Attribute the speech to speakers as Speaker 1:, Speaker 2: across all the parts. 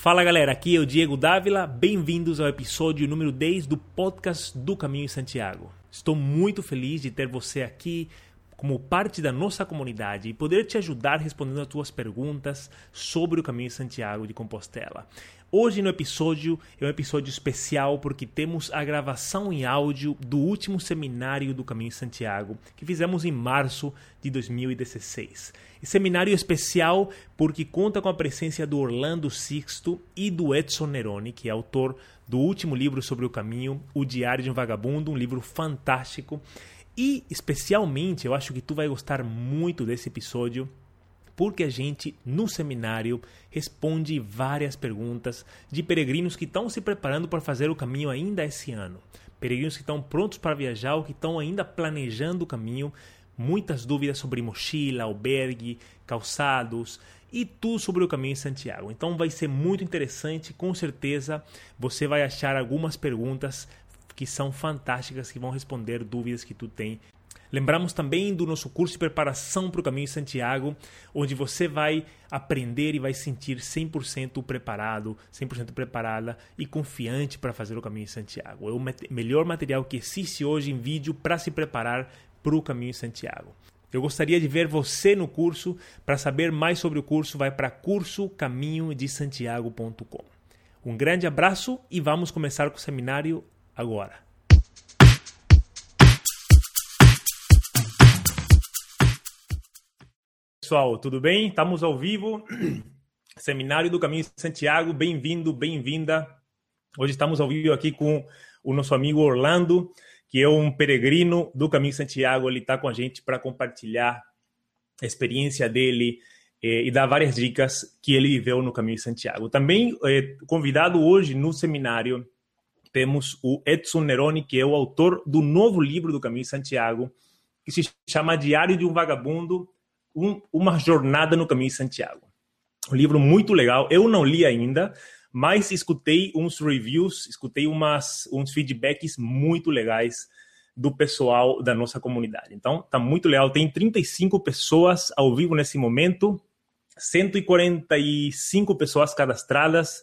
Speaker 1: Fala galera, aqui é o Diego Dávila, bem-vindos ao episódio número 10 do podcast do Caminho em Santiago. Estou muito feliz de ter você aqui como parte da nossa comunidade e poder te ajudar respondendo as tuas perguntas sobre o Caminho em Santiago de Compostela. Hoje no episódio é um episódio especial porque temos a gravação em áudio do último seminário do Caminho Santiago que fizemos em março de 2016. E seminário especial porque conta com a presença do Orlando Sixto e do Edson Neroni, que é autor do último livro sobre o caminho, O Diário de um Vagabundo, um livro fantástico. E especialmente, eu acho que tu vai gostar muito desse episódio porque a gente, no seminário, responde várias perguntas de peregrinos que estão se preparando para fazer o caminho ainda esse ano. Peregrinos que estão prontos para viajar ou que estão ainda planejando o caminho. Muitas dúvidas sobre mochila, albergue, calçados e tudo sobre o caminho em Santiago. Então vai ser muito interessante, com certeza você vai achar algumas perguntas que são fantásticas que vão responder dúvidas que tu tem Lembramos também do nosso curso de preparação para o Caminho de Santiago, onde você vai aprender e vai sentir 100% preparado, 100% preparada e confiante para fazer o Caminho de Santiago. É o melhor material que existe hoje em vídeo para se preparar para o Caminho de Santiago. Eu gostaria de ver você no curso. Para saber mais sobre o curso, vai para cursocaminhodesantiago.com. Um grande abraço e vamos começar com o seminário agora. Pessoal, tudo bem? Estamos ao vivo. Seminário do Caminho de Santiago, bem-vindo, bem-vinda. Hoje estamos ao vivo aqui com o nosso amigo Orlando, que é um peregrino do Caminho de Santiago. Ele está com a gente para compartilhar a experiência dele eh, e dar várias dicas que ele viveu no Caminho de Santiago. Também eh, convidado hoje no seminário temos o Edson Neroni, que é o autor do novo livro do Caminho de Santiago, que se chama Diário de um Vagabundo um, uma jornada no caminho de Santiago. Um livro muito legal. Eu não li ainda, mas escutei uns reviews, escutei umas, uns feedbacks muito legais do pessoal da nossa comunidade. Então, tá muito legal. Tem 35 pessoas ao vivo nesse momento, 145 pessoas cadastradas.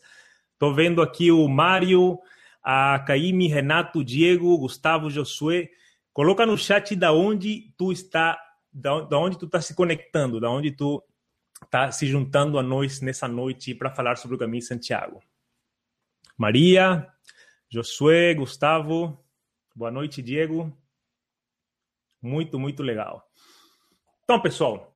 Speaker 1: Tô vendo aqui o Mário, a Caíme, Renato, Diego, Gustavo, Josué. Coloca no chat da onde tu está da, da onde tu está se conectando, da onde tu está se juntando a nós nessa noite para falar sobre o caminho de Santiago. Maria, Josué, Gustavo, boa noite, Diego. Muito, muito legal. Então, pessoal,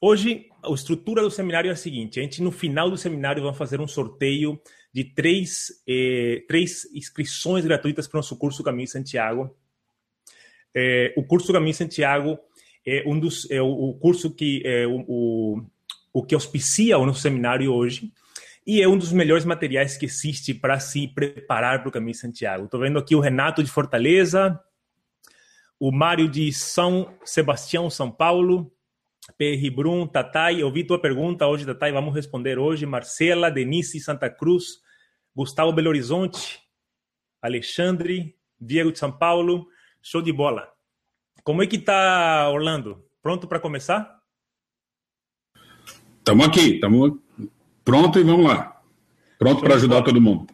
Speaker 1: hoje a estrutura do seminário é a seguinte: a gente no final do seminário vai fazer um sorteio de três, eh, três inscrições gratuitas para o nosso curso Caminho Santiago. Eh, o curso Caminho Santiago é um dos é o, curso que é o, o, o que auspicia o nosso seminário hoje e é um dos melhores materiais que existe para se preparar para o caminho de Santiago. Estou vendo aqui o Renato de Fortaleza, o Mário de São Sebastião, São Paulo, PR Brum, Tatai, eu vi tua pergunta hoje, Tatai, vamos responder hoje. Marcela, Denise, Santa Cruz, Gustavo Belo Horizonte, Alexandre, Diego de São Paulo, show de bola. Como é que tá, Orlando? Pronto para começar?
Speaker 2: Estamos aqui, estamos pronto e vamos lá. Pronto para ajudar todo mundo.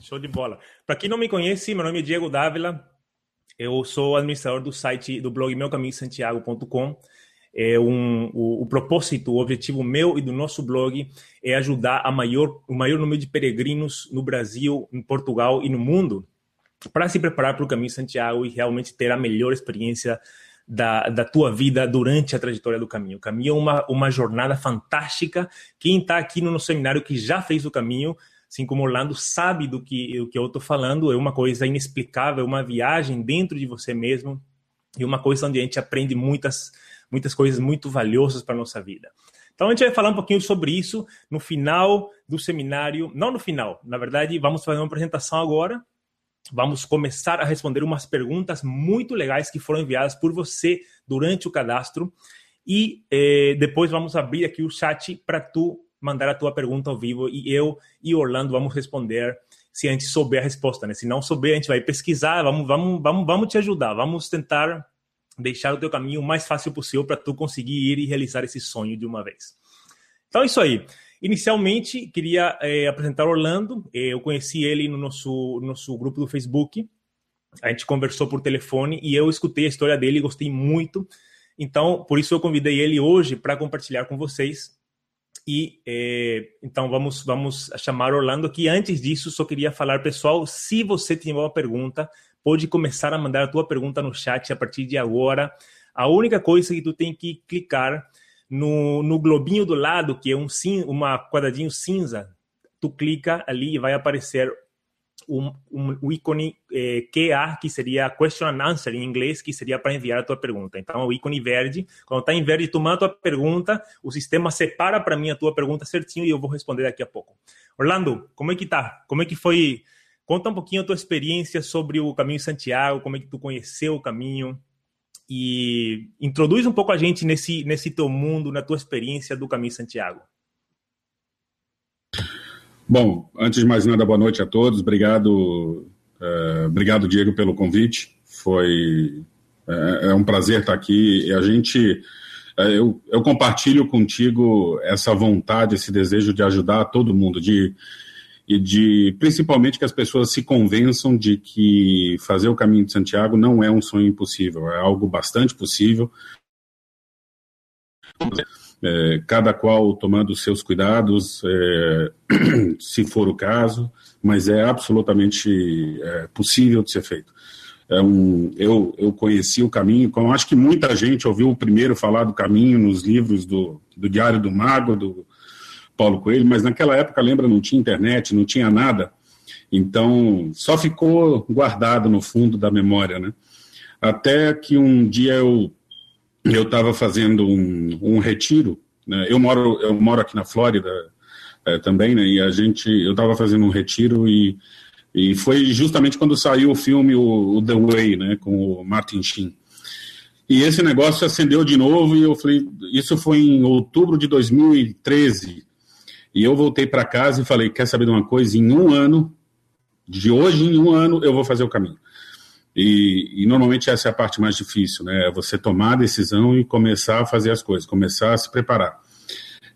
Speaker 1: Show de bola. Para quem não me conhece, meu nome é Diego Dávila. Eu sou administrador do site do blog meucaminhosantiago.com. É um, o, o, propósito, o objetivo meu e do nosso blog é ajudar a maior, o maior número de peregrinos no Brasil, em Portugal e no mundo para se preparar para o caminho Santiago e realmente ter a melhor experiência da, da tua vida durante a trajetória do caminho. O caminho é uma, uma jornada fantástica. Quem está aqui no nosso seminário que já fez o caminho, assim como Orlando, sabe do que, do que eu estou falando. É uma coisa inexplicável, uma viagem dentro de você mesmo e uma coisa onde a gente aprende muitas, muitas coisas muito valiosas para a nossa vida. Então a gente vai falar um pouquinho sobre isso no final do seminário, não no final, na verdade, vamos fazer uma apresentação agora vamos começar a responder umas perguntas muito legais que foram enviadas por você durante o cadastro. E eh, depois vamos abrir aqui o chat para tu mandar a tua pergunta ao vivo e eu e Orlando vamos responder se a gente souber a resposta, né? Se não souber, a gente vai pesquisar, vamos, vamos, vamos, vamos te ajudar, vamos tentar deixar o teu caminho o mais fácil possível para tu conseguir ir e realizar esse sonho de uma vez. Então é isso aí. Inicialmente, queria é, apresentar Orlando. Eu conheci ele no nosso, no nosso grupo do Facebook. A gente conversou por telefone e eu escutei a história dele e gostei muito. Então, por isso eu convidei ele hoje para compartilhar com vocês. E é, então vamos vamos chamar Orlando aqui. Antes disso, só queria falar, pessoal, se você tiver uma pergunta, pode começar a mandar a tua pergunta no chat a partir de agora. A única coisa que tu tem que clicar no, no globinho do lado, que é um uma quadradinho cinza, tu clica ali e vai aparecer um, um, um ícone eh, QA, que seria question and answer em inglês, que seria para enviar a tua pergunta. Então, o ícone verde, quando está em verde, tu manda a tua pergunta, o sistema separa para mim a tua pergunta certinho e eu vou responder daqui a pouco. Orlando, como é que tá? Como é que foi? Conta um pouquinho a tua experiência sobre o Caminho Santiago, como é que tu conheceu o caminho e introduz um pouco a gente nesse, nesse teu mundo, na tua experiência do Caminho Santiago.
Speaker 2: Bom, antes de mais nada, boa noite a todos. Obrigado, uh, obrigado Diego pelo convite. Foi é, é, um prazer estar aqui. E a gente, é, eu, eu compartilho contigo essa vontade, esse desejo de ajudar todo mundo, de e de principalmente que as pessoas se convençam de que fazer o caminho de Santiago não é um sonho impossível, é algo bastante possível. É, cada qual tomando seus cuidados, é, se for o caso, mas é absolutamente é, possível de ser feito. É um, eu, eu conheci o caminho, como acho que muita gente ouviu o primeiro falar do caminho nos livros do, do Diário do Mago, do, Paulo Coelho, mas naquela época, lembra, não tinha internet, não tinha nada. Então, só ficou guardado no fundo da memória, né? Até que um dia eu eu estava fazendo um, um retiro, né? Eu moro eu moro aqui na Flórida é, também, né? E a gente eu estava fazendo um retiro e e foi justamente quando saiu o filme o, o The Way, né? Com o Martin Sheen. E esse negócio acendeu de novo e eu falei, isso foi em outubro de 2013. E eu voltei para casa e falei: quer saber de uma coisa? Em um ano, de hoje em um ano, eu vou fazer o caminho. E, e, normalmente essa é a parte mais difícil, né? É você tomar a decisão e começar a fazer as coisas, começar a se preparar.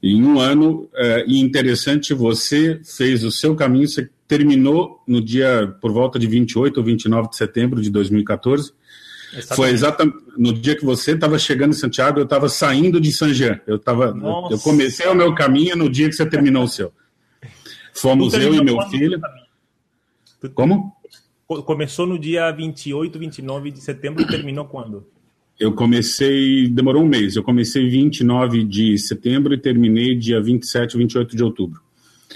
Speaker 2: E em um ano, é, e interessante, você fez o seu caminho, você terminou no dia, por volta de 28 ou 29 de setembro de 2014, Exatamente. Foi exatamente no dia que você estava chegando em Santiago, eu estava saindo de San Jean. Eu, tava, eu comecei o meu caminho no dia que você terminou o seu. Fomos eu e meu filho. Como?
Speaker 1: Começou no dia 28, 29 de setembro e terminou quando?
Speaker 2: Eu comecei, demorou um mês. Eu comecei 29 de setembro e terminei dia 27, 28 de outubro.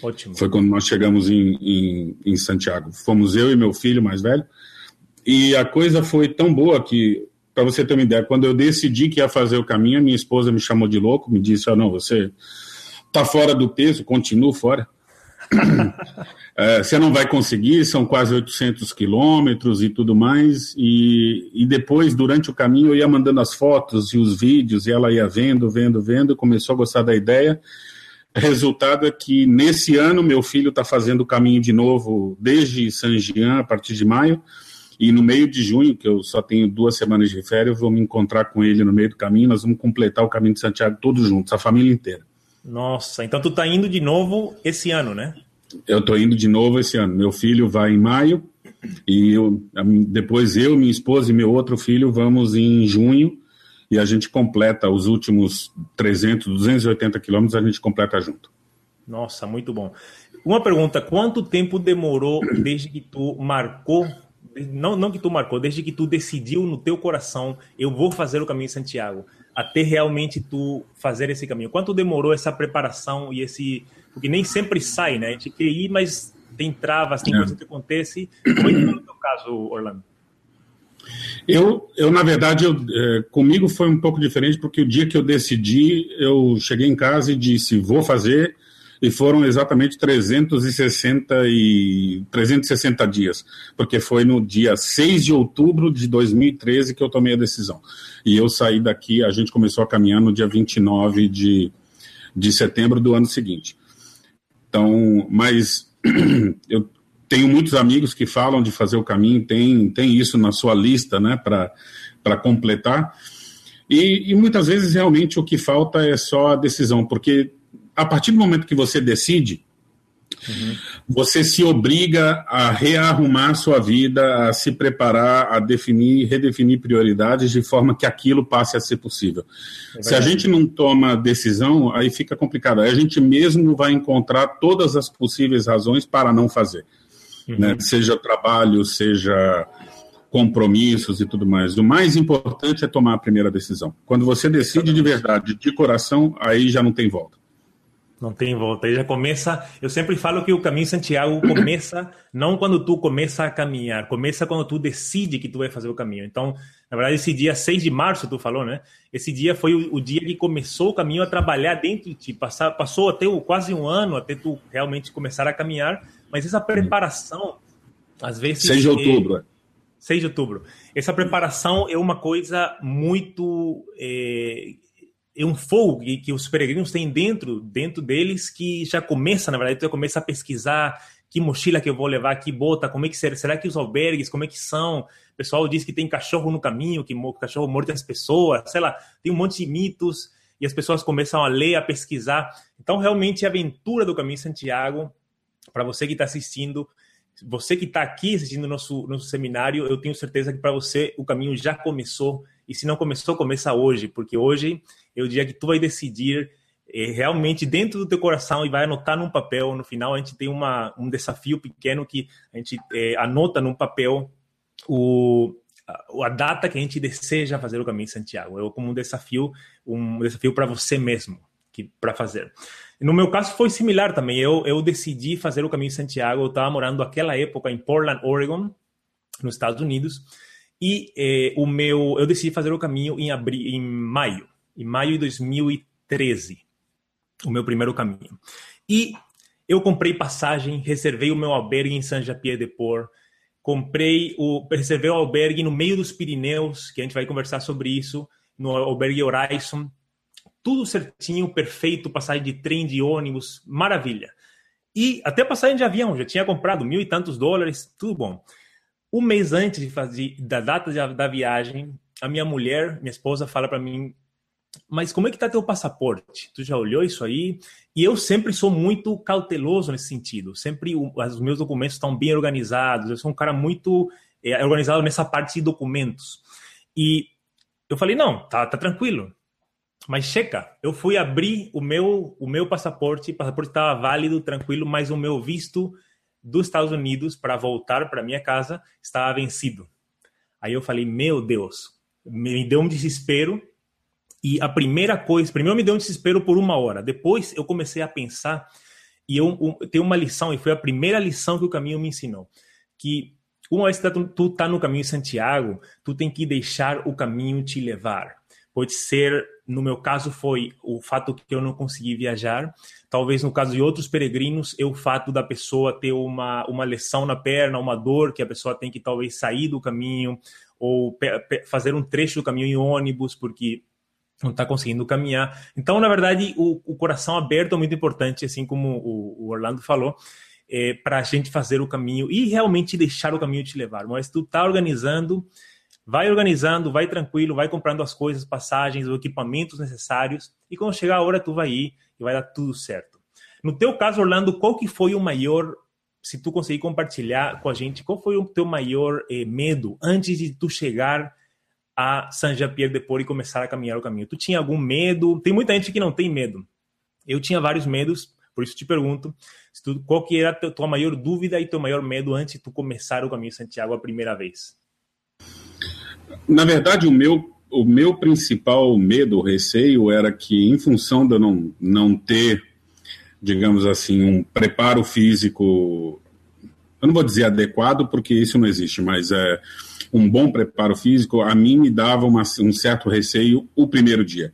Speaker 2: Ótimo. Foi quando nós chegamos em, em, em Santiago. Fomos eu e meu filho mais velho. E a coisa foi tão boa que, para você ter uma ideia, quando eu decidi que ia fazer o caminho, a minha esposa me chamou de louco, me disse: ah, não, você está fora do peso, continuo fora. é, você não vai conseguir, são quase 800 quilômetros e tudo mais. E, e depois, durante o caminho, eu ia mandando as fotos e os vídeos, e ela ia vendo, vendo, vendo, começou a gostar da ideia. Resultado é que nesse ano meu filho está fazendo o caminho de novo desde San Jean, a partir de maio. E no meio de junho, que eu só tenho duas semanas de férias, eu vou me encontrar com ele no meio do caminho. Nós vamos completar o caminho de Santiago todos juntos, a família inteira.
Speaker 1: Nossa, então tu tá indo de novo esse ano, né?
Speaker 2: Eu tô indo de novo esse ano. Meu filho vai em maio e eu, depois eu, minha esposa e meu outro filho vamos em junho e a gente completa os últimos 300, 280 quilômetros, a gente completa junto.
Speaker 1: Nossa, muito bom. Uma pergunta: quanto tempo demorou desde que tu marcou não, não que tu marcou, desde que tu decidiu no teu coração, eu vou fazer o caminho de Santiago, até realmente tu fazer esse caminho. Quanto demorou essa preparação e esse. Porque nem sempre sai, né? A gente quer ir, mas tem travas, tem é. coisas que acontecem. Como é que foi no teu caso, Orlando?
Speaker 2: Eu, eu na verdade, eu, é, comigo foi um pouco diferente, porque o dia que eu decidi, eu cheguei em casa e disse: vou fazer e foram exatamente 360, e, 360 dias, porque foi no dia 6 de outubro de 2013 que eu tomei a decisão. E eu saí daqui, a gente começou a caminhar no dia 29 de, de setembro do ano seguinte. Então, mas eu tenho muitos amigos que falam de fazer o caminho, tem, tem isso na sua lista, né, para completar. E, e muitas vezes realmente o que falta é só a decisão, porque a partir do momento que você decide, Uhum. Você se obriga a rearrumar sua vida, a se preparar, a definir, redefinir prioridades de forma que aquilo passe a ser possível. É se a gente não toma decisão, aí fica complicado. Aí a gente mesmo vai encontrar todas as possíveis razões para não fazer. Uhum. Né? Seja trabalho, seja compromissos e tudo mais. O mais importante é tomar a primeira decisão. Quando você decide de verdade, de coração, aí já não tem volta.
Speaker 1: Não tem volta. Aí já começa. Eu sempre falo que o caminho Santiago começa não quando tu começa a caminhar, começa quando tu decide que tu vai fazer o caminho. Então, na verdade, esse dia 6 de março, tu falou, né? Esse dia foi o, o dia que começou o caminho a trabalhar dentro de ti. Passar, passou até o, quase um ano até tu realmente começar a caminhar. Mas essa preparação, às vezes.
Speaker 2: 6 de outubro. É,
Speaker 1: 6 de outubro. Essa preparação é uma coisa muito. É, é um fogo que, que os peregrinos têm dentro, dentro deles que já começa, na verdade, tu já começa a pesquisar que mochila que eu vou levar, que bota, como é que será, será que os albergues, como é que são? O pessoal diz que tem cachorro no caminho, que cachorro morde as pessoas, sei lá, tem um monte de mitos e as pessoas começam a ler, a pesquisar. Então, realmente, a aventura do Caminho Santiago, para você que está assistindo, você que está aqui assistindo nosso nosso seminário, eu tenho certeza que para você o caminho já começou e se não começou, começa hoje, porque hoje é o dia que tu vai decidir é, realmente dentro do teu coração e vai anotar num papel. No final, a gente tem uma, um desafio pequeno que a gente é, anota num papel o, a, data que a gente deseja fazer o caminho de Santiago. É como um desafio, um desafio para você mesmo que para fazer. No meu caso foi similar também. Eu, eu decidi fazer o caminho de Santiago. Eu estava morando naquela época em Portland, Oregon, nos Estados Unidos. E eh, o meu, eu decidi fazer o caminho em, abril, em maio, em maio de 2013, o meu primeiro caminho. E eu comprei passagem, reservei o meu albergue em Saint-Jean-Pied-de-Port, comprei o, reservei o albergue no meio dos Pirineus, que a gente vai conversar sobre isso, no albergue Horizon, tudo certinho, perfeito, passagem de trem, de ônibus, maravilha. E até passagem de avião, já tinha comprado mil e tantos dólares, tudo bom. Um mês antes de fazer, da data da viagem, a minha mulher, minha esposa, fala para mim: Mas como é que tá teu passaporte? Tu já olhou isso aí? E eu sempre sou muito cauteloso nesse sentido. Sempre os meus documentos estão bem organizados. Eu sou um cara muito é, organizado nessa parte de documentos. E eu falei: Não, tá, tá tranquilo. Mas checa, eu fui abrir o meu o meu passaporte, o passaporte estava válido, tranquilo, mas o meu visto dos Estados Unidos para voltar para minha casa estava vencido. Aí eu falei, meu Deus, me deu um desespero. E a primeira coisa, primeiro me deu um desespero por uma hora. Depois eu comecei a pensar e eu, eu tenho uma lição e foi a primeira lição que o caminho me ensinou, que uma vez que tu está no caminho de Santiago, tu tem que deixar o caminho te levar. Pode ser, no meu caso, foi o fato que eu não consegui viajar. Talvez no caso de outros peregrinos, é o fato da pessoa ter uma, uma lesão na perna, uma dor que a pessoa tem que talvez sair do caminho ou fazer um trecho do caminho em ônibus, porque não está conseguindo caminhar. Então, na verdade, o, o, coração aberto é muito importante, assim como o, o Orlando falou, é, para a gente fazer o caminho e realmente deixar o caminho te levar. Mas tu está organizando Vai organizando, vai tranquilo, vai comprando as coisas, passagens, os equipamentos necessários e quando chegar a hora tu vai ir e vai dar tudo certo. No teu caso, Orlando, qual que foi o maior, se tu conseguir compartilhar com a gente, qual foi o teu maior eh, medo antes de tu chegar a Saint-Jean-Pierre-de-Port e começar a caminhar o caminho? Tu tinha algum medo? Tem muita gente que não tem medo. Eu tinha vários medos, por isso te pergunto, tu, qual que era a tua maior dúvida e teu maior medo antes de tu começar o caminho de Santiago a primeira vez?
Speaker 2: Na verdade, o meu, o meu principal medo, receio, era que, em função de eu não, não ter, digamos assim, um preparo físico, eu não vou dizer adequado, porque isso não existe, mas é um bom preparo físico, a mim me dava uma, um certo receio o primeiro dia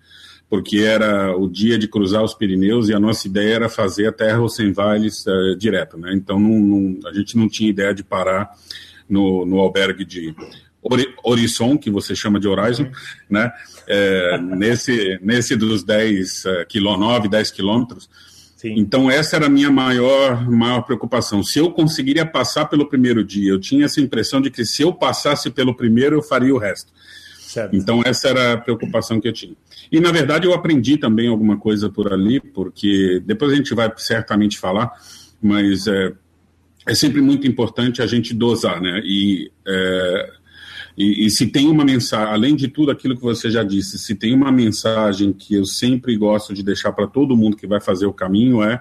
Speaker 2: porque era o dia de cruzar os Pirineus e a nossa ideia era fazer a Terra Rosenweilis uh, direto, né? Então não, não, a gente não tinha ideia de parar no, no albergue de Horizon, que você chama de Horizon, né? É, nesse, nesse dos 10 quilômetros, 9, 10 quilômetros. Então, essa era a minha maior, maior preocupação. Se eu conseguiria passar pelo primeiro dia, eu tinha essa impressão de que se eu passasse pelo primeiro, eu faria o resto. Certo. Então, essa era a preocupação que eu tinha. E, na verdade, eu aprendi também alguma coisa por ali, porque depois a gente vai certamente falar, mas é, é sempre muito importante a gente dosar, né? E, é, e, e, se tem uma mensagem, além de tudo aquilo que você já disse, se tem uma mensagem que eu sempre gosto de deixar para todo mundo que vai fazer o caminho é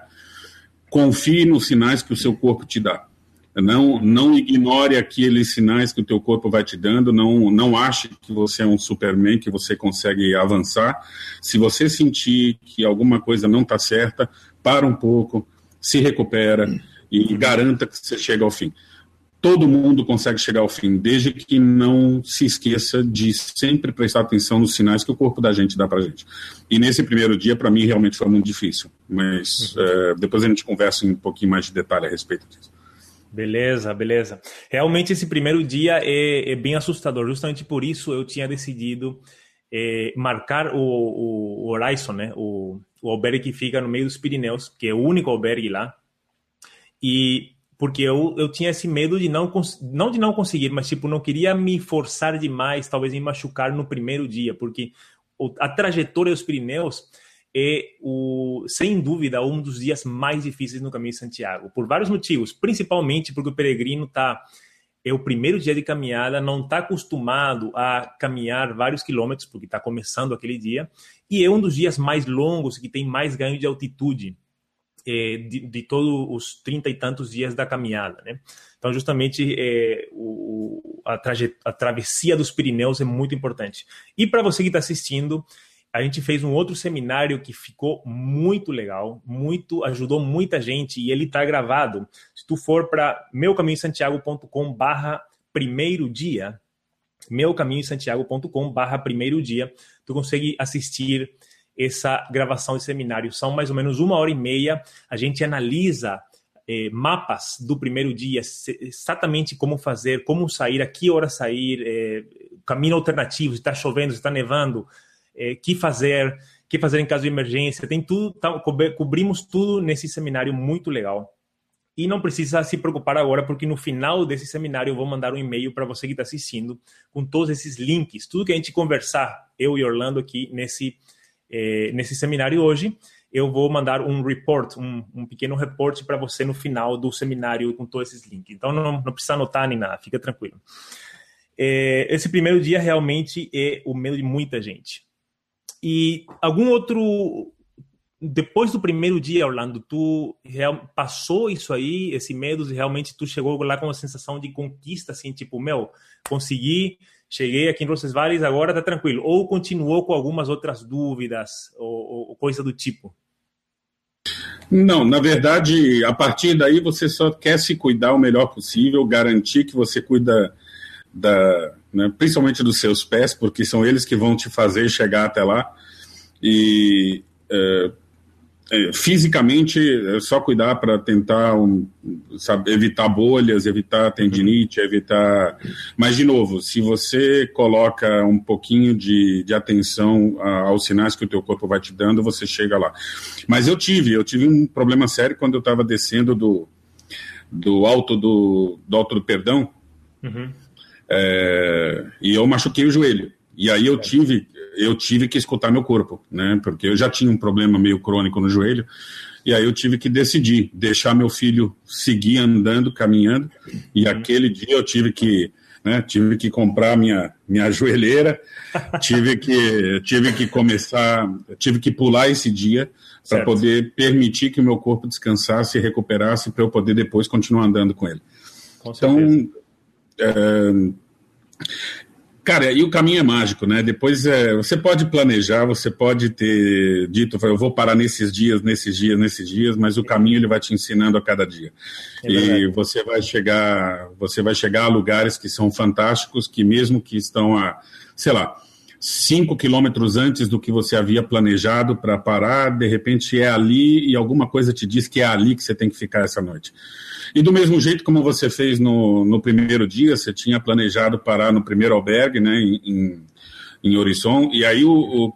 Speaker 2: confie nos sinais que o seu corpo te dá. Não, não ignore aqueles sinais que o teu corpo vai te dando, não, não ache que você é um Superman, que você consegue avançar. Se você sentir que alguma coisa não está certa, para um pouco, se recupera e garanta que você chega ao fim. Todo mundo consegue chegar ao fim, desde que não se esqueça de sempre prestar atenção nos sinais que o corpo da gente dá para gente. E nesse primeiro dia, para mim, realmente foi muito difícil. Mas uhum. é, depois a gente conversa em um pouquinho mais de detalhe a respeito disso.
Speaker 1: Beleza, beleza. Realmente esse primeiro dia é, é bem assustador. Justamente por isso eu tinha decidido é, marcar o, o, Horizon, né? O, o albergue que fica no meio dos Pirineus, que é o único albergue lá. E porque eu, eu tinha esse medo de não não de não conseguir, mas tipo não queria me forçar demais, talvez me machucar no primeiro dia, porque a trajetória dos Pirineus é, o, sem dúvida, um dos dias mais difíceis no caminho de Santiago, por vários motivos, principalmente porque o peregrino está é o primeiro dia de caminhada, não está acostumado a caminhar vários quilômetros, porque está começando aquele dia, e é um dos dias mais longos, que tem mais ganho de altitude é, de, de todos os trinta e tantos dias da caminhada. Né? Então, justamente, é, o, a, a travessia dos Pirineus é muito importante. E para você que está assistindo, a gente fez um outro seminário que ficou muito legal, muito ajudou muita gente e ele está gravado. Se tu for para meucaminhosantiago.com barra primeiro dia, meucaminhosantiago.com barra primeiro dia, tu consegue assistir essa gravação de seminário. São mais ou menos uma hora e meia. A gente analisa eh, mapas do primeiro dia, exatamente como fazer, como sair, a que hora sair, eh, caminho alternativo, se está chovendo, se está nevando, é, que fazer, que fazer em caso de emergência, tem tudo, tá, cobrimos tudo nesse seminário muito legal. E não precisa se preocupar agora, porque no final desse seminário eu vou mandar um e-mail para você que está assistindo, com todos esses links, tudo que a gente conversar, eu e Orlando aqui nesse, é, nesse seminário hoje, eu vou mandar um report, um, um pequeno reporte para você no final do seminário com todos esses links. Então não, não precisa anotar nem nada, fica tranquilo. É, esse primeiro dia realmente é o medo de muita gente. E algum outro. Depois do primeiro dia, Orlando, tu real, passou isso aí, esse medo, e realmente tu chegou lá com uma sensação de conquista, assim, tipo, meu, consegui, cheguei aqui em Roncesvalles, agora tá tranquilo. Ou continuou com algumas outras dúvidas, ou, ou coisa do tipo?
Speaker 2: Não, na verdade, a partir daí você só quer se cuidar o melhor possível, garantir que você cuida da, né, principalmente dos seus pés, porque são eles que vão te fazer chegar até lá. E é, é, fisicamente é só cuidar para tentar um, sabe, evitar bolhas, evitar tendinite, evitar. Mas de novo, se você coloca um pouquinho de, de atenção aos sinais que o teu corpo vai te dando, você chega lá. Mas eu tive, eu tive um problema sério quando eu estava descendo do do alto do, do alto do perdão. Uhum. É, e eu machuquei o joelho. E aí eu tive, eu tive que escutar meu corpo, né? Porque eu já tinha um problema meio crônico no joelho. E aí eu tive que decidir, deixar meu filho seguir andando, caminhando. E uhum. aquele dia eu tive que, né, tive que comprar minha minha joelheira, tive que tive que começar, tive que pular esse dia para poder permitir que o meu corpo descansasse e recuperasse para eu poder depois continuar andando com ele. Com então, é, cara, e o caminho é mágico, né? Depois é, você pode planejar, você pode ter dito, eu vou parar nesses dias, nesses dias, nesses dias, mas o caminho ele vai te ensinando a cada dia. É e você vai chegar, você vai chegar a lugares que são fantásticos, que mesmo que estão a, sei lá, cinco quilômetros antes do que você havia planejado para parar, de repente é ali e alguma coisa te diz que é ali que você tem que ficar essa noite. E do mesmo jeito como você fez no, no primeiro dia, você tinha planejado parar no primeiro albergue, né, em, em Horizon, e aí o, o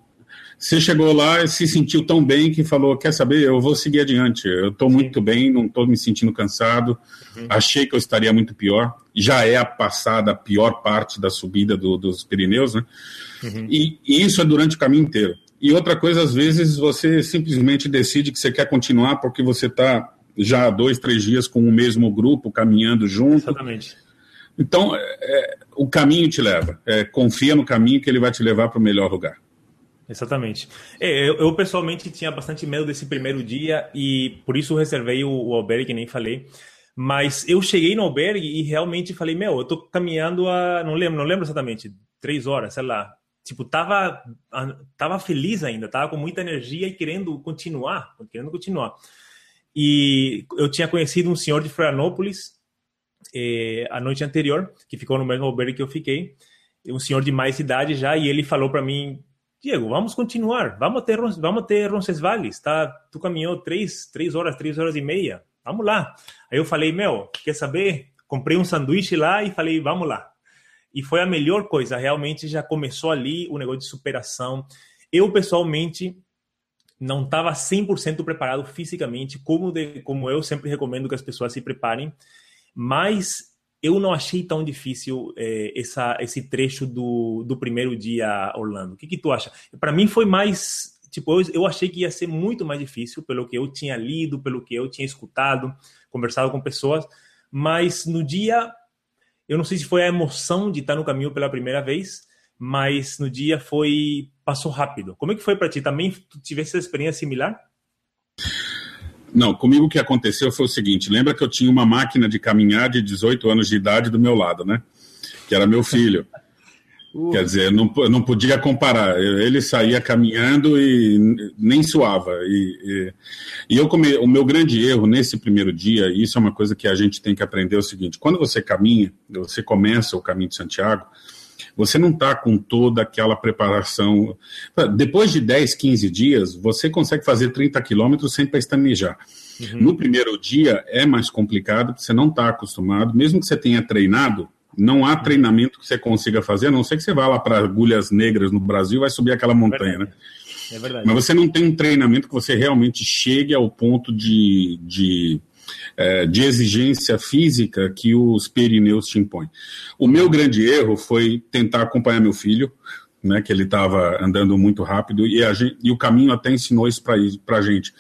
Speaker 2: Você chegou lá e se sentiu tão bem que falou: Quer saber, eu vou seguir adiante. Eu estou muito bem, não estou me sentindo cansado. Uhum. Achei que eu estaria muito pior. Já é a passada, a pior parte da subida do, dos Pirineus, né? Uhum. E, e isso é durante o caminho inteiro. E outra coisa, às vezes, você simplesmente decide que você quer continuar porque você está já há dois, três dias com o mesmo grupo, caminhando junto.
Speaker 1: Exatamente.
Speaker 2: Então, é, é o caminho te leva. É, confia no caminho que ele vai te levar para o melhor lugar.
Speaker 1: Exatamente. É, eu, eu, pessoalmente tinha bastante medo desse primeiro dia e por isso reservei o, o albergue, nem falei. Mas eu cheguei no albergue e realmente falei, meu, eu tô caminhando a, não lembro, não lembro exatamente, três horas, sei lá. Tipo, tava, tava feliz ainda, tava com muita energia e querendo continuar, querendo continuar. E eu tinha conhecido um senhor de Florianópolis eh, a noite anterior, que ficou no mesmo albergue que eu fiquei, um senhor de mais idade já, e ele falou para mim, Diego, vamos continuar, vamos ter, vamos ter Roncesvalles, tá? Tu caminhou três, três horas, três horas e meia, vamos lá. Aí eu falei, meu, quer saber? Comprei um sanduíche lá e falei, vamos lá. E foi a melhor coisa, realmente já começou ali o negócio de superação. Eu, pessoalmente, não estava 100% preparado fisicamente, como, de, como eu sempre recomendo que as pessoas se preparem, mas eu não achei tão difícil é, essa, esse trecho do, do primeiro dia Orlando. O que, que tu acha? Para mim foi mais. Tipo, eu, eu achei que ia ser muito mais difícil pelo que eu tinha lido, pelo que eu tinha escutado, conversado com pessoas, mas no dia, eu não sei se foi a emoção de estar no caminho pela primeira vez, mas no dia foi passou rápido. Como é que foi para ti? Também tu tivesse essa experiência similar?
Speaker 2: Não, comigo o que aconteceu foi o seguinte: lembra que eu tinha uma máquina de caminhar de 18 anos de idade do meu lado, né? Que era meu filho. Quer dizer, não, não podia comparar. Ele saía caminhando e nem suava. E, e, e eu come, o meu grande erro nesse primeiro dia, e isso é uma coisa que a gente tem que aprender, é o seguinte: quando você caminha, você começa o caminho de Santiago, você não está com toda aquela preparação. Depois de 10, 15 dias, você consegue fazer 30 quilômetros sem pestanejar. Uhum. No primeiro dia é mais complicado, você não está acostumado, mesmo que você tenha treinado, não há uhum. treinamento que você consiga fazer, a não ser que você vá lá para agulhas negras no Brasil e vai subir aquela montanha, é né? É verdade. Mas você não tem um treinamento que você realmente chegue ao ponto de, de é, de exigência física que os Pirineus te impõem. O meu grande erro foi tentar acompanhar meu filho, né, que ele estava andando muito rápido, e, gente, e, o caminho até ensinou isso para a gente,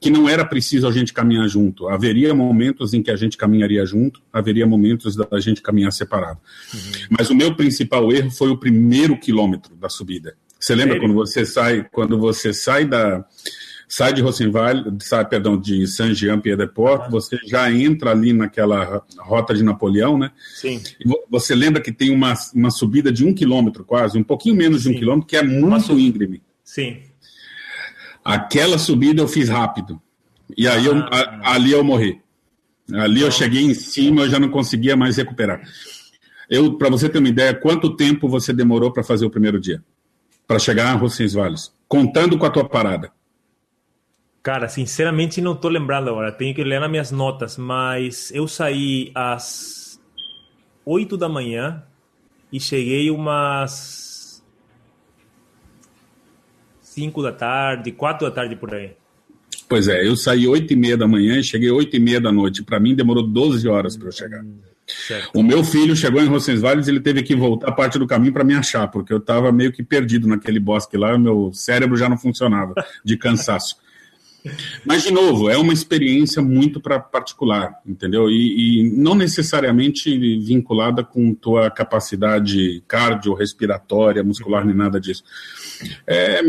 Speaker 2: que não era preciso a gente caminhar junto. Haveria momentos em que a gente caminharia junto, haveria momentos da gente caminhar separado. Uhum. Mas o meu principal erro foi o primeiro quilômetro da subida. Você lembra Sério? quando você sai, quando você sai da sai de Rosenval, sai, perdão, de Saint-Jean-Pied-de-Port, ah. você já entra ali naquela rota de Napoleão, né?
Speaker 1: Sim.
Speaker 2: E você lembra que tem uma, uma subida de um quilômetro quase, um pouquinho menos Sim. de um quilômetro, que é muito íngreme.
Speaker 1: Sim.
Speaker 2: Aquela subida eu fiz rápido. E aí ah. eu, a, ali eu morri. Ali eu cheguei em cima, eu já não conseguia mais recuperar. Eu, para você ter uma ideia, quanto tempo você demorou para fazer o primeiro dia? Para chegar a Roncesvalles? Contando com a tua parada.
Speaker 1: Cara, sinceramente não tô lembrando agora. Tenho que ler nas minhas notas, mas eu saí às 8 da manhã e cheguei umas 5 da tarde, 4 da tarde por aí.
Speaker 2: Pois é, eu saí 8 e meia da manhã e cheguei 8 e meia da noite. Para mim demorou 12 horas para eu chegar. Certo. O meu filho chegou em Roncesvalles e ele teve que voltar parte do caminho para me achar, porque eu estava meio que perdido naquele bosque lá, meu cérebro já não funcionava de cansaço. Mas, de novo, é uma experiência muito para particular, entendeu? E, e, não necessariamente vinculada com tua capacidade cardiorrespiratória, muscular, nem nada disso. É,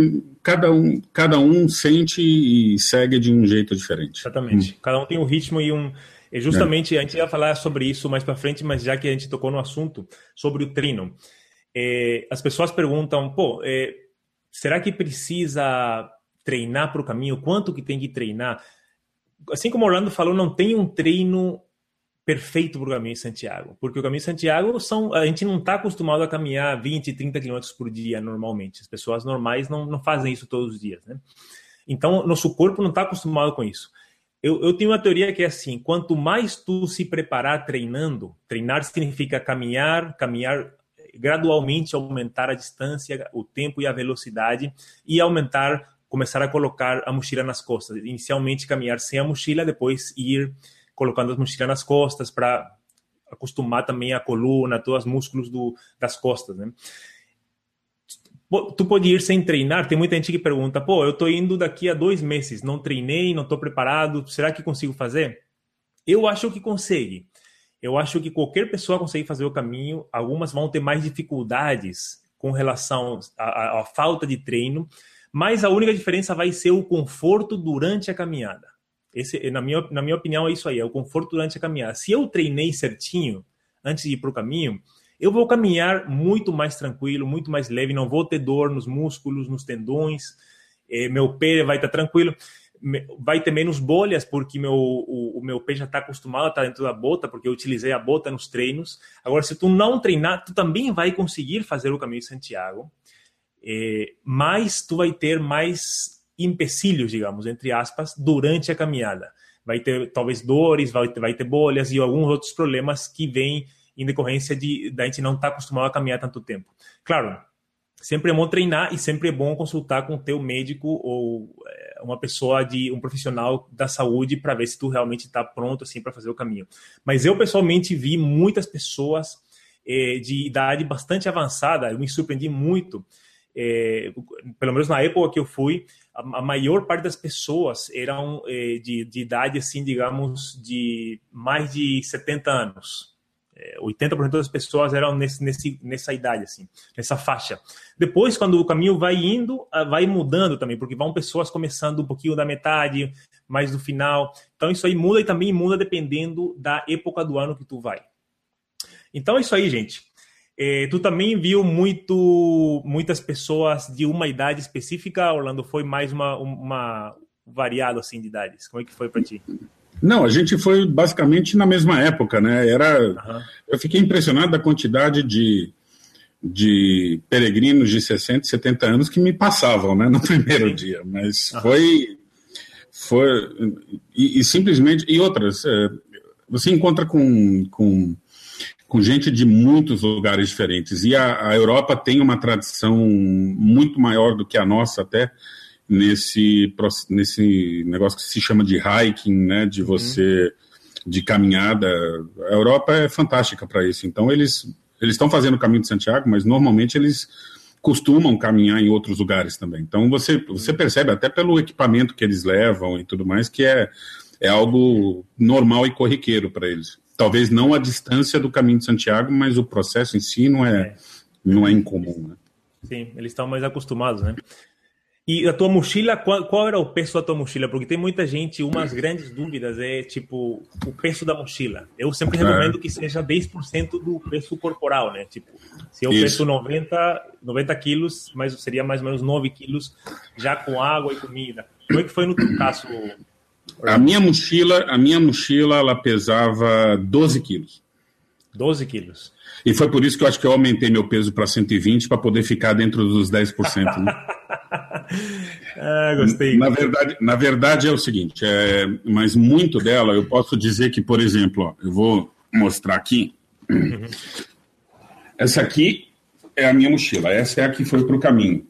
Speaker 2: cada, um, cada um sente e segue de um jeito diferente.
Speaker 1: Exatamente. Hum. Cada um tem um ritmo e um. E justamente é. a gente ia falar sobre isso mais para frente, mas já que a gente tocou no assunto sobre o treino, é, as pessoas perguntam, pô, é, será que precisa treinar para o caminho, quanto que tem que treinar. Assim como Orlando falou, não tem um treino perfeito para o caminho de Santiago, porque o caminho de Santiago são a gente não está acostumado a caminhar 20, 30 quilômetros por dia normalmente. As pessoas normais não, não fazem isso todos os dias, né? Então, nosso corpo não está acostumado com isso. Eu, eu, tenho uma teoria que é assim: quanto mais tu se preparar treinando, treinar significa caminhar, caminhar gradualmente aumentar a distância, o tempo e a velocidade e aumentar, começar a colocar a mochila nas costas. Inicialmente caminhar sem a mochila, depois ir colocando a mochila nas costas para acostumar também a coluna, todos os músculos do, das costas, né? Tu pode ir sem treinar. Tem muita gente que pergunta: pô, eu estou indo daqui a dois meses, não treinei, não estou preparado, será que consigo fazer? Eu acho que consegue. Eu acho que qualquer pessoa consegue fazer o caminho. Algumas vão ter mais dificuldades com relação à, à falta de treino, mas a única diferença vai ser o conforto durante a caminhada. Esse, na, minha, na minha opinião, é isso aí: é o conforto durante a caminhada. Se eu treinei certinho antes de ir para o caminho, eu vou caminhar muito mais tranquilo, muito mais leve, não vou ter dor nos músculos, nos tendões, eh, meu pé vai estar tranquilo, vai ter menos bolhas, porque meu, o, o meu pé já está acostumado a estar dentro da bota, porque eu utilizei a bota nos treinos. Agora, se tu não treinar, tu também vai conseguir fazer o caminho de Santiago, eh, mas tu vai ter mais empecilhos, digamos, entre aspas, durante a caminhada. Vai ter talvez dores, vai ter, vai ter bolhas e alguns outros problemas que vêm em decorrência de da gente não estar tá acostumado a caminhar tanto tempo. Claro, sempre é bom treinar e sempre é bom consultar com o teu médico ou é, uma pessoa de um profissional da saúde para ver se tu realmente está pronto assim para fazer o caminho. Mas eu pessoalmente vi muitas pessoas é, de idade bastante avançada, eu me surpreendi muito. É, pelo menos na época que eu fui, a, a maior parte das pessoas eram é, de, de idade assim, digamos, de mais de 70 anos. 80% é, das pessoas eram nesse, nesse, nessa idade, assim, nessa faixa. Depois, quando o caminho vai indo, vai mudando também, porque vão pessoas começando um pouquinho da metade, mais do final. Então, isso aí muda e também muda dependendo da época do ano que tu vai. Então, é isso aí, gente. É, tu também viu muito, muitas pessoas de uma idade específica, Orlando? Foi mais uma, uma variado assim de idades? Como é que foi para ti?
Speaker 2: Não, a gente foi basicamente na mesma época, né? Era, uhum. Eu fiquei impressionado da quantidade de, de peregrinos de 60, 70 anos que me passavam, né, no primeiro dia. Mas uhum. foi, foi e, e, simplesmente e outras. É, você encontra com, com com gente de muitos lugares diferentes e a, a Europa tem uma tradição muito maior do que a nossa até nesse, nesse negócio que se chama de hiking, né, de uhum. você, uhum. de caminhada. A Europa é fantástica para isso. Então, eles eles estão fazendo o caminho de Santiago, mas normalmente eles costumam caminhar em outros lugares também. Então, você, você percebe até pelo equipamento que eles levam e tudo mais, que é, é algo normal e corriqueiro para eles. Talvez não a distância do caminho de Santiago, mas o processo em si não é, é. Não é incomum, né?
Speaker 1: Sim, eles estão mais acostumados, né? E a tua mochila, qual, qual, era o peso da tua mochila? Porque tem muita gente, umas grandes dúvidas é tipo o peso da mochila. Eu sempre é. recomendo que seja 10% do peso corporal, né? Tipo, se eu Isso. peso 90, 90 quilos, mas seria mais ou menos 9 quilos já com água e comida. Como é que foi no teu caso?
Speaker 2: A minha mochila, a minha mochila, ela pesava 12 quilos.
Speaker 1: 12 quilos.
Speaker 2: E foi por isso que eu acho que eu aumentei meu peso para 120 para poder ficar dentro dos 10%. Né?
Speaker 1: ah, gostei.
Speaker 2: Na verdade, na verdade é o seguinte, é, mas muito dela eu posso dizer que, por exemplo, ó, eu vou mostrar aqui. Uhum. Essa aqui é a minha mochila, essa é a que foi para o caminho.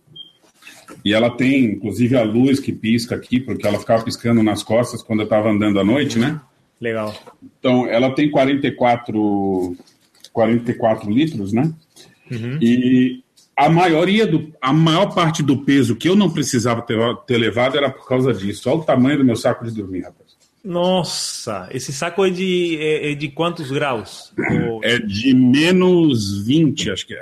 Speaker 2: E ela tem, inclusive, a luz que pisca aqui, porque ela ficava piscando nas costas quando eu estava andando à noite, né?
Speaker 1: Legal.
Speaker 2: Então, ela tem 44 44 litros, né? Uhum. E a maioria do, a maior parte do peso que eu não precisava ter, ter levado era por causa disso. Olha o tamanho do meu saco de dormir, rapaz.
Speaker 1: Nossa, esse saco é de, é, é de quantos graus?
Speaker 2: É de menos 20, acho que é.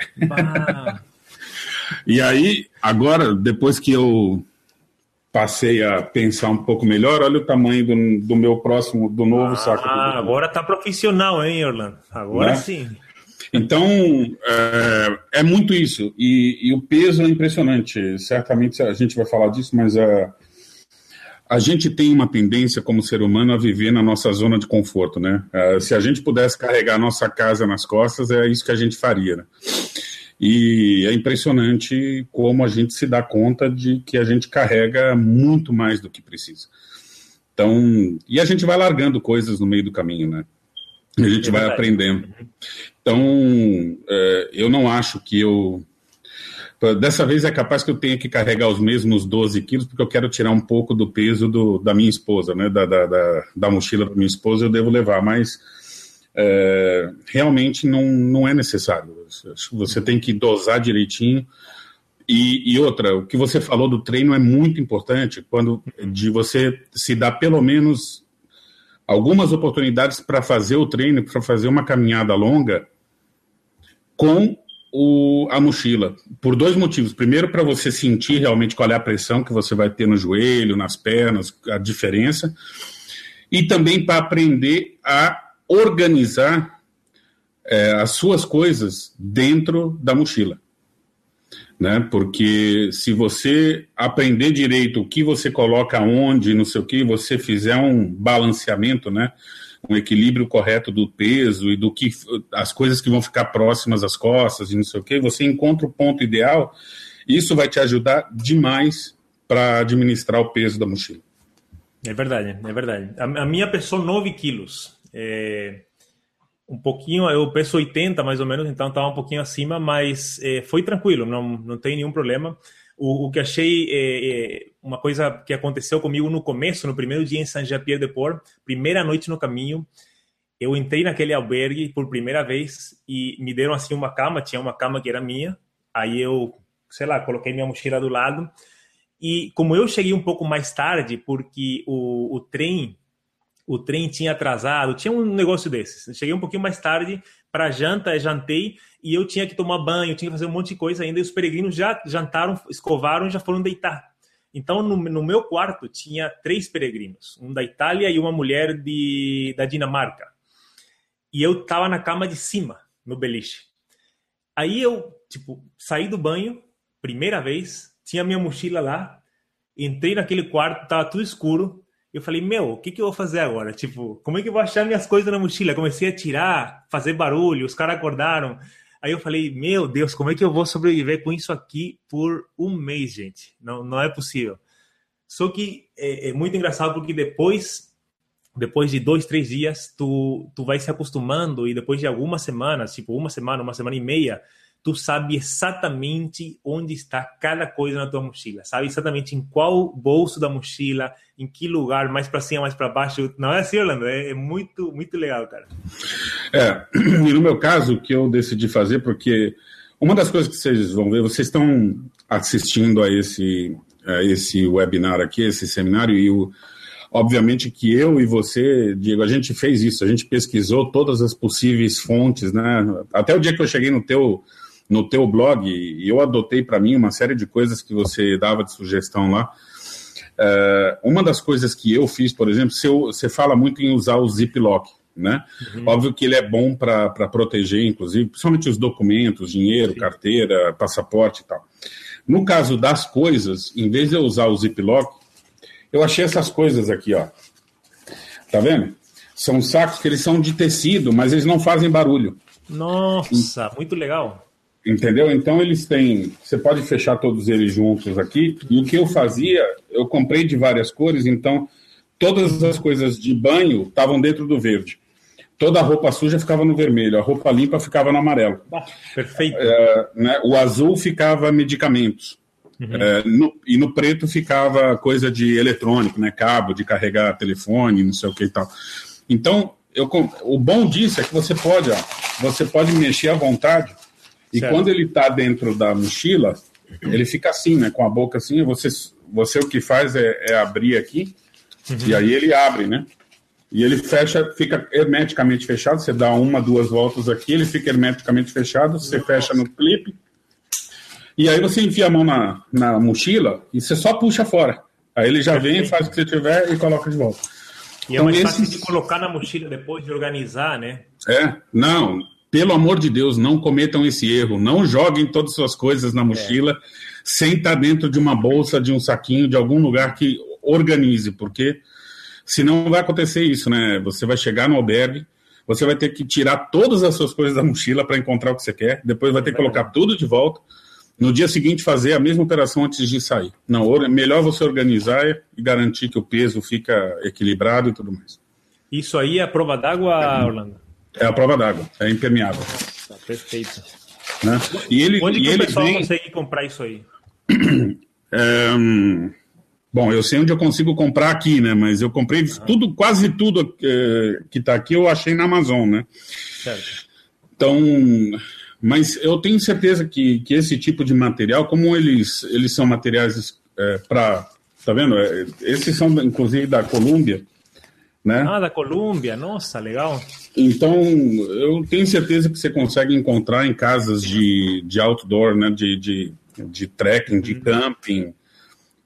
Speaker 2: E aí, agora, depois que eu passei a pensar um pouco melhor, olha o tamanho do, do meu próximo, do novo ah, saco.
Speaker 1: Ah, agora tá profissional, hein, Orlando? Agora né? sim.
Speaker 2: Então, é, é muito isso. E, e, o peso é impressionante. Certamente a gente vai falar disso, mas a, a gente tem uma tendência como ser humano a viver na nossa zona de conforto, né? É, se a gente pudesse carregar a nossa casa nas costas, é isso que a gente faria, né? E é impressionante como a gente se dá conta de que a gente carrega muito mais do que precisa. Então, e a gente vai largando coisas no meio do caminho, né? A gente é vai aprendendo. Então, é, eu não acho que eu. Dessa vez é capaz que eu tenha que carregar os mesmos 12 quilos, porque eu quero tirar um pouco do peso do, da minha esposa, né? Da, da, da, da mochila da minha esposa, eu devo levar, mas é, realmente não, não é necessário. Você tem que dosar direitinho. E, e, outra, o que você falou do treino é muito importante, quando de você se dar pelo menos algumas oportunidades para fazer o treino, para fazer uma caminhada longa com o, a mochila, por dois motivos. Primeiro, para você sentir realmente qual é a pressão que você vai ter no joelho, nas pernas, a diferença, e também para aprender a organizar é, as suas coisas dentro da mochila né? Porque se você aprender direito o que você coloca onde, não sei o que, você fizer um balanceamento, né? Um equilíbrio correto do peso e do que as coisas que vão ficar próximas às costas e não sei o que, você encontra o ponto ideal. Isso vai te ajudar demais para administrar o peso da mochila.
Speaker 1: É verdade, é verdade. A, a minha pesou 9 quilos. É, um pouquinho, eu peso 80 mais ou menos, então estava um pouquinho acima, mas é, foi tranquilo, não, não tem nenhum problema. O, o que achei é, uma coisa que aconteceu comigo no começo, no primeiro dia em Saint-Jean-Pierre-de-Port, primeira noite no caminho, eu entrei naquele albergue por primeira vez e me deram assim uma cama, tinha uma cama que era minha, aí eu, sei lá, coloquei minha mochila do lado e como eu cheguei um pouco mais tarde, porque o, o trem o trem tinha atrasado, tinha um negócio desses. Cheguei um pouquinho mais tarde para janta, jantei e eu tinha que tomar banho, tinha que fazer um monte de coisa ainda. E os peregrinos já jantaram, escovaram e já foram deitar. Então, no, no, meu quarto tinha três peregrinos, um da Itália e uma mulher de, da Dinamarca. E eu tava na cama de cima, no beliche. Aí eu, tipo, saí do banho, primeira vez, tinha minha mochila lá, entrei naquele quarto, tava tudo escuro, eu falei, meu, o que, que eu vou fazer agora? Tipo, como é que eu vou achar minhas coisas na mochila? Comecei a tirar, fazer barulho, os caras acordaram. Aí eu falei, meu Deus, como é que eu vou sobreviver com isso aqui por um mês, gente? Não, não é possível. Só que é, é muito engraçado porque depois, depois de dois, três dias, tu, tu vai se acostumando e depois de algumas semanas, tipo uma semana, uma semana e meia, tu sabe exatamente onde está cada coisa na tua mochila, sabe exatamente em qual bolso da mochila, em que lugar, mais para cima, mais para baixo. Não é assim, Orlando? É, é, muito, muito legal, cara.
Speaker 2: É, e no meu caso, o que eu decidi fazer, porque uma das coisas que vocês vão ver, vocês estão assistindo a esse, a esse webinar aqui, esse seminário, e o, obviamente que eu e você, Diego, a gente fez isso, a gente pesquisou todas as possíveis fontes, né? Até o dia que eu cheguei no teu no teu blog, e eu adotei para mim uma série de coisas que você dava de sugestão lá. Uh, uma das coisas que eu fiz, por exemplo, você fala muito em usar o Ziploc, né? Uhum. Óbvio que ele é bom para proteger, inclusive, principalmente os documentos, dinheiro, Sim. carteira, passaporte e tal. No caso das coisas, em vez de eu usar o Ziploc, eu achei essas coisas aqui, ó. Tá vendo? São sacos que eles são de tecido, mas eles não fazem barulho.
Speaker 1: Nossa, muito legal.
Speaker 2: Entendeu? Então eles têm. Você pode fechar todos eles juntos aqui. E o que eu fazia, eu comprei de várias cores, então todas as coisas de banho estavam dentro do verde. Toda a roupa suja ficava no vermelho, a roupa limpa ficava no amarelo.
Speaker 1: Ah, perfeito.
Speaker 2: É, né, o azul ficava medicamentos. Uhum. É, no, e no preto ficava coisa de eletrônico, né? Cabo de carregar telefone, não sei o que e tal. Então, eu, o bom disso é que você pode, ó, você pode mexer à vontade e certo. quando ele está dentro da mochila, ele fica assim, né? Com a boca assim. Você, você o que faz é, é abrir aqui uhum. e aí ele abre, né? E ele fecha, fica hermeticamente fechado. Você dá uma, duas voltas aqui, ele fica hermeticamente fechado. Você Nossa. fecha no clipe. E aí você enfia a mão na, na mochila e você só puxa fora. Aí ele já Perfeito. vem, faz o que você tiver e coloca de volta.
Speaker 1: E é então, é mais fácil de colocar na mochila depois de organizar, né?
Speaker 2: É, não pelo amor de Deus, não cometam esse erro. Não joguem todas as suas coisas na mochila é. sem estar dentro de uma bolsa, de um saquinho, de algum lugar que organize, porque senão vai acontecer isso, né? Você vai chegar no albergue, você vai ter que tirar todas as suas coisas da mochila para encontrar o que você quer, depois vai ter que colocar tudo de volta. No dia seguinte, fazer a mesma operação antes de sair. Não, melhor você organizar e garantir que o peso fica equilibrado e tudo mais.
Speaker 1: Isso aí é a prova d'água, Orlando?
Speaker 2: É a prova d'água, é impermeável.
Speaker 1: Tá, perfeito.
Speaker 2: Né? E ele,
Speaker 1: Onde
Speaker 2: e
Speaker 1: que o
Speaker 2: ele
Speaker 1: pessoal
Speaker 2: vem,
Speaker 1: consegue comprar isso aí?
Speaker 2: é, bom, eu sei onde eu consigo comprar aqui, né? Mas eu comprei tudo, quase tudo é, que está aqui eu achei na Amazon, né?
Speaker 1: Certo.
Speaker 2: Então, mas eu tenho certeza que, que esse tipo de material, como eles, eles são materiais é, para. Tá vendo? É, esses são, inclusive, da Colômbia, né?
Speaker 1: Ah, da Colômbia, nossa, legal.
Speaker 2: Então, eu tenho certeza que você consegue encontrar em casas de, de outdoor, né? De, de, de trekking, de camping.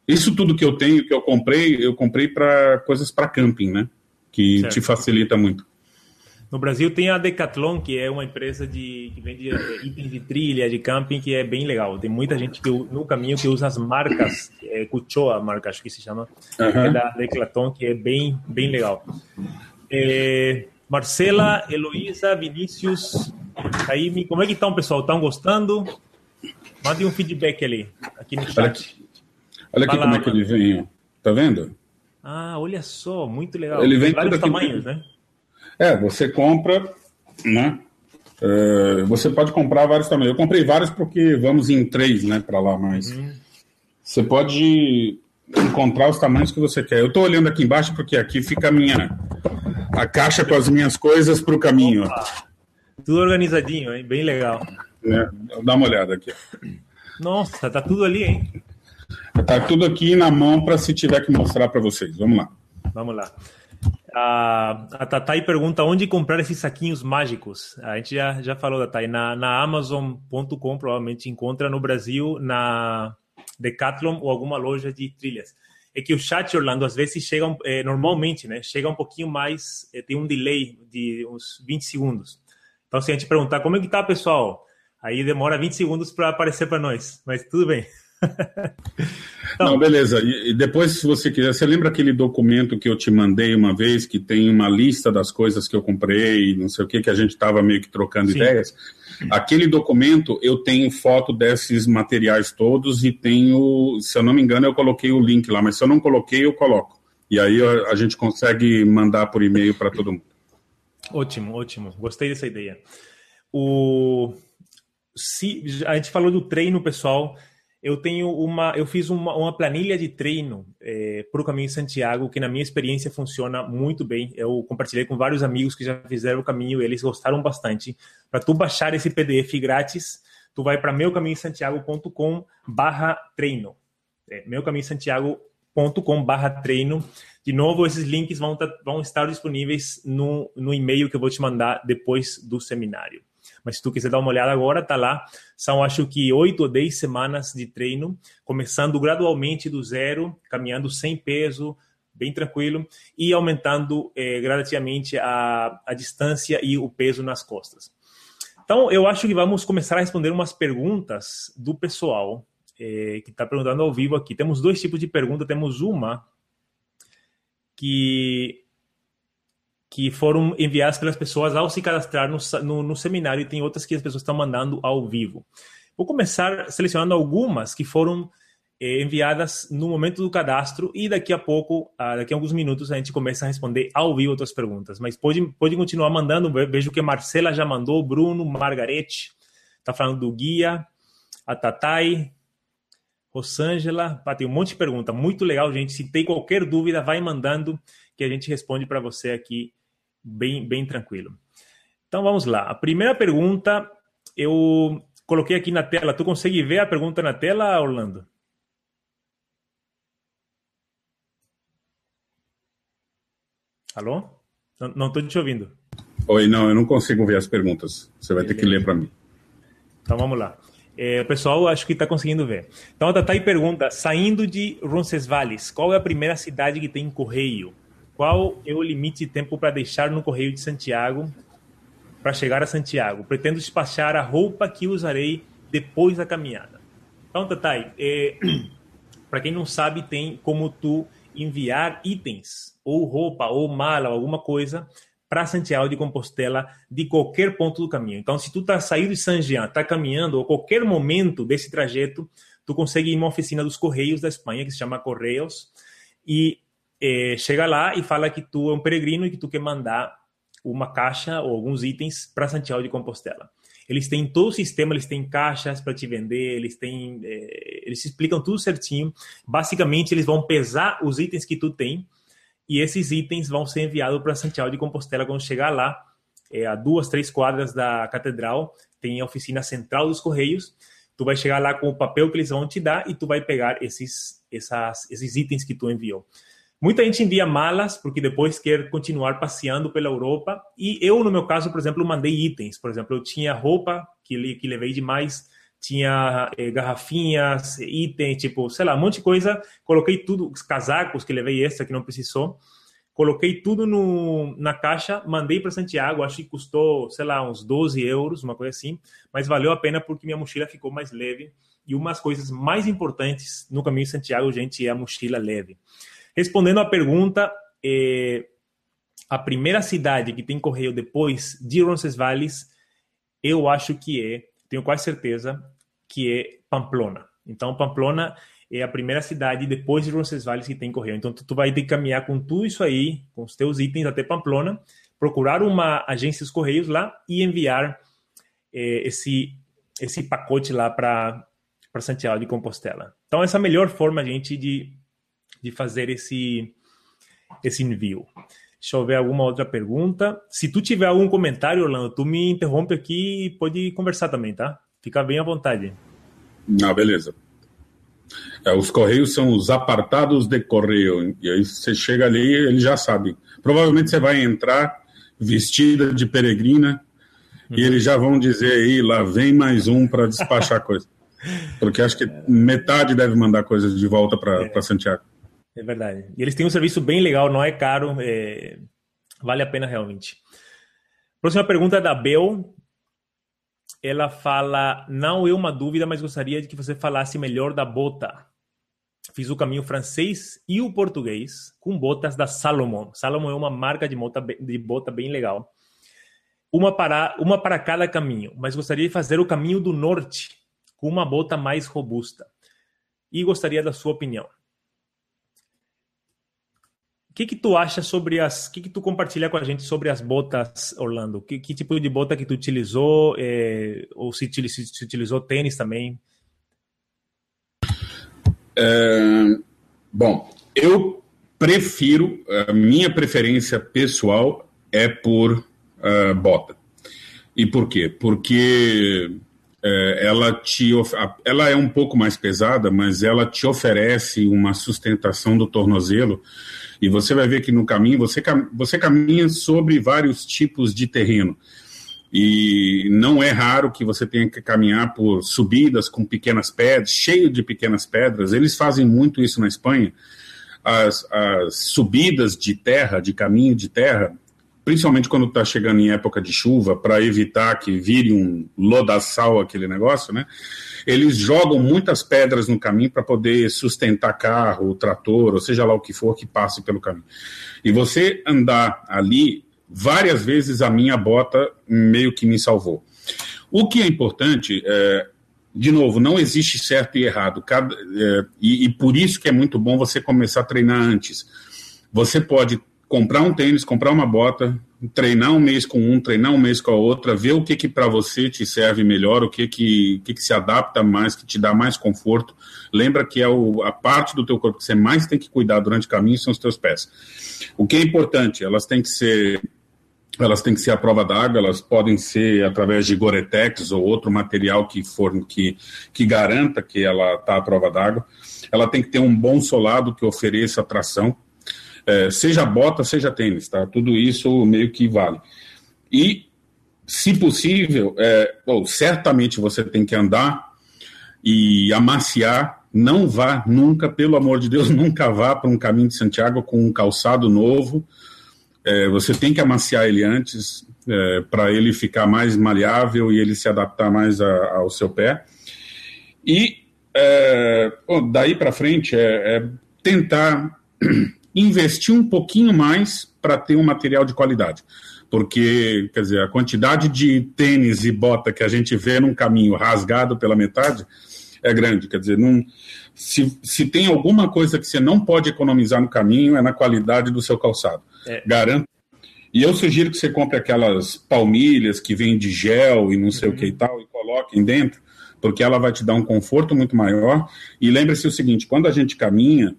Speaker 2: Isso tudo que eu tenho, que eu comprei, eu comprei para coisas para camping, né? Que
Speaker 1: Certo.
Speaker 2: te facilita muito.
Speaker 1: No Brasil tem a Decathlon, que é uma empresa de, que vende eh, itens de trilha, de camping, que é bem legal. Tem muita gente que, no caminho que usa as marcas, é, Cuchoa, a marca, acho que se chama,
Speaker 2: Aham.
Speaker 1: é da Decathlon, que é bem, bem legal. É, Marcela, Heloísa, Vinícius, Jaime, como é que estão, pessoal? Estão gostando? Mande um feedback ali, aqui no
Speaker 2: Olha
Speaker 1: chat.
Speaker 2: aqui, olha aqui
Speaker 1: Vai lá,
Speaker 2: como é que ele vem. Tá vendo?
Speaker 1: Ah, olha só, muito legal.
Speaker 2: Ele vem
Speaker 1: Tem vários
Speaker 2: aqui
Speaker 1: tamanhos,
Speaker 2: dentro.
Speaker 1: né?
Speaker 2: É, você compra, né? É, você pode comprar vários tamanhos. Eu comprei vários porque vamos em três, né, para lá, mas você pode encontrar os tamanhos que você quer. Eu estou olhando aqui embaixo porque aqui fica a minha a caixa com as minhas coisas para o caminho.
Speaker 1: Tudo organizadinho, hein? Bem legal.
Speaker 2: Né? Dá uma olhada aqui.
Speaker 1: Nossa, tá tudo ali, hein?
Speaker 2: Tá tudo aqui na mão para se tiver que mostrar para vocês. Vamos lá.
Speaker 1: Vamos lá. A, a pergunta onde comprar esses saquinhos mágicos. A gente já, já falou, Tatai. Na, na Amazon.com provavelmente encontra no Brasil, na Decathlon ou alguma loja de trilhas. É que o chat, Orlando, às vezes chega, é, normalmente, né? Chega um pouquinho mais, é, tem um delay de uns 20 segundos. Então, se a gente perguntar como é que tá, pessoal, aí demora 20 segundos para aparecer para nós. Mas tudo bem. Então-
Speaker 2: Não, beleza. E, depois, se você quiser, você lembra aquele documento que eu te mandei uma vez, que tem uma lista das coisas que eu comprei, não sei o que, que a gente estava meio que trocando
Speaker 1: Sim.
Speaker 2: ideias? Aquele documento, eu tenho foto desses materiais todos e tenho, se eu não me engano, eu coloquei o link lá, mas se eu não coloquei, eu coloco. E aí a, a gente consegue mandar por e-mail para todo mundo.
Speaker 1: Ótimo, ótimo. Gostei dessa ideia. O se a gente falou do treino, pessoal. Eu tenho uma, eu fiz uma, uma planilha de treino para o Caminho de Santiago que na minha experiência funciona muito bem. Eu compartilhei com vários amigos que já fizeram o caminho, eles gostaram bastante. Para tu baixar esse PDF grátis, tu vai para meucaminhosantiago.com/treino. É, meucaminhosantiago.com/treino. De novo, esses links vão, tá- vão estar disponíveis no, no e-mail que eu vou te mandar depois do seminário. Mas se tu quiser dar uma olhada agora, tá lá. São acho que oito ou dez semanas de treino, começando gradualmente do zero, caminhando sem peso, bem tranquilo, e aumentando eh, gradativamente a, a distância e o peso nas costas. Então, eu acho que vamos começar a responder umas perguntas do pessoal eh, que está perguntando ao vivo aqui. Temos dois tipos de pergunta. Temos uma que que foram enviadas pelas pessoas ao se cadastrar no, no, no seminário e tem outras que as pessoas estão mandando ao vivo. Vou começar selecionando algumas que foram eh, enviadas no momento do cadastro e daqui a pouco, ah, daqui a alguns minutos, a gente começa a responder ao vivo outras perguntas. Mas pode, pode continuar mandando. Ve- Vejo que Marcela já mandou, Bruno, Margarete, está falando do guia, a Tatai, Rosângela, pá, tem um monte de pergunta. Muito legal, gente. Se tem qualquer dúvida, vai mandando que a gente responde para você aqui bem, bem tranquilo. Então vamos lá. A primeira pergunta eu coloquei aqui na tela. Tu consegue ver a pergunta na tela, Orlando? Alô? Não estou te ouvindo.
Speaker 2: Oi, não, eu não consigo ver as perguntas. Você vai ter que ler para mim.
Speaker 1: Então vamos lá. É, o pessoal acho que está conseguindo ver. Então a Tatá pergunta: saindo de Roncesvalles, qual é a primeira cidade que tem correio? Qual é o limite de tempo para deixar no correio de Santiago para chegar a Santiago? Pretendo despachar a roupa que usarei depois da caminhada. Então, Tatai, é, para quem não sabe, tem como tu enviar itens, ou roupa, ou mala, ou alguma coisa, para Santiago de Compostela de qualquer ponto do caminho. Então, se tu tá saindo de San Jean, tá caminhando, ou qualquer momento desse trajeto, tu consegue ir em uma oficina dos Correios da Espanha, que se chama Correios, e eh, chega lá e fala que tu é um peregrino e que tu quer mandar uma caixa ou alguns itens para Santiago de Compostela. Eles têm todo o sistema, eles têm caixas para te vender, eles têm, é, eles explicam tudo certinho. Basicamente, eles vão pesar os itens que tu tem e esses itens vão ser enviados para Santiago de Compostela quando chegar lá, é, a duas, três quadras da catedral, tem a oficina central dos Correios. Tu vai chegar lá com o papel que eles vão te dar e tu vai pegar esses, essas, esses itens que tu enviou. Muita gente envia malas porque depois quer continuar passeando pela Europa. E eu, no meu caso, por exemplo, mandei itens. Por exemplo, eu tinha roupa que, que levei demais, tinha eh, garrafinhas, itens, tipo, sei lá, um monte de coisa. Coloquei tudo, os casacos que levei essa que não precisou. Coloquei tudo no, na caixa, mandei para Santiago. Acho que custou, sei lá, uns 12 euros, uma coisa assim. Mas valeu a pena porque minha mochila ficou mais leve. E umas coisas mais importantes no caminho de Santiago, gente, é a mochila leve. Respondendo à pergunta, é, a primeira cidade que tem correio depois de Roncesvalles, eu acho que é, tenho quase certeza, que é Pamplona. Então, Pamplona é a primeira cidade depois de Roncesvalles que tem correio. Então, tu, tu vai ter que caminhar com tudo isso aí, com os teus itens até Pamplona, procurar uma agência dos correios lá e enviar é, esse esse pacote lá para para Santiago de Compostela. Então, essa é a melhor forma, gente, de de fazer esse, esse envio. Deixa eu ver alguma outra pergunta. Se tu tiver algum comentário, Orlando, tu me interrompe aqui e pode conversar também, tá? Fica bem à vontade.
Speaker 2: Ah, beleza. É, os correios são os apartados de correio. E aí você chega ali, ele já sabe. Provavelmente você vai entrar vestida de peregrina uhum. e eles já vão dizer aí, lá vem mais um para despachar coisa. Porque acho que metade deve mandar coisas de volta para é. Santiago.
Speaker 1: É verdade. E eles têm um serviço bem legal, não é caro, é... vale a pena realmente. Próxima pergunta é da Bel. Ela fala: Não é uma dúvida, mas gostaria de que você falasse melhor da bota. Fiz o caminho francês e o português com botas da Salomon. Salomon é uma marca de de bota bem legal. Uma para, uma para cada caminho, mas gostaria de fazer o caminho do norte com uma bota mais robusta. E gostaria da sua opinião. O que que tu acha sobre as... O que que tu compartilha com a gente sobre as botas, Orlando? Que, que tipo de bota que tu utilizou? É, ou se, se, se, utilizou tênis também?
Speaker 2: É, bom, eu prefiro... A minha preferência pessoal é por uh, bota. E por quê? Porque é, ela te ela é um pouco mais pesada, mas ela te oferece uma sustentação do tornozelo e você vai ver que no caminho você, você caminha sobre vários tipos de terreno. E não é raro que você tenha que caminhar por subidas com pequenas pedras, cheio de pequenas pedras. Eles fazem muito isso na Espanha. As, as subidas de terra, de caminho de terra, principalmente quando está chegando em época de chuva, para evitar que vire um lodaçal aquele negócio, né? Eles jogam muitas pedras no caminho para poder sustentar carro, trator, ou seja lá o que for que passe pelo caminho. E você andar ali, várias vezes a minha bota meio que me salvou. O que é importante é, de novo, não existe certo e errado. Cada, é, e, e por isso que é muito bom você começar a treinar antes. Você pode comprar um tênis, comprar uma bota, treinar um mês com um, treinar um mês com a outra, ver o que que para você te serve melhor, o que que, que que se adapta mais, que te dá mais conforto. Lembra que é o, a parte do teu corpo que você mais tem que cuidar durante o caminho são os teus pés. O que é importante, elas têm que ser elas têm que ser à prova d'água, elas podem ser através de Goretex ou outro material que for que, que garanta que ela está à prova d'água. Ela tem que ter um bom solado que ofereça tração, é, seja bota, seja tênis, tá? Tudo isso meio que vale. E, se possível, é, bom, certamente você tem que andar e amaciar. Não vá nunca, pelo amor de Deus, nunca vá para um caminho de Santiago com um calçado novo. É, você tem que amaciar ele antes é, para ele ficar mais maleável e ele se adaptar mais a, ao seu pé. E é, daí para frente é, é tentar investir um pouquinho mais para ter um material de qualidade. Porque, quer dizer, a quantidade de tênis e bota que a gente vê num caminho rasgado pela metade é grande. Quer dizer, não, se, se tem alguma coisa que você não pode economizar no caminho, é na qualidade do seu calçado. É. Garanto. E eu sugiro que você compre aquelas palmilhas que vêm de gel e não sei uhum. o que e tal, e coloquem dentro, porque ela vai te dar um conforto muito maior. E lembre-se o seguinte: quando a gente caminha,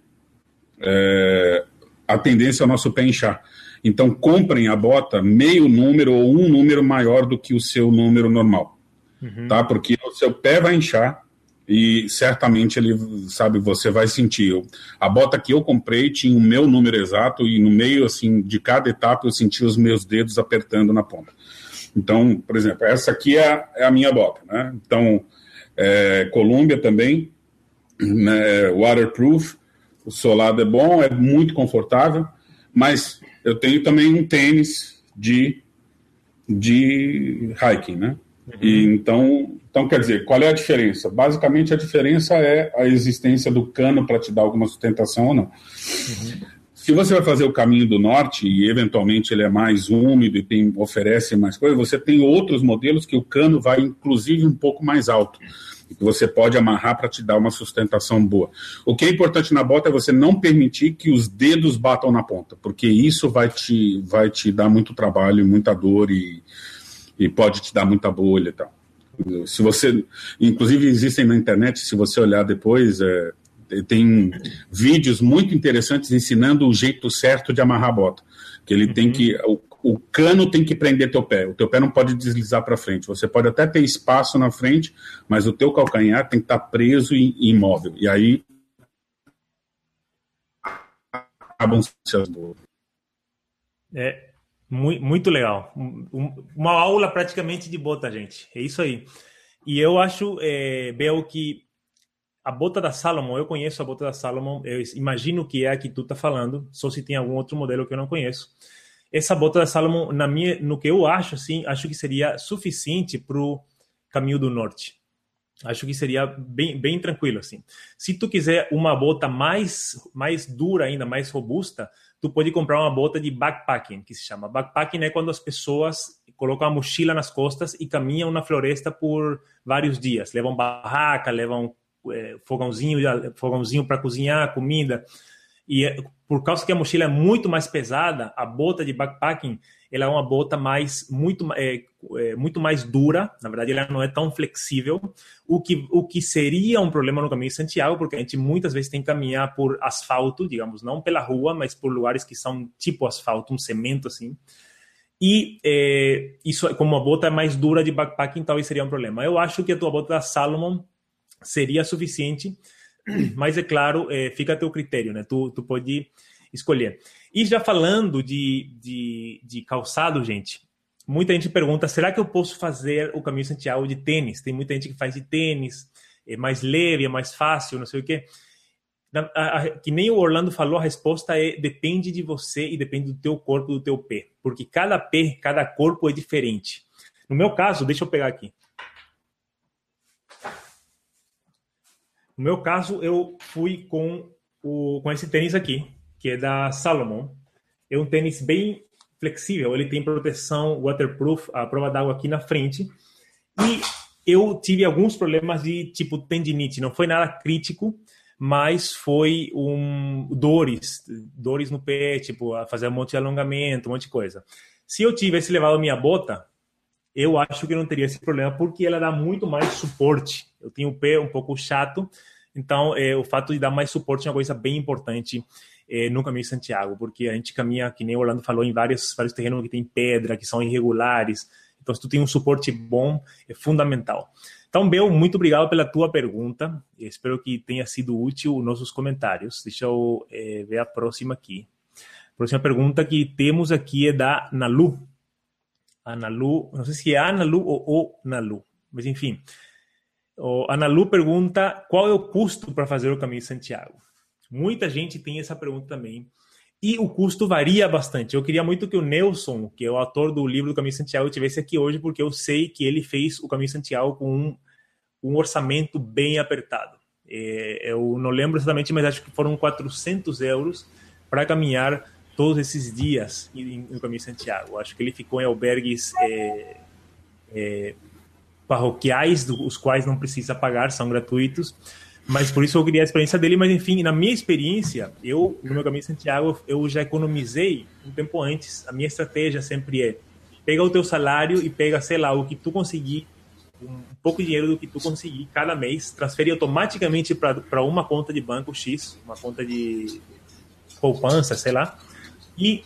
Speaker 2: é, a tendência é o nosso pé inchar. Então, comprem a bota meio número ou um número maior do que o seu número normal, uhum. tá? Porque o seu pé vai inchar e certamente ele, sabe, você vai sentir. A bota que eu comprei tinha o meu número exato e no meio, assim, de cada etapa eu senti os meus dedos apertando na ponta. Então, por exemplo, essa aqui é, é a minha bota, né? Então, é, Columbia também, né, waterproof, o solado é bom, é muito confortável, mas eu tenho também um tênis de, de hiking, né? Uhum. E então, então, quer dizer, qual é a diferença? Basicamente, a diferença é a existência do cano para te dar alguma sustentação ou não. Uhum. Se você vai fazer o caminho do norte e eventualmente ele é mais úmido e tem, oferece mais coisa, você tem outros modelos que o cano vai inclusive um pouco mais alto que você pode amarrar para te dar uma sustentação boa. O que é importante na bota é você não permitir que os dedos batam na ponta, porque isso vai te, vai te dar muito trabalho, muita dor e, e pode te dar muita bolha e tal. Se você, inclusive existem na internet, se você olhar depois, é, tem vídeos muito interessantes ensinando o jeito certo de amarrar a bota. Que ele uhum. tem que, o, cano tem que prender teu pé. O teu pé não pode deslizar para frente. Você pode até ter espaço na frente, mas o teu calcanhar tem que estar tá preso e imóvel. E aí acabam
Speaker 1: É muito, muito legal. Uma aula praticamente de bota, gente. É isso aí. E eu acho, é, Bel, que a bota da Salomon, eu conheço a bota da Salomon, eu imagino que é a que tu tá falando, só se tem algum outro modelo que eu não conheço essa bota da Salomon, na minha, no que eu acho, assim, acho que seria suficiente para o caminho do norte. Acho que seria bem, bem tranquilo, assim. Se tu quiser uma bota mais, mais dura ainda, mais robusta, tu pode comprar uma bota de backpacking, que se chama. Backpacking é quando as pessoas colocam a mochila nas costas e caminham na floresta por vários dias. Levam barraca, levam é, fogãozinho, fogãozinho para cozinhar comida. E é, por causa que a mochila é muito mais pesada, a bota de backpacking ela é uma bota mais muito é, é, muito mais dura. Na verdade, ela não é tão flexível, o que o que seria um problema no caminho de Santiago, porque a gente muitas vezes tem que caminhar por asfalto, digamos, não pela rua, mas por lugares que são tipo asfalto, um cimento assim. E é, isso, como a bota é mais dura de backpacking, talvez seria um problema. Eu acho que a tua bota da Salomon seria suficiente mas é claro, é, fica a teu critério, né? Tu, tu pode escolher. E já falando de, de, de calçado, gente, muita gente pergunta: será que eu posso fazer o caminho Santiago de tênis? Tem muita gente que faz de tênis, é mais leve, é mais fácil, não sei o quê. A, a, que nem o Orlando falou, a resposta é depende de você e depende do teu corpo, do teu pé, porque cada pé, cada corpo é diferente. No meu caso, deixa eu pegar aqui. No meu caso, eu fui com, o, com esse tênis aqui, que é da Salomon. É um tênis bem flexível, ele tem proteção waterproof, a prova d'água aqui na frente. E eu tive alguns problemas de tipo tendinite, não foi nada crítico, mas foi um dores, dores no pé, tipo, fazer um monte de alongamento, um monte de coisa. Se eu tivesse levado minha bota, eu acho que não teria esse problema, porque ela dá muito mais suporte. Eu tenho o pé um pouco chato, então é, o fato de dar mais suporte é uma coisa bem importante é, no caminho de Santiago, porque a gente caminha, que nem o Orlando falou, em vários, vários terrenos que tem pedra, que são irregulares. Então, se tu tem um suporte bom, é fundamental. Então, Bel, muito obrigado pela tua pergunta. Espero que tenha sido útil os nossos comentários. Deixa eu é, ver a próxima aqui. A próxima pergunta que temos aqui é da Nalu. Analu, não sei se é Analu o Nalu, mas enfim. O Analu pergunta qual é o custo para fazer o caminho de Santiago. Muita gente tem essa pergunta também. E o custo varia bastante. Eu queria muito que o Nelson, que é o autor do livro do Caminho Santiago, estivesse aqui hoje, porque eu sei que ele fez o Caminho Santiago com um, um orçamento bem apertado. É, eu não lembro exatamente, mas acho que foram 400 euros para caminhar todos esses dias no Caminho de Santiago. Acho que ele ficou em albergues é, é, parroquiais, os quais não precisa pagar, são gratuitos. Mas por isso eu queria a experiência dele. Mas enfim, na minha experiência, eu, no meu caminho de Santiago, eu já economizei um tempo antes. A minha estratégia sempre é pega o teu salário e pega, sei lá, o que tu conseguir, um pouco de dinheiro do que tu conseguir cada mês, transfere automaticamente para uma conta de banco X, uma conta de poupança, sei lá, e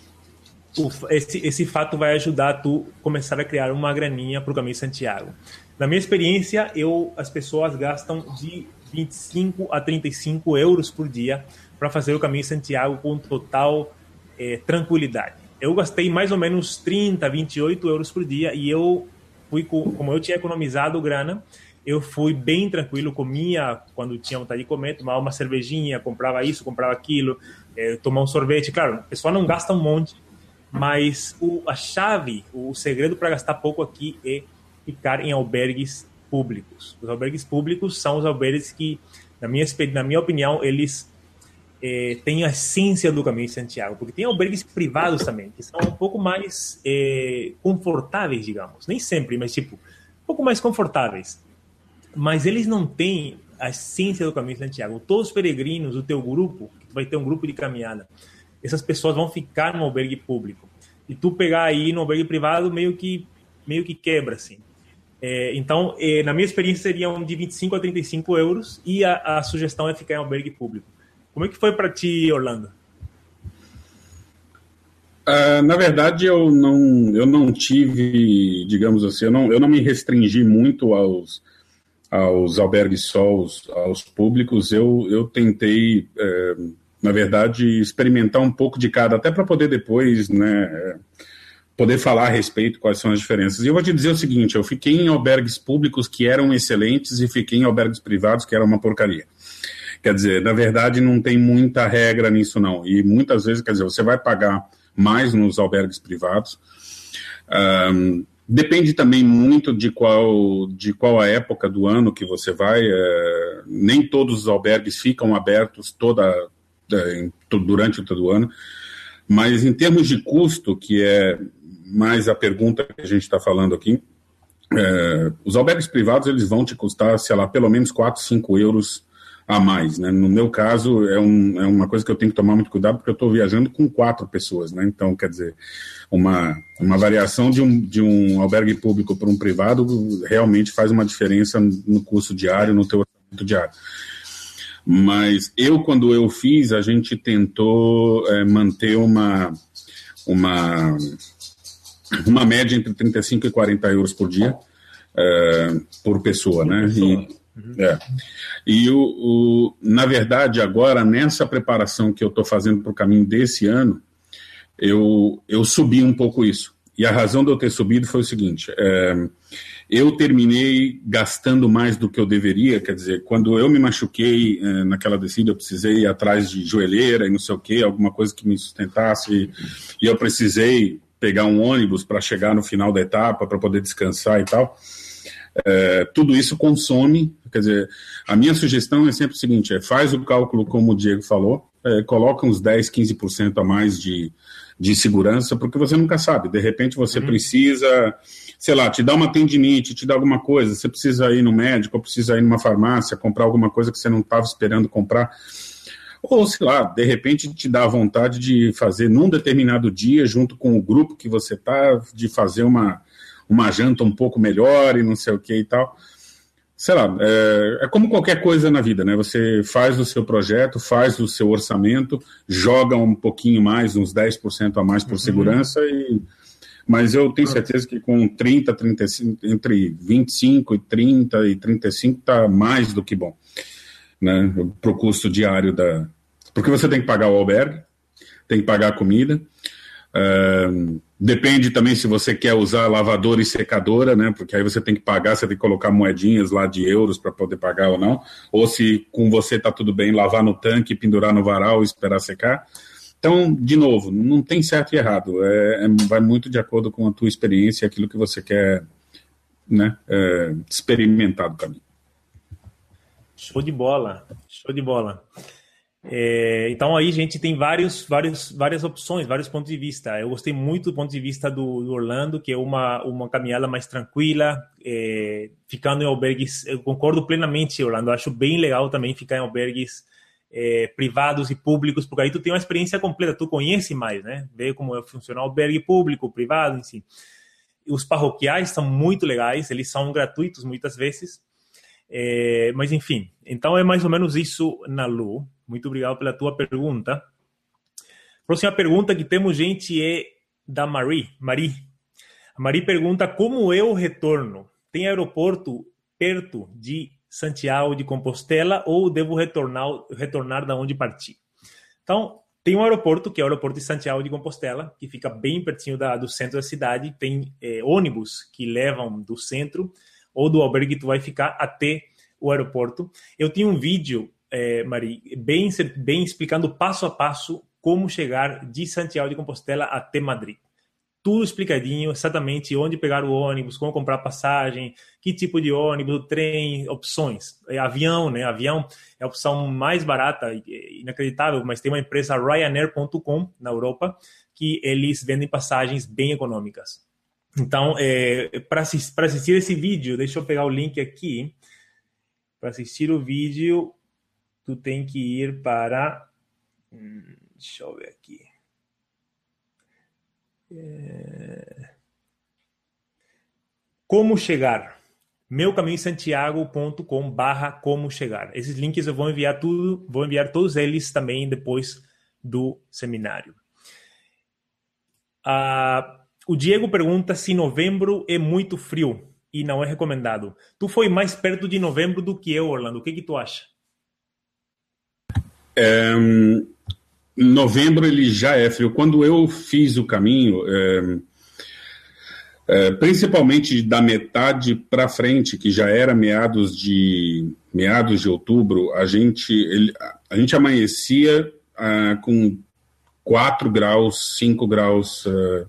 Speaker 1: o, esse, esse fato vai ajudar tu começar a criar uma graninha para o caminho Santiago. Na minha experiência, eu as pessoas gastam de 25 a 35 euros por dia para fazer o caminho Santiago com total é, tranquilidade. Eu gastei mais ou menos 30, 28 euros por dia e eu fui com, como eu tinha economizado grana, eu fui bem tranquilo, comia quando tinha vontade de comer, tomava uma cervejinha, comprava isso, comprava aquilo, é, tomar um sorvete. Claro, o pessoal não gasta um monte, mas o, a chave, o segredo para gastar pouco aqui é ficar em albergues públicos. Os albergues públicos são os albergues que, na minha, na minha opinião, eles é, têm a essência do caminho de Santiago, porque tem albergues privados também, que são um pouco mais é, confortáveis, digamos. Nem sempre, mas tipo, um pouco mais confortáveis. Mas eles não têm a essência do caminho de Santiago. Todos os peregrinos, o teu grupo, vai ter um grupo de caminhada, essas pessoas vão ficar no albergue público. E tu pegar aí no albergue privado, meio que meio que quebra, assim. É, então, é, na minha experiência, seriam de 25 a 35 euros e a, a sugestão é ficar em albergue público. Como é que foi para ti, Orlando?
Speaker 2: Uh, na verdade, eu não, eu não tive, digamos assim, eu não, eu não me restringi muito aos, aos albergues só, aos, públicos. Eu, eu tentei, é, na verdade, experimentar um pouco de cada, até para poder depois, né, poder falar a respeito quais são as diferenças. E eu vou te dizer o seguinte: eu fiquei em albergues públicos que eram excelentes e fiquei em albergues privados que eram uma porcaria. Quer dizer, na verdade, não tem muita regra nisso, não. E muitas vezes, quer dizer, você vai pagar mais nos albergues privados. Um, depende também muito de qual, de qual a época do ano que você vai. É, nem todos os albergues ficam abertos toda, é, durante todo o ano. Mas em termos de custo, que é mais a pergunta que a gente está falando aqui, é, os albergues privados eles vão te custar, sei lá, pelo menos 4, 5 euros a mais, né? No meu caso, é, um, é uma coisa que eu tenho que tomar muito cuidado, porque eu estou viajando com quatro pessoas, né? Então, quer dizer, uma, uma variação de um, de um albergue público para um privado realmente faz uma diferença no custo diário, no teu orçamento diário. Mas eu, quando eu fiz, a gente tentou é, manter uma, uma uma média entre 35 e 40 euros por dia é, por pessoa, né? É. e o, o, na verdade, agora, nessa preparação que eu estou fazendo para o caminho desse ano, eu, eu subi um pouco isso. E a razão de eu ter subido foi o seguinte: é, eu terminei gastando mais do que eu deveria, quer dizer, quando eu me machuquei é, naquela descida, eu precisei ir atrás de joelheira e não sei o que, alguma coisa que me sustentasse, e eu precisei pegar um ônibus para chegar no final da etapa, para poder descansar e tal. É, tudo isso consome, quer dizer, a minha sugestão é sempre o seguinte, é, faz o cálculo como o Diego falou, é, coloca uns 10, 15% a mais de, de segurança, porque você nunca sabe, de repente você uhum. precisa, sei lá, te dá uma tendinite, te dá alguma coisa, você precisa ir no médico, ou precisa ir numa farmácia, comprar alguma coisa que você não estava esperando comprar, ou, sei lá, de repente te dá vontade de fazer num determinado dia, junto com o grupo que você tá, de fazer uma, uma janta um pouco melhor e não sei o que e tal. Sei lá, é, é como qualquer coisa na vida, né? Você faz o seu projeto, faz o seu orçamento, joga um pouquinho mais, uns 10% a mais por uhum. segurança e mas eu tenho certeza que com 30, 35, entre 25 e 30 e 35 está mais do que bom, né, para o custo diário da, porque você tem que pagar o albergue, tem que pagar a comida. Depende também se você quer usar lavadora e secadora, né? Porque aí você tem que pagar, você tem que colocar moedinhas lá de euros para poder pagar ou não. Ou se com você tá tudo bem, lavar no tanque, pendurar no varal e esperar secar. Então, de novo, não tem certo e errado. É, é, vai muito de acordo com a tua experiência, aquilo que você quer né, é, experimentar do caminho.
Speaker 1: Show de bola, show de bola. É, então aí a gente tem vários, vários, várias opções, vários pontos de vista. Eu gostei muito do ponto de vista do, do Orlando, que é uma, uma caminhada mais tranquila, é, ficando em albergues. Eu concordo plenamente, Orlando. acho bem legal também ficar em albergues é, privados e públicos, porque aí tu tem uma experiência completa, tu conhece mais, né? Vê como funciona o albergue público, privado, enfim. Os parroquiais são muito legais, eles são gratuitos muitas vezes. É, mas enfim, então é mais ou menos isso na Lu. Muito obrigado pela tua pergunta. Próxima pergunta que temos, gente, é da Marie. Marie. A Marie pergunta como eu retorno. Tem aeroporto perto de Santiago de Compostela ou devo retornar, retornar da onde parti? Então, tem um aeroporto, que é o aeroporto de Santiago de Compostela, que fica bem pertinho da, do centro da cidade. Tem é, ônibus que levam do centro ou do albergue que tu vai ficar até o aeroporto. Eu tinha um vídeo é, Mari, bem, bem explicando passo a passo como chegar de Santiago de Compostela até Madrid. Tudo explicadinho, exatamente onde pegar o ônibus, como comprar passagem, que tipo de ônibus, trem, opções. É, avião, né? Avião é a opção mais barata, inacreditável, mas tem uma empresa Ryanair.com na Europa que eles vendem passagens bem econômicas. Então, é, para assistir esse vídeo, deixa eu pegar o link aqui. Para assistir o vídeo, tu tem que ir para. Hum, deixa eu ver aqui. É... Como chegar? meucaminhosantiago.com barra como chegar. Esses links eu vou enviar tudo, vou enviar todos eles também depois do seminário. Ah, o Diego pergunta se novembro é muito frio e não é recomendado. Tu foi mais perto de novembro do que eu, Orlando. O que que tu acha?
Speaker 2: É, novembro ele já é frio. Quando eu fiz o caminho, é, é, principalmente da metade para frente, que já era meados de meados de outubro, a gente ele, a gente amanhecia ah, com 4 graus, 5 graus. Ah,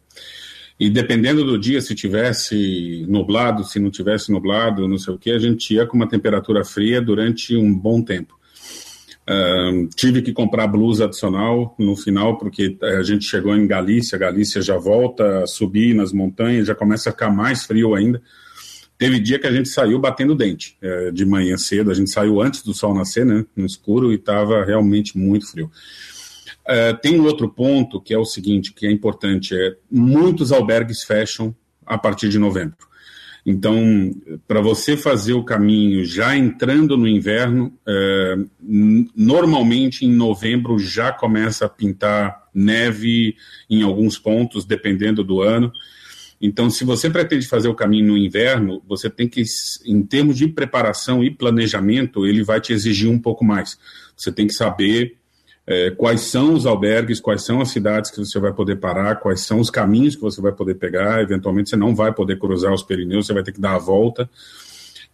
Speaker 2: e dependendo do dia, se tivesse nublado, se não tivesse nublado, não sei o que, a gente ia com uma temperatura fria durante um bom tempo. Tive que comprar blusa adicional no final, porque a gente chegou em Galícia, Galícia já volta a subir nas montanhas, já começa a ficar mais frio ainda. Teve dia que a gente saiu batendo dente é, de manhã cedo, a gente saiu antes do sol nascer, né, no escuro, e estava realmente muito frio. Uh, tem um outro ponto que é o seguinte, que é importante, é muitos albergues fecham a partir de novembro. Então, para você fazer o caminho já entrando no inverno, é, normalmente em novembro já começa a pintar neve em alguns pontos, dependendo do ano. Então, se você pretende fazer o caminho no inverno, você tem que, em termos de preparação e planejamento, ele vai te exigir um pouco mais. Você tem que saber é, quais são os albergues, quais são as cidades que você vai poder parar, quais são os caminhos que você vai poder pegar. Eventualmente, você não vai poder cruzar os Pirineus, você vai ter que dar a volta.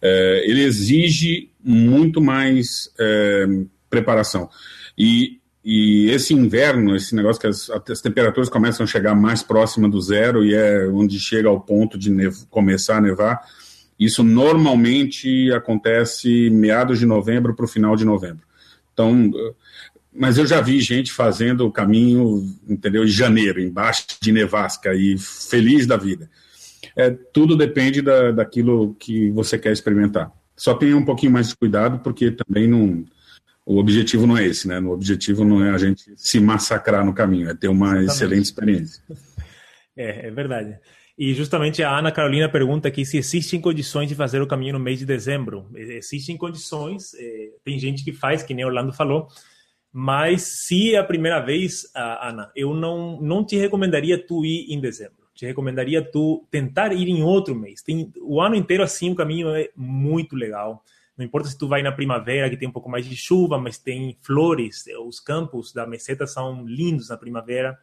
Speaker 2: É, ele exige muito mais é, preparação. E, e, esse inverno, esse negócio que as, as, temperaturas começam a chegar mais próxima do zero e é onde chega ao ponto de começar a nevar, isso normalmente acontece meados de novembro para o final de novembro. Então, mas eu já vi gente fazendo o caminho, entendeu, em janeiro, embaixo de nevasca e feliz da vida. É, tudo depende da, daquilo que você quer experimentar. Só tenha um pouquinho mais de cuidado, porque também não, o objetivo não é esse, né? O objetivo não é a gente se massacrar no caminho, é ter uma Exatamente. excelente experiência.
Speaker 1: É, é verdade. E justamente a Ana Carolina pergunta aqui se existem condições de fazer o caminho no mês de dezembro. Existem condições, é, tem gente que faz, que nem Orlando falou, mas se é a primeira vez, Ana, eu não, não te recomendaria tu ir em dezembro. Te recomendaria tu tentar ir em outro mês. Tem, o ano inteiro assim o caminho é muito legal. Não importa se tu vai na primavera, que tem um pouco mais de chuva, mas tem flores. Os campos da meseta são lindos na primavera.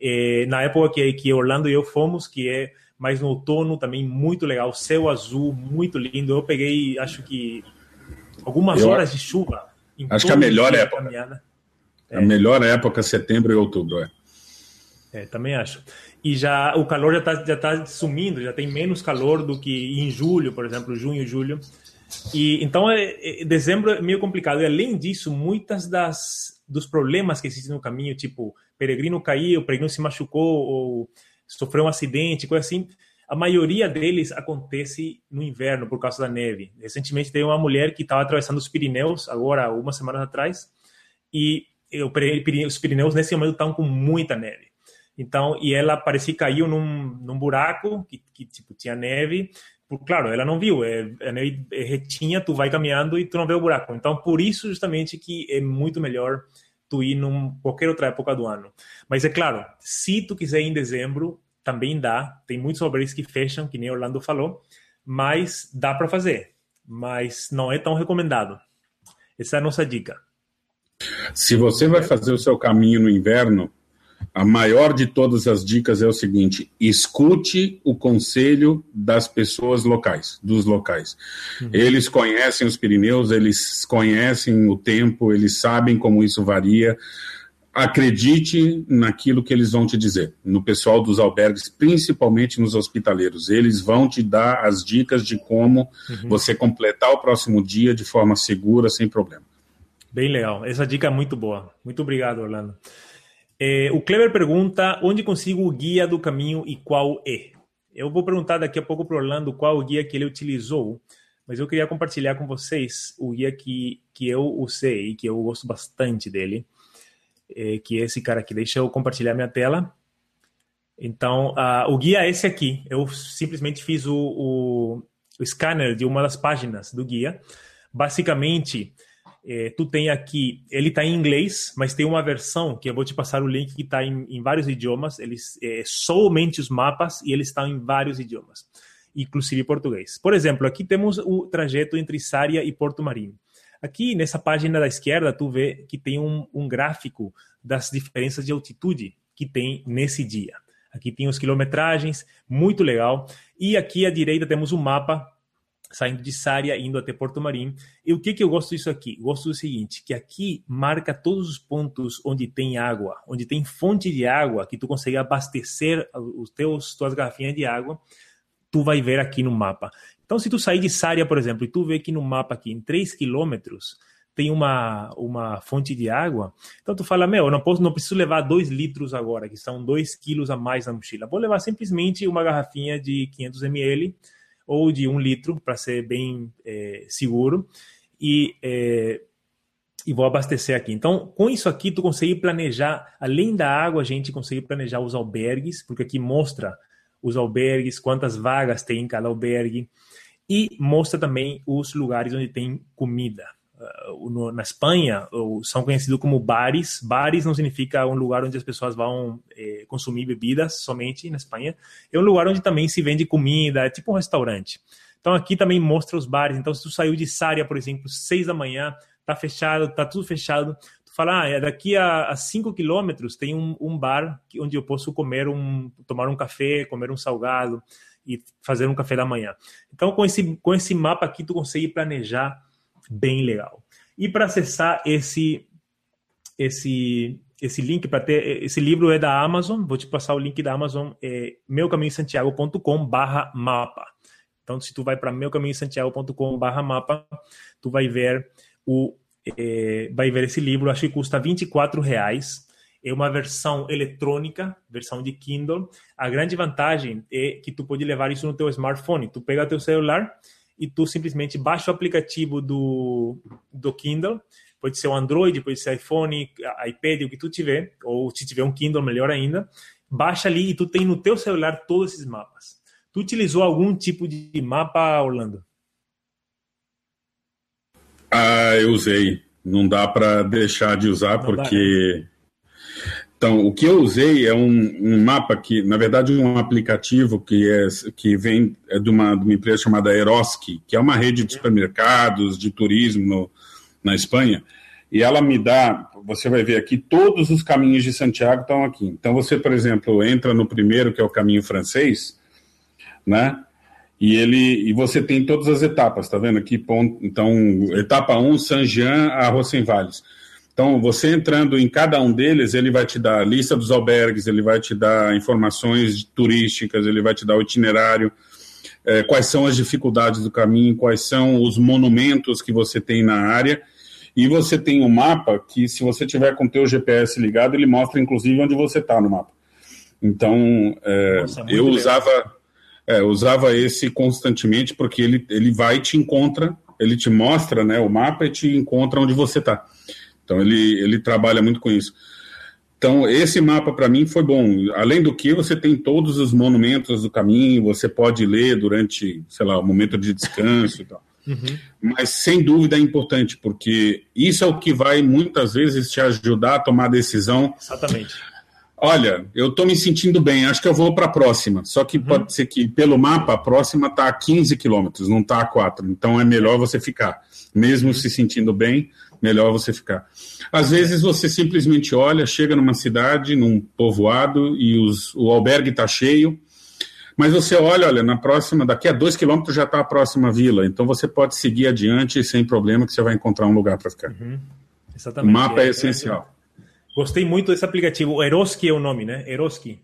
Speaker 1: É, na época que, que Orlando e eu fomos, que é mais no outono, também muito legal. Céu azul, muito lindo. Eu peguei, acho que, algumas eu... horas de chuva
Speaker 2: Acho que a melhor época. É. A melhor época, setembro e outubro, é.
Speaker 1: É, também acho. E já o calor já está já tá sumindo, já tem menos calor do que em julho, por exemplo, junho e julho. E então, é, é, dezembro é meio complicado. E além disso, muitas das dos problemas que existem no caminho, tipo peregrino caiu, peregrino se machucou ou sofreu um acidente, coisa assim, a maioria deles acontece no inverno por causa da neve. Recentemente teve uma mulher que estava atravessando os Pirineus, agora, uma semana atrás, e os Pirineus nesse momento estão com muita neve. Então, e ela parecia que caiu num, num buraco que, que tipo tinha neve. Por, claro, ela não viu, é, a neve é retinha, tu vai caminhando e tu não vê o buraco. Então, por isso justamente que é muito melhor tu ir num qualquer outra época do ano. Mas é claro, se tu quiser ir em dezembro, também dá. Tem muitos albergues que fecham, que nem Orlando falou, mas dá para fazer. Mas não é tão recomendado. Essa é a nossa dica.
Speaker 2: Se você vai fazer o seu caminho no inverno, a maior de todas as dicas é o seguinte: escute o conselho das pessoas locais, dos locais. Uhum. Eles conhecem os Pirineus, eles conhecem o tempo, eles sabem como isso varia acredite naquilo que eles vão te dizer, no pessoal dos albergues, principalmente nos hospitaleiros. Eles vão te dar as dicas de como uhum. você completar o próximo dia de forma segura, sem problema.
Speaker 1: Bem legal. Essa dica é muito boa. Muito obrigado, Orlando. É, o Kleber pergunta onde consigo o guia do caminho e qual é. Eu vou perguntar daqui a pouco para Orlando qual o guia que ele utilizou, mas eu queria compartilhar com vocês o guia que, que eu usei e que eu gosto bastante dele é, que é esse cara aqui. Deixa eu compartilhar minha tela. Então, uh, o guia é esse aqui. Eu simplesmente fiz o, o, o scanner de uma das páginas do guia. Basicamente, é, tu tem aqui, ele está em inglês, mas tem uma versão que eu vou te passar o link que está em, em, vários idiomas. Eles é, somente os mapas e eles estão em vários idiomas, inclusive português. Por exemplo, aqui temos o trajeto entre Sária e Porto Marinho. Aqui nessa página da esquerda, tu vê que tem um, um gráfico das diferenças de altitude que tem nesse dia. Aqui tem os quilometragens, muito legal. E aqui à direita temos um mapa saindo de Sária, indo até Porto Marim. E o que, que eu gosto disso aqui? Gosto do seguinte, que aqui marca todos os pontos onde tem água, onde tem fonte de água, que tu consegue abastecer os teus tuas garrafinhas de água, tu vai ver aqui no mapa. Então, se tu sair de Sária, por exemplo, e tu vê que no mapa aqui, em 3 quilômetros, tem uma, uma fonte de água, então tu fala, meu, eu não, posso, não preciso levar 2 litros agora, que são 2 quilos a mais na mochila. Vou levar simplesmente uma garrafinha de 500 ml ou de 1 litro, para ser bem é, seguro, e, é, e vou abastecer aqui. Então, com isso aqui, tu consegue planejar, além da água, a gente consegue planejar os albergues, porque aqui mostra os albergues, quantas vagas tem em cada albergue, e mostra também os lugares onde tem comida. Uh, no, na Espanha, são conhecidos como bares. Bares não significa um lugar onde as pessoas vão eh, consumir bebidas somente na Espanha. É um lugar onde também se vende comida, é tipo um restaurante. Então aqui também mostra os bares. Então se tu saiu de Sária, por exemplo, seis da manhã, tá fechado, tá tudo fechado. Tu fala, ah, é daqui a, a cinco quilômetros tem um, um bar onde eu posso comer um, tomar um café, comer um salgado e fazer um café da manhã. Então, com esse, com esse mapa aqui, tu consegue planejar bem legal. E para acessar esse, esse, esse link, para ter esse livro é da Amazon, vou te passar o link da Amazon, é meucaminhosantiago.com barra mapa. Então, se tu vai para meucaminhosantiago.com barra mapa, tu vai ver o é, vai ver esse livro, acho que custa 24 reais é uma versão eletrônica, versão de Kindle. A grande vantagem é que tu pode levar isso no teu smartphone. Tu pega teu celular e tu simplesmente baixa o aplicativo do, do Kindle. Pode ser o Android, pode ser iPhone, iPad, o que tu tiver, ou se tiver um Kindle, melhor ainda. Baixa ali e tu tem no teu celular todos esses mapas. Tu utilizou algum tipo de mapa, Orlando?
Speaker 2: Ah, eu usei. Não dá para deixar de usar Não porque dá, né? Então, o que eu usei é um, um, mapa que, na verdade, um aplicativo que, é, que vem é de, uma, de uma empresa chamada Eroski, que é uma rede de supermercados, de turismo no, na Espanha, e ela me dá, você vai ver aqui, todos os caminhos de Santiago estão aqui. Então, você, por exemplo, entra no primeiro, que é o caminho francês, né? E ele e você tem todas as etapas, tá vendo aqui? Ponto, então, etapa 1, Saint-Jean a Rocenvalles. Então, você entrando em cada um deles, ele vai te dar a lista dos albergues, ele vai te dar informações turísticas, ele vai te dar o itinerário. é, quais são as dificuldades do caminho, quais são os monumentos que você tem na área. E você tem um mapa que, se você tiver com o teu GPS ligado, ele mostra inclusive onde você está no mapa. Então, é, Nossa, eu usava, é, usava esse constantemente porque ele, ele vai e te encontra, ele te mostra né, o mapa e te encontra onde você está. Então, ele, ele trabalha muito com isso. Então, esse mapa para mim foi bom. Além do que, você tem todos os monumentos do caminho, você pode ler durante, sei lá, o momento de descanso e tal. Uhum. Mas, sem dúvida, é importante, porque isso é o que vai muitas vezes te ajudar a tomar a decisão.
Speaker 1: Exatamente.
Speaker 2: Olha, eu estou me sentindo bem, acho que eu vou para a próxima. Só que uhum. pode ser que, pelo mapa, a próxima está a 15 quilômetros, não está a 4. Então, é melhor você ficar. Mesmo uhum. se sentindo bem, melhor você ficar. Às vezes você simplesmente olha, chega numa cidade, num povoado, e os, o albergue está cheio, mas você olha, olha, na próxima, daqui a dois quilômetros já está a próxima vila, então você pode seguir adiante sem problema que você vai encontrar um lugar para ficar. Uhum. O mapa é, é essencial.
Speaker 1: É, gostei muito desse aplicativo. O Eroski é o nome, né? Eroski.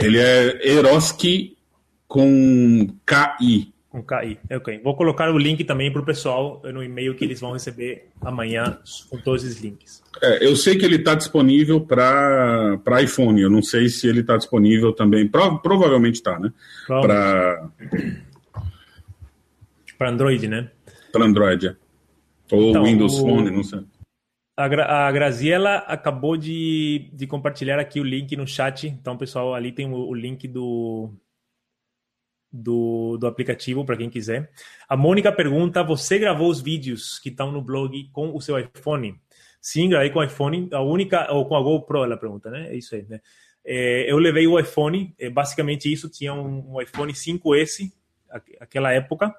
Speaker 2: Ele é Eroski com KI.
Speaker 1: Com KI. Ok. Vou colocar o link também para o pessoal no e-mail que eles vão receber amanhã com todos os links.
Speaker 2: É, eu sei que ele está disponível para iPhone. Eu não sei se ele está disponível também. Pro, provavelmente está, né? Para.
Speaker 1: Para Android, né?
Speaker 2: Para Android. É. Ou então, Windows o... Phone, não sei.
Speaker 1: A, Gra a Graziela acabou de, de compartilhar aqui o link no chat. Então, pessoal, ali tem o, o link do, do, do aplicativo para quem quiser. A Mônica pergunta: você gravou os vídeos que estão no blog com o seu iPhone? Sim, gravei com o iPhone. A única ou com a GoPro, ela pergunta, né? É isso aí, né? É, eu levei o iPhone, é, basicamente isso, tinha um, um iPhone 5S, aquela época,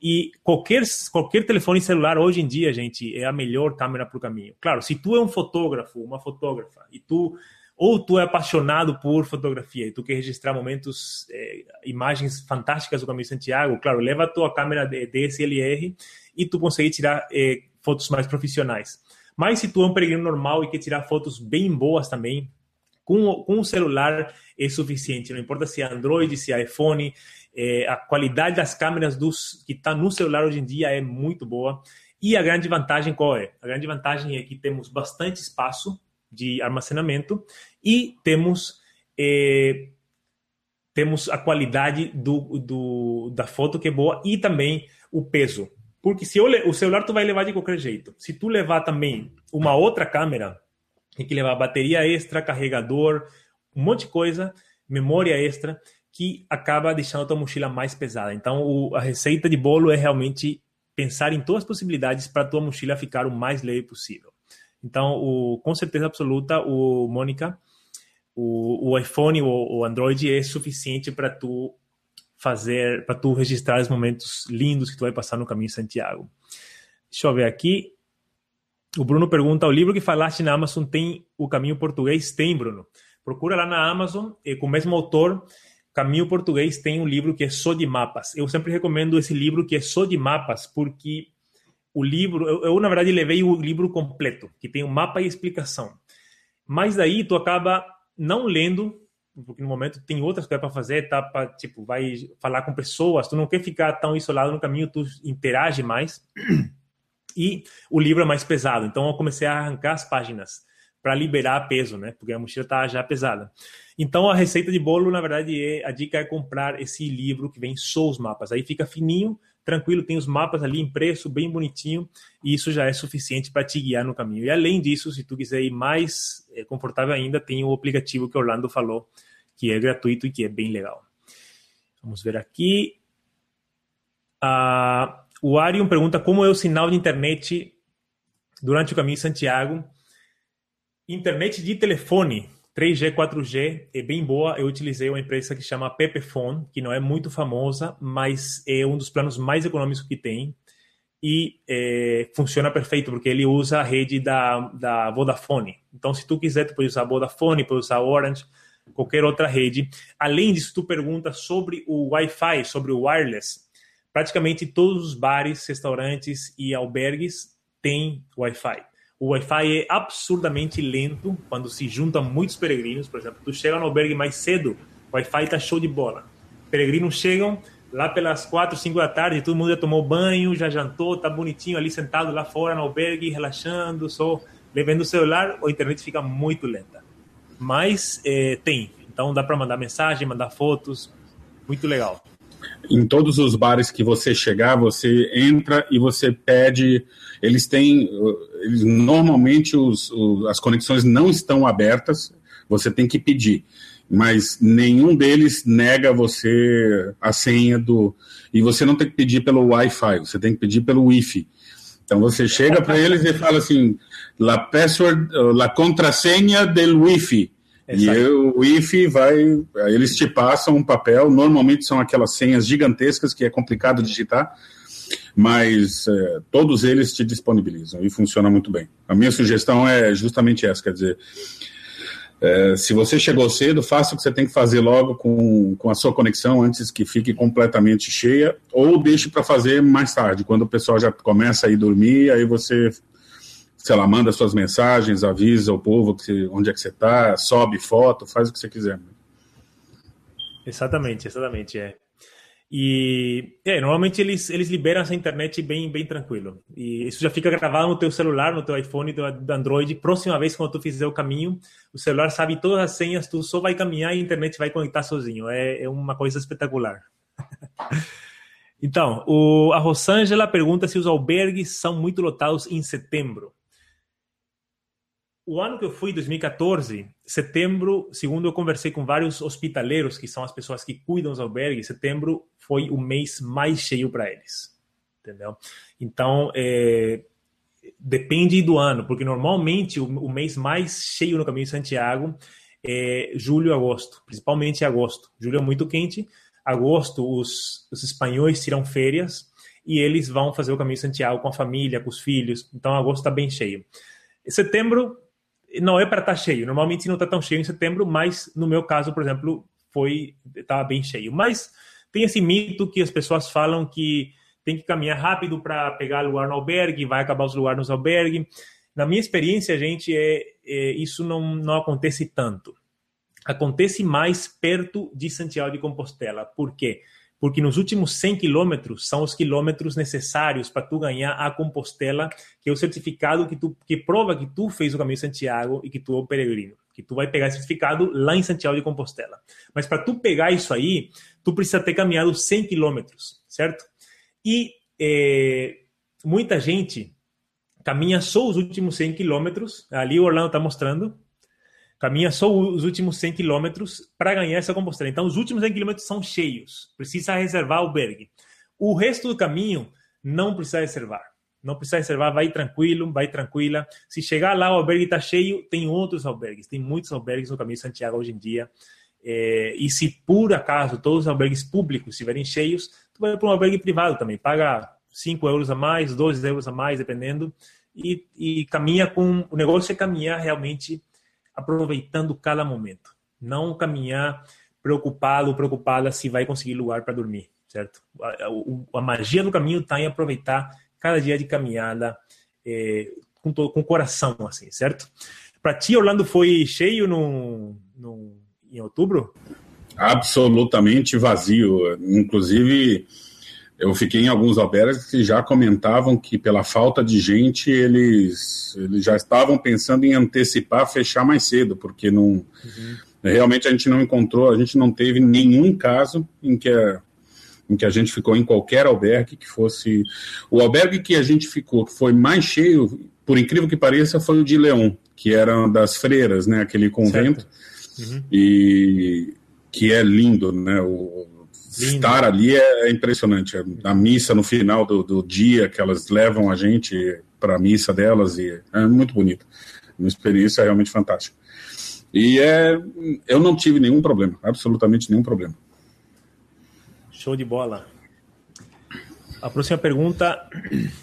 Speaker 1: e qualquer, qualquer telefone celular hoje em dia, gente, é a melhor câmera para o caminho. Claro, se tu é um fotógrafo, uma fotógrafa, e tu ou tu é apaixonado por fotografia e tu quer registrar momentos, é, imagens fantásticas do Caminho de Santiago, claro, leva a tua câmera DSLR e tu consegue tirar é, fotos mais profissionais. Mas se tu é um peregrino normal e quer tirar fotos bem boas também, com, com o celular é suficiente. Não importa se é Android, se é iPhone, é, a qualidade das câmeras dos, que está no celular hoje em dia é muito boa. E a grande vantagem qual é? A grande vantagem é que temos bastante espaço de armazenamento e temos é, temos a qualidade do, do, da foto que é boa e também o peso. Porque se eu, o celular tu vai levar de qualquer jeito. Se tu levar também uma outra câmera, tem que levar bateria extra, carregador, um monte de coisa, memória extra, que acaba deixando a tua mochila mais pesada. Então, o, a receita de bolo é realmente pensar em todas as possibilidades para a tua mochila ficar o mais leve possível. Então, o, com certeza absoluta, o Mônica, o, o iPhone ou o Android é suficiente para tu fazer, para tu registrar os momentos lindos que tu vai passar no caminho de Santiago. Deixa eu ver aqui. O Bruno pergunta: o livro que falaste na Amazon tem o caminho português? Tem, Bruno. Procura lá na Amazon, com o mesmo autor, Caminho Português tem um livro que é só de mapas. Eu sempre recomendo esse livro que é só de mapas, porque o livro, eu, eu, na verdade levei o livro completo, que tem um mapa e explicação. Mas daí tu acaba não lendo, porque no momento tem outras coisas para fazer, tá para tipo, vai falar com pessoas, tu não quer ficar tão isolado no caminho, tu interage mais. E o livro é mais pesado, então eu comecei a arrancar as páginas para liberar peso, né? Porque a mochila tá já pesada. Então a receita de bolo, na verdade, é a dica é comprar esse livro que vem só os mapas. Aí fica fininho, tranquilo, tem os mapas ali impresso, bem bonitinho, e isso já é suficiente para te guiar no caminho. E além disso, se tu quiser ir mais é, confortável ainda, tem o aplicativo que Orlando falou, que é gratuito e que é bem legal. Vamos ver aqui. Ah, o Arion pergunta como é o sinal de internet durante o caminho de Santiago. Internet de telefone 3G, 4G é bem boa. Eu utilizei uma empresa que chama Pepefone, que não é muito famosa, mas é um dos planos mais econômicos que tem. E é, funciona perfeito, porque ele usa a rede da, da Vodafone. Então, se tu quiser, tu pode usar Vodafone, pode usar Orange, qualquer outra rede. Além disso, tu pergunta sobre o Wi-Fi, sobre o wireless. Praticamente todos os bares, restaurantes e albergues têm Wi-Fi. O Wi-Fi é absurdamente lento quando se juntam muitos peregrinos. Por exemplo, tu chega no albergue mais cedo, o Wi-Fi tá show de bola. peregrinos chegam lá pelas quatro, cinco da tarde, todo mundo já tomou banho, já jantou, tá bonitinho ali sentado lá fora no albergue, relaxando, só levando o celular, a internet fica muito lenta. Mas é, tem, então dá para mandar mensagem, mandar fotos, muito legal.
Speaker 2: Em todos os bares que você chegar, você entra e você pede. Eles têm. Eles, normalmente os, os, as conexões não estão abertas, você tem que pedir mas nenhum deles nega você a senha do. E você não tem que pedir pelo Wi-Fi, você tem que pedir pelo Wi-Fi. Então você chega para eles e fala assim: la password, la contrasenha del Wi-Fi. E o Wi-Fi vai. Eles te passam um papel, normalmente são aquelas senhas gigantescas que é complicado digitar, mas é, todos eles te disponibilizam e funciona muito bem. A minha sugestão é justamente essa: quer dizer, é, se você chegou cedo, faça o que você tem que fazer logo com, com a sua conexão antes que fique completamente cheia, ou deixe para fazer mais tarde, quando o pessoal já começa a ir dormir, aí você, sei lá, manda suas mensagens, avisa o povo que, onde é que você está, sobe foto, faz o que você quiser.
Speaker 1: Exatamente, exatamente, é. E é, normalmente eles, eles liberam essa internet bem, bem tranquilo. E isso já fica gravado no teu celular, no teu iPhone, no teu Android. Próxima vez, quando tu fizer o caminho, o celular sabe todas as senhas, tu só vai caminhar e a internet vai conectar sozinho. É, é uma coisa espetacular. então, o, a Rosângela pergunta se os albergues são muito lotados em setembro. O ano que eu fui, 2014, setembro, segundo eu conversei com vários hospitaleiros, que são as pessoas que cuidam dos albergues, setembro foi o mês mais cheio para eles. Entendeu? Então, é, depende do ano, porque normalmente o, o, mês mais cheio no Caminho de Santiago é julho agosto, principalmente agosto. Julho é muito quente, agosto os, os espanhóis tiram férias e eles vão fazer o Caminho de Santiago com a família, com os filhos. Então, agosto está bem cheio. Setembro não é para estar tá cheio. Normalmente não está tão cheio em setembro, mas no meu caso, por exemplo, foi estava bem cheio. Mas tem esse mito que as pessoas falam que tem que caminhar rápido para pegar lugar no albergue, vai acabar os lugares nos albergue. Na minha experiência, gente, é, é, isso não, não acontece tanto. Acontece mais perto de Santiago de Compostela. Por quê? porque nos últimos 100 quilômetros são os quilômetros necessários para tu ganhar a Compostela, que é o certificado que, tu, que prova que tu fez o caminho de Santiago e que tu é um peregrino, que tu vai pegar esse certificado lá em Santiago de Compostela. Mas para tu pegar isso aí, tu precisa ter caminhado 100 quilômetros, certo? E é, muita gente caminha só os últimos 100 quilômetros, ali o Orlando está mostrando, caminha só os últimos 100 quilômetros para ganhar essa Compostela. Então, os últimos 100 quilômetros são cheios, precisa reservar albergue. O resto do caminho não precisa reservar. Não precisa reservar, vai tranquilo, vai tranquila. Se chegar lá, o albergue está cheio, tem outros albergues, tem muitos albergues no caminho de Santiago hoje em dia. É, e se por acaso todos os albergues públicos estiverem cheios, tu vai para um albergue privado também, paga 5 euros a mais, 12 euros a mais, dependendo, e, e caminha com. O negócio é caminhar realmente aproveitando cada momento. Não caminhar preocupado, preocupada se vai conseguir lugar para dormir, certo? A, a, a, magia do caminho está em aproveitar cada dia de caminhada é, com, todo, com coração, assim, certo? Para ti, Orlando foi cheio no, no, em outubro?
Speaker 2: Absolutamente vazio. Inclusive, eu fiquei em alguns albergues que já comentavam que pela falta de gente eles, eles já estavam pensando em antecipar, fechar mais cedo, porque não uhum. realmente a gente não encontrou, a gente não teve nenhum caso em que a, em que a gente ficou em qualquer albergue que fosse o albergue que a gente ficou que foi mais cheio, por incrível que pareça, foi o de Leão, que era das freiras, né, aquele convento uhum. e que é lindo, né, o Lindo. Estar ali é impressionante. A missa no final do, do dia que elas levam a gente para a missa delas e é muito bonito. Uma experiência realmente fantástica. E é, eu não tive nenhum problema, absolutamente nenhum problema.
Speaker 1: Show de bola. A próxima pergunta,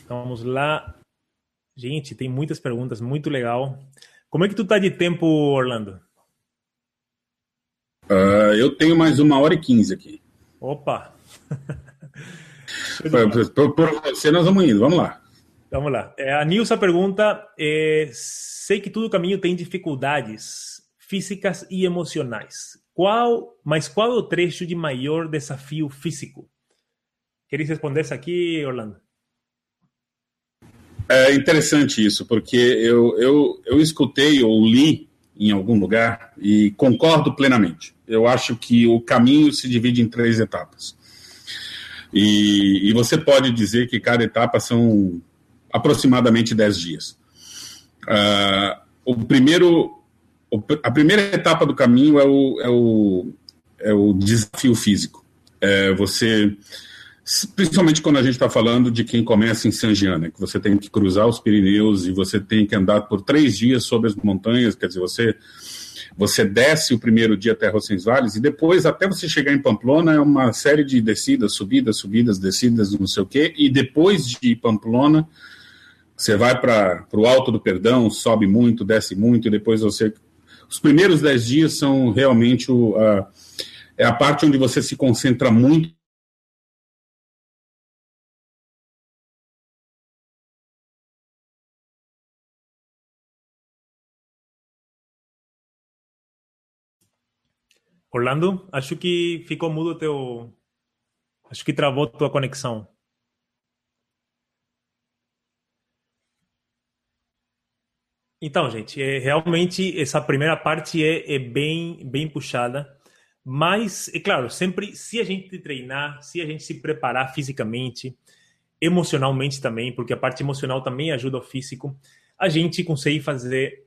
Speaker 1: vamos lá. Gente, tem muitas perguntas, muito legal. Como é que tu tá de tempo, Orlando?
Speaker 2: Uh, eu tenho mais uma hora e quinze aqui.
Speaker 1: Opa!
Speaker 2: por, por, você nós vamos indo, vamos lá.
Speaker 1: Vamos lá. É, a Nilsa pergunta: é, sei que todo caminho tem dificuldades físicas e emocionais. qual, mas qual é o trecho de maior desafio físico? Queres responder isso aqui, Orlando?
Speaker 2: É interessante isso, porque eu, eu, eu escutei ou li em algum lugar e concordo plenamente. Eu acho que o caminho se divide em três etapas. E, e você pode dizer que cada etapa são aproximadamente dez dias. Uh, o primeiro, a primeira etapa do caminho é o, é o, é o desafio físico. É você principalmente quando a gente está falando de quem começa em Saint-Jean, que você tem que cruzar os Pirineus e você tem que andar por três dias sobre as montanhas, quer dizer, você você desce o primeiro dia até Roncesvalles e depois, até você chegar em Pamplona, é uma série de descidas, subidas, subidas, descidas, não sei o quê, e depois de Pamplona, você vai para o Alto do Perdão, sobe muito, desce muito, e depois você... Os primeiros dez dias são realmente o, a, é a parte onde você se concentra muito
Speaker 1: Orlando, acho que ficou mudo teu. Acho que travou tua conexão. Então, gente, é, realmente essa primeira parte é, é, bem, bem puxada, mas, é claro, sempre se a gente treinar, se a gente se preparar fisicamente, emocionalmente também, porque a parte emocional também ajuda o físico, a gente consegue fazer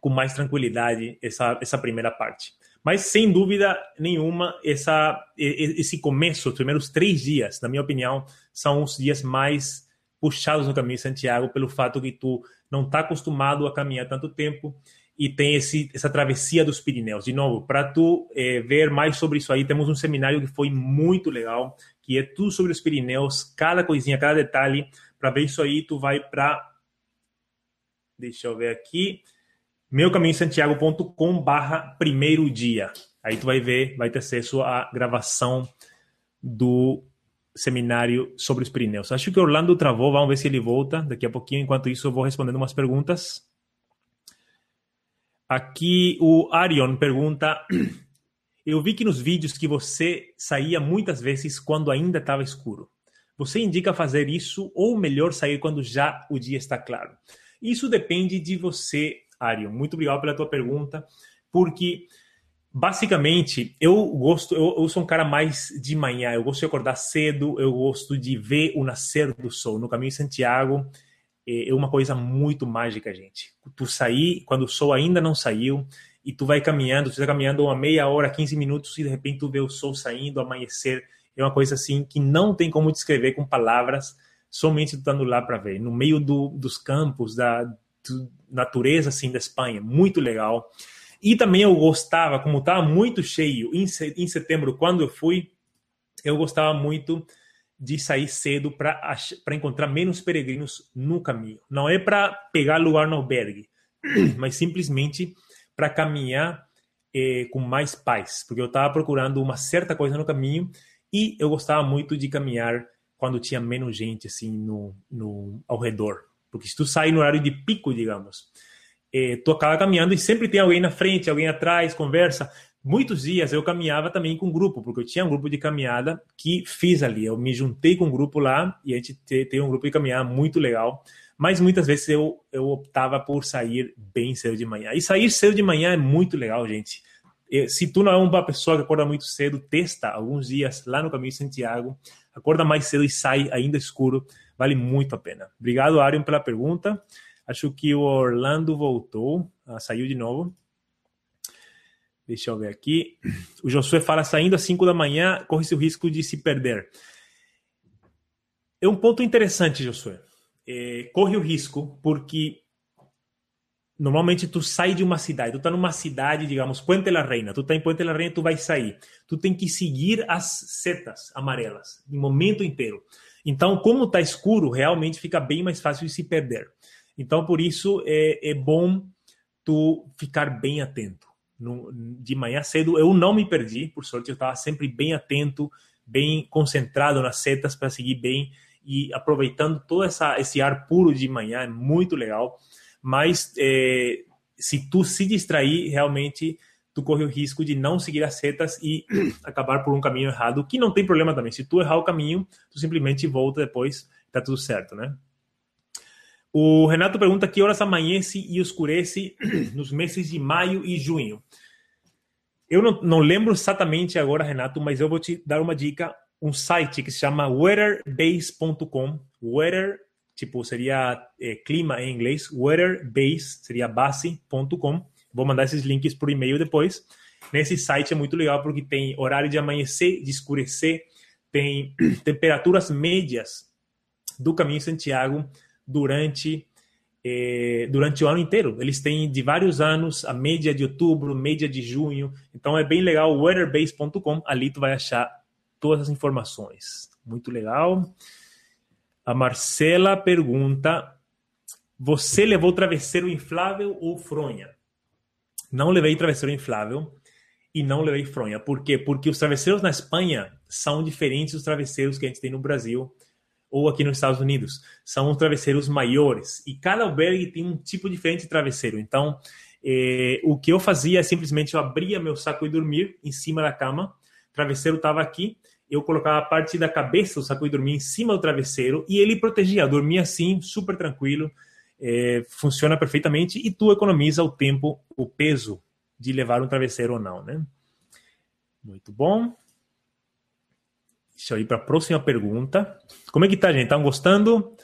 Speaker 1: com mais tranquilidade essa, essa primeira parte. Mas, sem dúvida nenhuma, essa, esse começo, os primeiros três dias, na minha opinião, são os dias mais puxados no caminho de Santiago, pelo fato que tu não está acostumado a caminhar tanto tempo e tem esse, essa travessia dos Pirineus. De novo, para tu é, ver mais sobre isso aí, temos um seminário que foi muito legal, que é tudo sobre os Pirineus, cada coisinha, cada detalhe. Para ver isso aí, tu vai para. Deixa eu ver aqui meucaminhosantiago.com barra primeiro dia. Aí tu vai ver, vai ter acesso à gravação do seminário sobre os Pirineus. Acho que Orlando travou, vamos ver se ele volta daqui a pouquinho. Enquanto isso, eu vou respondendo umas perguntas. Aqui o Arion pergunta: Eu vi que nos vídeos que você saía muitas vezes quando ainda estava escuro. Você indica fazer isso ou melhor sair quando já o dia está claro? Isso depende de você Arion. Muito obrigado pela tua pergunta, porque basicamente eu gosto, eu, eu, sou um cara mais de manhã, eu gosto de acordar cedo, eu gosto de ver o nascer do sol. No caminho de Santiago é, é uma coisa muito mágica, gente. Tu sair quando o sol ainda não saiu e tu vai caminhando, tu está caminhando uma meia hora, 15 minutos e de repente tu vê o sol saindo, amanhecer. É uma coisa assim que não tem como descrever com palavras, somente tu estando lá para ver. No meio do, dos campos, da, natureza assim da Espanha, muito legal. E também eu gostava, como estava muito cheio em, em setembro, quando eu fui, eu gostava muito de sair cedo para encontrar menos peregrinos no caminho. Não é para pegar lugar no albergue, mas simplesmente para caminhar eh, com mais paz, porque eu estava procurando uma certa coisa no caminho e eu gostava muito de caminhar quando tinha menos gente assim no, no ao redor. Porque se tu sai no horário de pico, digamos, eh, tu acaba caminhando e sempre tem alguém na frente, alguém atrás, conversa. Muitos dias eu caminhava também com grupo, porque eu tinha um grupo de caminhada que fiz ali. Eu me juntei com um grupo lá e a gente tem um grupo de caminhada muito legal. Mas muitas vezes eu, eu optava por sair bem cedo de manhã. E sair cedo de manhã é muito legal, gente. Se tu não é uma pessoa que acorda muito cedo, testa alguns dias lá no caminho de Santiago, acorda mais cedo e sai ainda escuro Vale muito a pena. Obrigado, Arion, pela pergunta. Acho que o Orlando voltou, ah, saiu de novo. Deixa eu ver aqui. O Josué fala: saindo às 5 da manhã, corre-se o risco de se perder. É um ponto interessante, Josué. É, corre o risco, porque normalmente tu sai de uma cidade, tu tá numa cidade, digamos, Puente la Reina, tu tá em Puente la Reina, tu vai sair. Tu tem que seguir as setas amarelas, no momento inteiro. Então, como está escuro, realmente fica bem mais fácil de se perder. Então, por isso é, é bom tu ficar bem atento. No, de manhã cedo, eu não me perdi, por sorte, eu estava sempre bem atento, bem concentrado nas setas para seguir bem e aproveitando todo essa, esse ar puro de manhã, é muito legal. Mas é, se tu se distrair, realmente tu corre o risco de não seguir as setas e acabar por um caminho errado, que não tem problema também. Se tu errar o caminho, tu simplesmente volta depois, tá tudo certo, né? O Renato pergunta que horas amanhece e escurece nos meses de maio e junho. Eu não, não lembro exatamente agora, Renato, mas eu vou te dar uma dica. Um site que se chama weatherbase.com. Weather, tipo, seria é, clima em inglês. Weatherbase seria base.com. Vou mandar esses links por e-mail depois. Nesse site é muito legal porque tem horário de amanhecer, de escurecer, tem temperaturas médias do caminho Santiago durante eh, durante o ano inteiro. Eles têm de vários anos, a média de outubro, média de junho. Então é bem legal, weatherbase.com, ali tu vai achar todas as informações. Muito legal. A Marcela pergunta: Você levou travesseiro inflável ou fronha? Não levei travesseiro inflável e não levei fronha. Por quê? Porque os travesseiros na Espanha são diferentes dos travesseiros que a gente tem no Brasil ou aqui nos Estados Unidos. São os travesseiros maiores e cada albergue tem um tipo diferente de travesseiro. Então, eh, o que eu fazia é simplesmente eu abria meu saco e dormir em cima da cama. O travesseiro estava aqui, eu colocava a parte da cabeça do saco e dormir em cima do travesseiro e ele protegia. Eu dormia assim, super tranquilo. Eh, funciona perfeitamente e tu economiza o tempo, o peso de levar um travesseiro ou não, né? Muito bom. Deixa eu ir para a próxima pergunta. Como é que tá, gente? Estão gostando?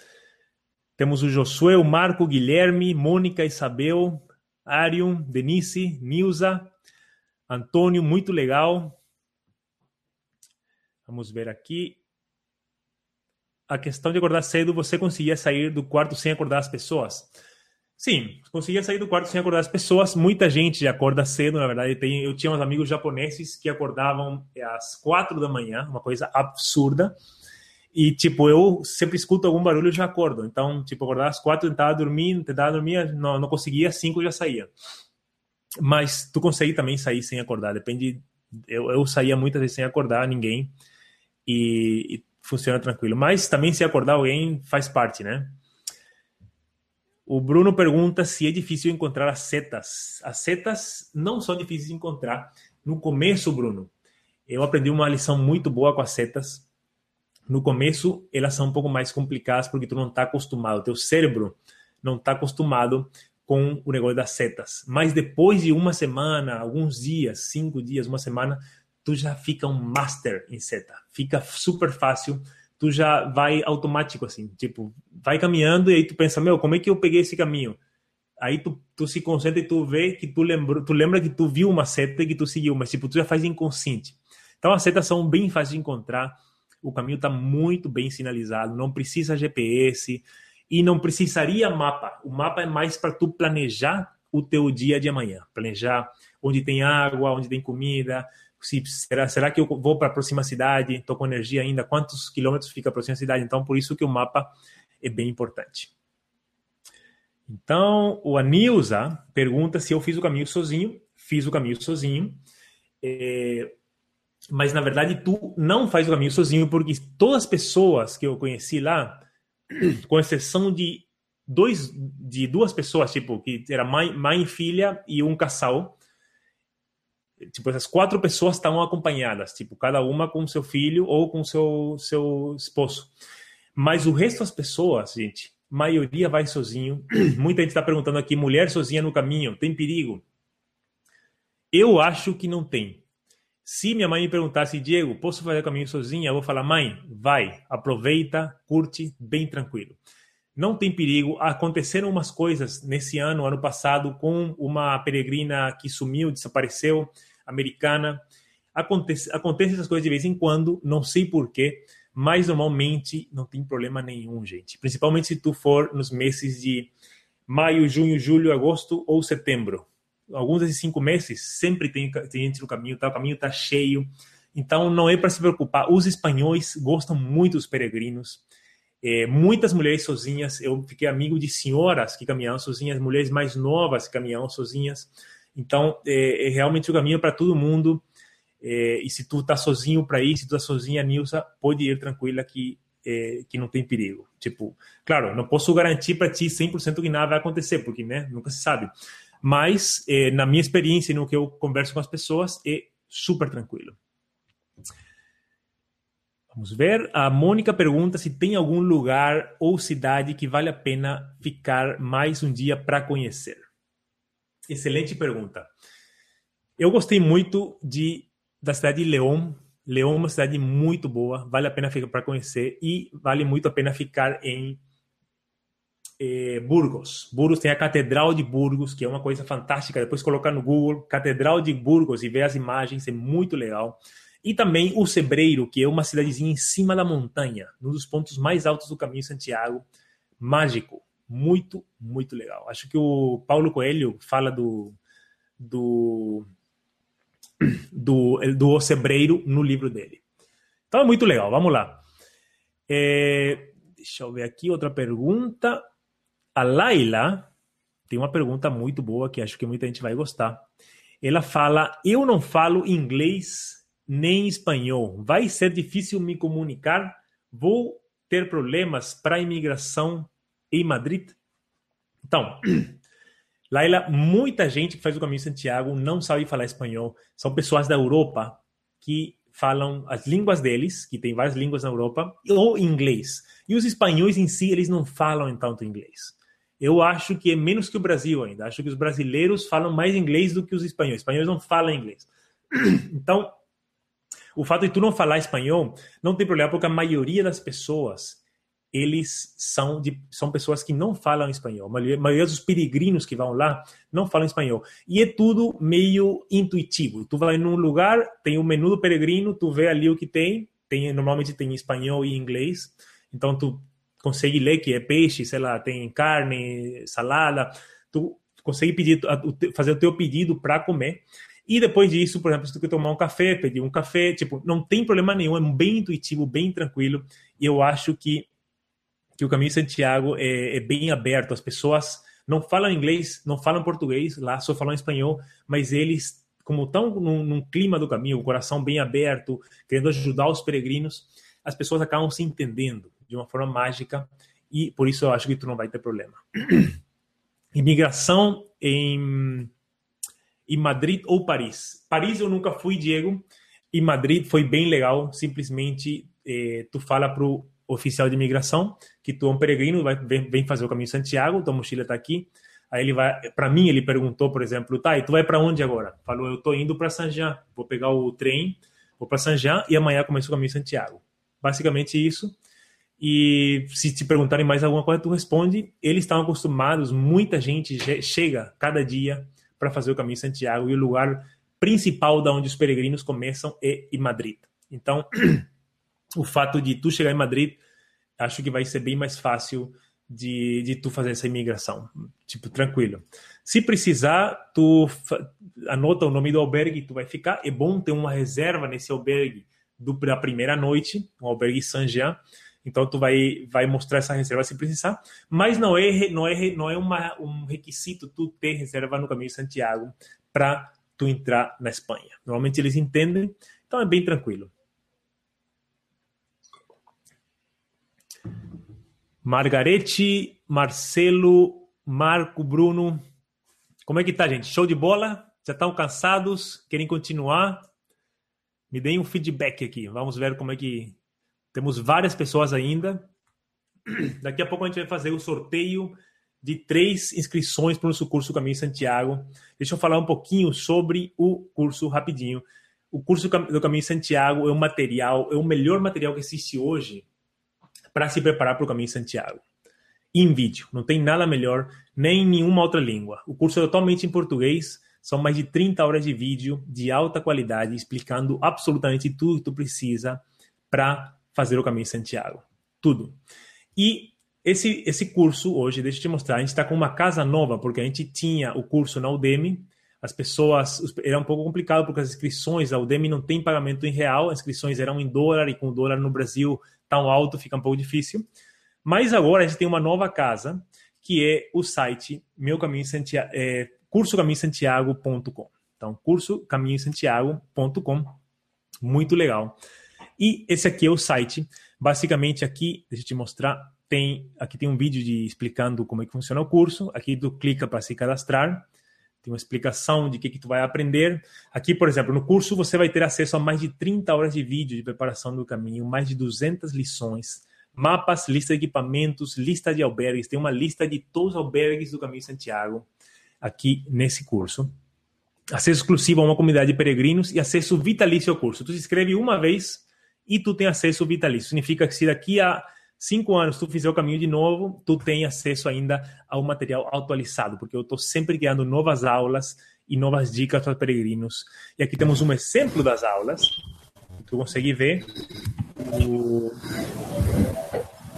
Speaker 1: Temos o Josué, o Marco, Guilherme, Mônica, Isabel, Arion, Denise, Nilza, Antônio, muito legal. Vamos ver aqui. A questão de acordar cedo, você conseguia sair do quarto sem acordar as pessoas? Sim, conseguia sair do quarto sem acordar as pessoas. Muita gente acorda cedo, na verdade. Tem, eu tinha uns amigos japoneses que acordavam às quatro da manhã, uma coisa absurda. E, tipo, eu sempre escuto algum barulho e já acordo. Então, tipo, acordar às quatro, tentava dormir, tentava dormir, não, não conseguia, às cinco já saía. Mas tu consegue também sair sem acordar, depende. Eu, eu saía muitas vezes sem acordar ninguém e, e funciona tranquilo. Mas também se acordar alguém faz parte, né? O Bruno pergunta se é difícil encontrar as setas. As setas não são difíceis de encontrar. No começo, Bruno, eu aprendi uma lição muito boa com as setas. No começo, elas são um pouco mais complicadas porque tu não está acostumado, teu cérebro não está acostumado com o negócio das setas. Mas depois de uma semana, alguns dias, cinco dias, uma semana, tu já fica um master em seta. Fica super fácil tu já vai automático, assim, tipo, vai caminhando e aí tu pensa, meu, como é que eu peguei esse caminho? Aí tu, tu se concentra e tu vê que tu lembra, tu lembra que tu viu uma seta e que tu seguiu, mas tipo, tu já faz inconsciente. Então as setas são bem fáceis de encontrar, o caminho está muito bem sinalizado, não precisa GPS e não precisaria mapa. O mapa é mais para tu planejar o teu dia de amanhã, planejar onde tem água, onde tem comida, se, será, será que eu vou para a próxima cidade? Estou com energia ainda? Quantos quilômetros fica a próxima cidade? Então, por isso que o mapa é bem importante. Então, o Anilza pergunta se eu fiz o caminho sozinho. Fiz o caminho sozinho. É, mas, na verdade, tu não faz o caminho sozinho, porque todas as pessoas que eu conheci lá, com exceção de dois de duas pessoas, tipo, que era mãe, mãe e filha e um casal, tipo essas quatro pessoas estavam acompanhadas, tipo cada uma com seu filho ou com seu seu esposo. Mas o resto das pessoas, gente, maioria vai sozinho. Muita gente está perguntando aqui, mulher sozinha no caminho, tem perigo? Eu acho que não tem. Se minha mãe me perguntasse, Diego, posso fazer o caminho sozinha? Eu vou falar, mãe, vai, aproveita, curte, bem tranquilo. Não tem perigo. Aconteceram umas coisas nesse ano, ano passado, com uma peregrina que sumiu, desapareceu americana. Acontece, acontece essas coisas de vez em quando, não sei porquê, mas normalmente não tem problema nenhum, gente. Principalmente se tu for nos meses de maio, junho, julho, agosto ou setembro. Alguns desses cinco meses sempre tem, tem gente no caminho, tá? o caminho está cheio. Então não é para se preocupar. Os espanhóis gostam muito dos peregrinos. É, muitas mulheres sozinhas. Eu fiquei amigo de senhoras que caminhavam sozinhas, mulheres mais novas que caminhavam sozinhas. Então, é, é realmente o caminho para todo mundo. É, e se tu tá sozinho para ir, se tu tá sozinha, Nilsa, pode ir tranquila que é, que não tem perigo. Tipo, claro, não posso garantir para ti 100% que nada vai acontecer, porque, né, nunca se sabe. Mas, eh, na minha experiência e no que eu converso com as pessoas, é super tranquilo. Vamos ver. A Mônica pergunta se tem algum lugar ou cidade que vale a pena ficar mais um dia para conhecer. Excelente pergunta. Eu gostei muito de, da cidade de León. León é uma cidade muito boa, vale a pena ficar para conhecer e vale muito a pena ficar em eh, Burgos. Burgos tem a Catedral de Burgos, que é uma coisa fantástica. Depois colocar no Google Catedral de Burgos e ver as imagens, é muito legal. E também o Sebreiro, que é uma cidadezinha em cima da montanha, um dos pontos mais altos do caminho Santiago. Mágico, muito, muito legal. Acho que o Paulo Coelho fala do do do, do Sebreiro no livro dele. Então é muito legal, vamos lá. É, deixa eu ver aqui outra pergunta. A Laila tem uma pergunta muito boa que acho que muita gente vai gostar. Ela fala: Eu não falo inglês nem espanhol. Vai ser difícil me comunicar? Vou ter problemas para a imigração em Madrid? Então, Laila, muita gente que faz o caminho de Santiago não sabe falar espanhol. São pessoas da Europa que falam as línguas deles, que tem várias línguas na Europa, ou inglês. E os espanhóis em si, eles não falam tanto inglês. Eu acho que é menos que o Brasil ainda. Acho que os brasileiros falam mais inglês do que os espanhóis. Os espanhóis não falam inglês. Então, o fato de tu não falar espanhol não tem problema, porque a maioria das pessoas eles são de, são pessoas que não falam espanhol. A maioria, a maioria, dos peregrinos que vão lá não falam espanhol. E é tudo meio intuitivo. Tu vai num lugar, tem um menu do peregrino, tu vê ali o que tem, tem normalmente tem espanhol e inglês. Então tu consegue ler que é peixe, sei lá, tem carne, salada. Tu consegue pedir, fazer o teu pedido para comer. E depois disso, por exemplo, se tu quer tomar um café, pedir um café, tipo, não tem problema nenhum, é bem intuitivo, bem tranquilo. E eu acho que, que o Caminho de Santiago é, é bem aberto. As pessoas não falam inglês, não falam português, lá só falam espanhol, mas eles, como estão num, num clima do caminho, o coração bem aberto, querendo ajudar os peregrinos, as pessoas acabam se entendendo de uma forma mágica e por isso eu acho que tu não vai ter problema. Imigração em em Madrid ou Paris. Paris eu nunca fui, Diego, e Madrid foi bem legal. Simplesmente eh, tu fala pro oficial de imigração que tu é um peregrino, vai vem, vem fazer o caminho Santiago, tua mochila está aqui. Aí ele vai, para mim ele perguntou, por exemplo, tá, e tu vai para onde agora? Falou, eu tô indo para Saint-Jean, vou pegar o trem, vou para Saint-Jean e amanhã começa o caminho Santiago. Basicamente isso. E se te perguntarem mais alguma coisa, tu responde. Eles estão acostumados, muita gente chega cada dia para fazer o caminho Santiago e o lugar principal da onde os peregrinos começam é em Madrid. Então, o fato de tu chegar em Madrid, acho que vai ser bem mais fácil de, de tu fazer essa imigração. Tipo, tranquilo. Se precisar, tu anota o nome do albergue tu vai ficar. É bom ter uma reserva nesse albergue do, da primeira noite, um albergue Saint-Jean, então tu vai vai mostrar essa reserva se precisar, mas não é não é não é uma, um requisito tu ter reserva no caminho de Santiago para tu entrar na Espanha. Normalmente eles entendem, então é bem tranquilo. Margarete, Marcelo, Marco, Bruno. Como é que tá, gente? Show de bola? Já estão cansados? Querem continuar? Me deem um feedback aqui. Vamos ver como é que temos várias pessoas ainda. Daqui a pouco a gente vai fazer o sorteio de três inscrições para o nosso curso Caminho Santiago. Deixa eu falar um pouquinho sobre o curso rapidinho. O curso do Caminho Santiago é um material, é o melhor material que existe hoje para se preparar para o Caminho Santiago. Em vídeo, não tem nada melhor, nem em nenhuma outra língua. O curso é totalmente em português, são mais de 30 horas de vídeo de alta qualidade, explicando absolutamente tudo que tu precisa para fazer o caminho Santiago. Tudo. E esse, esse curso hoje, deixa eu te mostrar, a gente está com uma casa nova, porque a gente tinha o curso na Udemy, as pessoas, era um pouco complicado, porque as inscrições da Udemy não tem pagamento em real, as inscrições eram em dólar, e com o dólar no Brasil tão alto, fica um pouco difícil. Mas agora a gente tem uma nova casa, que é o site meu caminho Santiago, é, cursocaminhosantiago.com. Então, cursocaminhosantiago.com, muito legal. E esse aqui é o site. Basicamente aqui, deixa eu te mostrar, tem aqui tem um vídeo de explicando como é que funciona o curso. Aqui tu clica para se cadastrar. tem uma explicação de que, que tu vai aprender. Aqui, por exemplo, no curso você vai ter acesso a mais de 30 horas de vídeo de preparação do caminho, mais de 200 lições, mapas, lista de equipamentos, lista de albergues, tem uma lista de todos os albergues do Caminho Santiago aqui nesse curso. Acesso exclusivo a uma comunidade de peregrinos e acesso vitalício ao curso. Tu se inscreve uma vez e tu tem acesso vitalício. Significa que se daqui a cinco anos tu fizer o caminho de novo, tu tem acesso ainda ao material atualizado, porque eu estou sempre criando novas aulas e novas dicas para peregrinos. E aqui temos um exemplo das aulas. Tu consegue ver. O...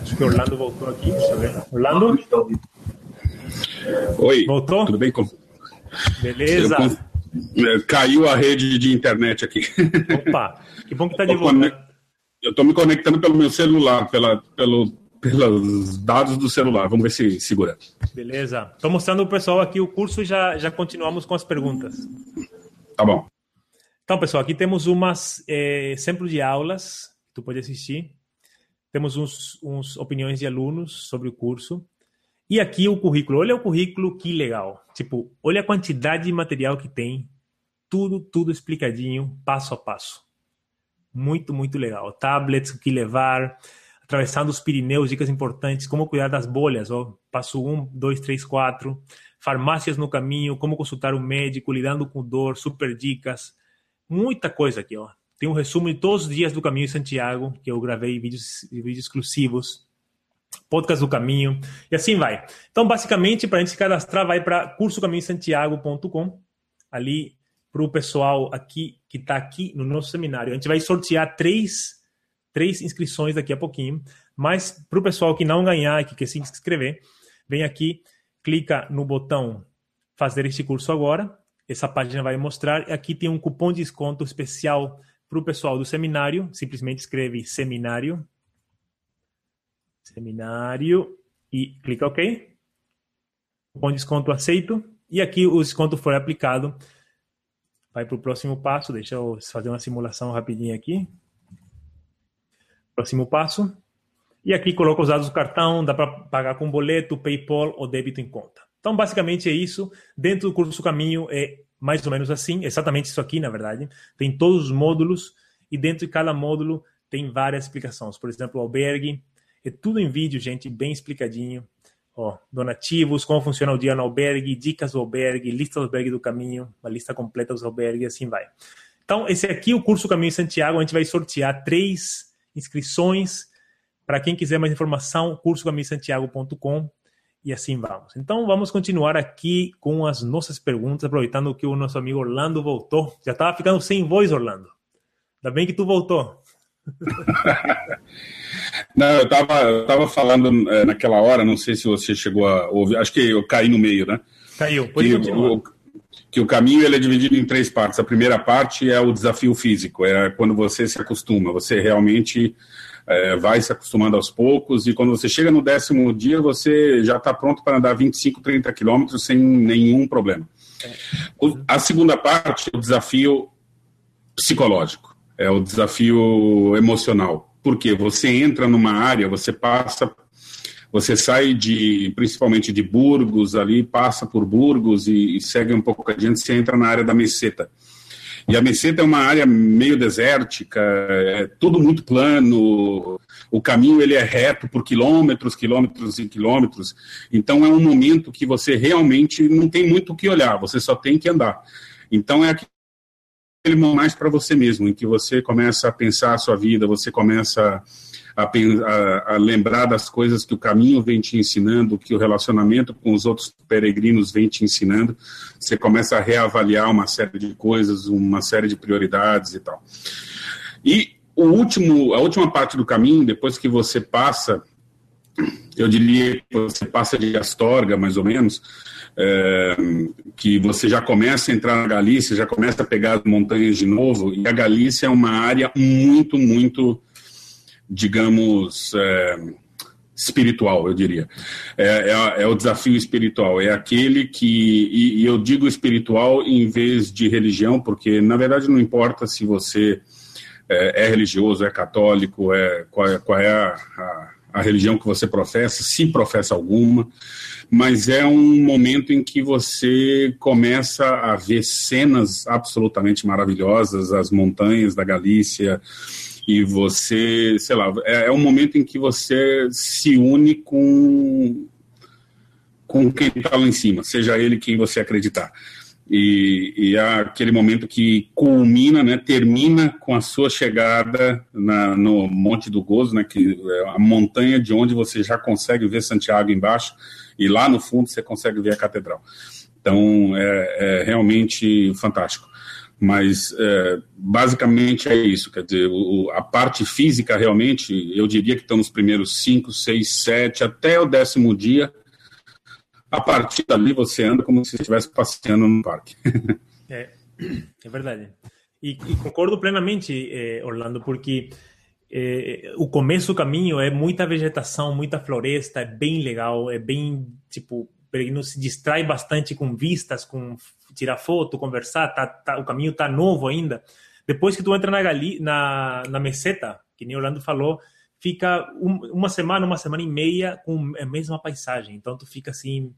Speaker 1: Acho que Orlando voltou aqui. Deixa eu ver. Orlando?
Speaker 2: Oi.
Speaker 1: Voltou?
Speaker 2: Tudo bem? Com...
Speaker 1: Beleza.
Speaker 2: Eu... Caiu a rede de internet aqui.
Speaker 1: Opa, que bom que tá de volta.
Speaker 2: Eu estou me conectando pelo meu celular, pela, pelo, pelos dados do celular. Vamos ver se segura.
Speaker 1: Beleza. Estou mostrando o pessoal aqui o curso e já, já continuamos com as perguntas.
Speaker 2: Tá bom.
Speaker 1: Então, pessoal, aqui temos umas é, exemplos de aulas que tu pode assistir. Temos uns, uns opiniões de alunos sobre o curso. E aqui o currículo. Olha o currículo, que legal. Tipo, olha a quantidade de material que tem. Tudo, tudo explicadinho, passo a passo. Muito, muito legal. Tablets, o que levar, atravessando os Pirineus, dicas importantes, como cuidar das bolhas, ó, passo 1, 2, 3, 4, farmácias no caminho, como consultar o médico, lidando com dor, super dicas, muita coisa aqui, ó. Tem um resumo de todos os dias do caminho em Santiago, que eu gravei vídeos, vídeos exclusivos, podcast do caminho, e assim vai. Então, basicamente, para a gente se cadastrar, vai para cursocaminhosantiago.com, ali para o pessoal aqui que está aqui no nosso seminário. A gente vai sortear três, três inscrições daqui a pouquinho, mas para o pessoal que não ganhar e que quer se inscrever, vem aqui, clica no botão fazer este curso agora. Essa página vai mostrar. Aqui tem um cupom de desconto especial para o pessoal do seminário. Simplesmente escreve seminário. Seminário e clica OK. Cupom de desconto aceito. E aqui o desconto foi aplicado vai para o próximo passo. Deixa eu fazer uma simulação rapidinho aqui. Próximo passo. E aqui coloca os dados do cartão, dá para pagar com boleto, PayPal ou débito em conta. Então, basicamente é isso. Dentro do curso Caminho é mais ou menos assim, exatamente isso aqui, na verdade. Tem todos os módulos e dentro de cada módulo tem várias explicações. Por exemplo, o albergue, é tudo em vídeo, gente, bem explicadinho ó, donativos, como funciona o dia no albergue, dicas do albergue, lista do albergue do caminho, uma lista completa dos albergues, assim vai. Então, esse aqui, o curso Caminho Santiago, a gente vai sortear três inscrições. Para quem quiser mais informação, cursocaminhosantiago.com e assim vamos. Então, vamos continuar aqui com as nossas perguntas, aproveitando que o nosso amigo Orlando voltou. Já estava ficando sem voz, Orlando. Ainda bem que tu voltou.
Speaker 2: Não, eu estava eu tava falando é, naquela hora, não sei se você chegou a ouvir, acho que eu caí no meio, né?
Speaker 1: Caiu, pode
Speaker 2: que
Speaker 1: continuar.
Speaker 2: o, que o caminho ele é dividido em três partes. A primeira parte é o desafio físico, é quando você se acostuma, você realmente é, vai se acostumando aos poucos e quando você chega no décimo dia, você já está pronto para andar 25, 30 quilômetros sem nenhum problema. O, a segunda parte é o desafio psicológico, é o desafio emocional porque você entra numa área, você passa, você sai de, principalmente de Burgos ali, passa por Burgos e, e segue um pouco adiante, você entra na área da Meseta. E a Meseta é uma área meio desértica, é tudo muito plano, o caminho ele é reto por quilômetros, quilômetros e quilômetros. Então é um momento que você realmente não tem muito o que olhar, você só tem que andar. Então é aquele mais para você mesmo, em que você começa a pensar a sua vida, você começa a, a, a, lembrar das coisas que o caminho vem te ensinando, que o relacionamento com os outros peregrinos vem te ensinando. Você começa a reavaliar uma série de coisas, uma série de prioridades e tal. E o último, a última parte do caminho, depois que você passa, eu diria que você passa de Astorga, mais ou menos, é, que você já começa a entrar na Galícia, já começa a pegar as montanhas de novo, e a Galícia é uma área muito, muito, digamos, é, espiritual, eu diria. É, é, é, o desafio espiritual, é aquele que, e, e, eu digo espiritual em vez de religião, porque na verdade não importa se você é, é religioso, é católico, é, qual, é, qual é a, a a religião que você professa, se professa alguma, mas é um momento em que você começa a ver cenas absolutamente maravilhosas, as montanhas da Galícia, e você, sei lá, é, é um momento em que você se une com, com quem está lá em cima, seja ele quem você acreditar. E, e é aquele momento que culmina, né, termina com a sua chegada na, no Monte do Gozo, né, que é a montanha de onde você já consegue ver Santiago embaixo, e lá no fundo você consegue ver a catedral. Então é, é realmente fantástico. Mas é, basicamente é isso, quer dizer, o, a parte física realmente, eu diria que estão nos primeiros cinco, seis, sete, até o décimo dia, a partir dali você anda como se estivesse passeando no parque.
Speaker 1: é, é verdade. E, e concordo plenamente, eh, Orlando, porque eh, o começo do caminho é muita vegetação, muita floresta, é bem legal, é bem, tipo, peregrino se distrai bastante com vistas, com tirar foto, conversar, tá, tá, o caminho tá novo ainda. Depois que tu entra na, gali, na, na meseta, que nem Orlando falou, fica um, uma semana, uma semana e meia com a mesma paisagem. Então tu fica assim,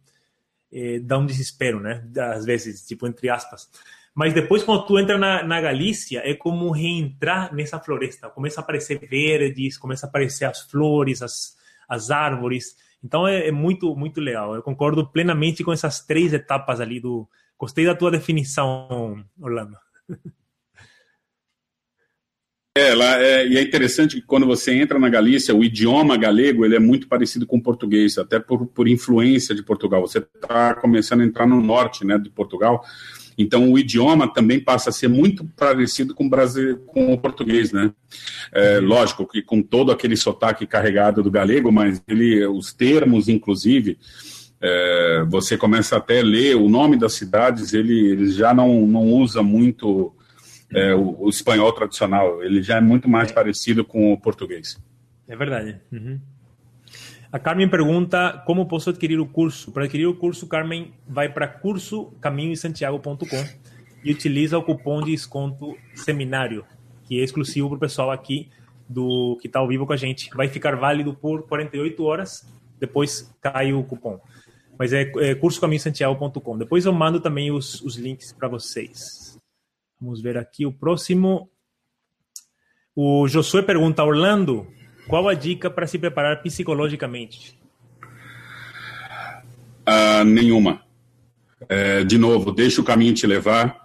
Speaker 1: eh, dá um desespero, né? Às vezes, tipo, entre aspas. Mas depois, quando tu entra na, na Galícia, é como reentrar nessa floresta. Começa a aparecer verdes, começa a aparecer as flores, as, as árvores. Então é, é muito, muito legal. Eu concordo plenamente com essas três etapas ali do. Gostei da tua definição, Orlando.
Speaker 2: É, lá é, e é interessante que quando você entra na Galícia, o idioma galego ele é muito parecido com o português, até por, por influência de Portugal. Você está começando a entrar no norte né, de Portugal, então o idioma também passa a ser muito parecido com o, Brasil, com o português, né? É, lógico que com todo aquele sotaque carregado do galego, mas ele, os termos, inclusive, é, você começa até a ler o nome das cidades, ele, ele já não, não usa muito é, o, o, espanhol tradicional. Ele já é muito mais é. parecido com o português.
Speaker 1: É verdade. Uhum. A Carmen pergunta como posso adquirir o curso. Para adquirir o curso, Carmen vai para cursocaminhoesantiago.com e utiliza o cupom de desconto seminário, que é exclusivo para o pessoal aqui do que está ao vivo com a gente. Vai ficar válido por 48 horas, depois cai o cupom. Mas é, é cursocaminhoesantiago.com. Depois eu mando também os, os links para vocês. Vamos ver aqui o próximo. O Josué pergunta, Orlando, qual a dica para se preparar psicologicamente?
Speaker 2: Uh, nenhuma. É, de novo, deixa o caminho te levar.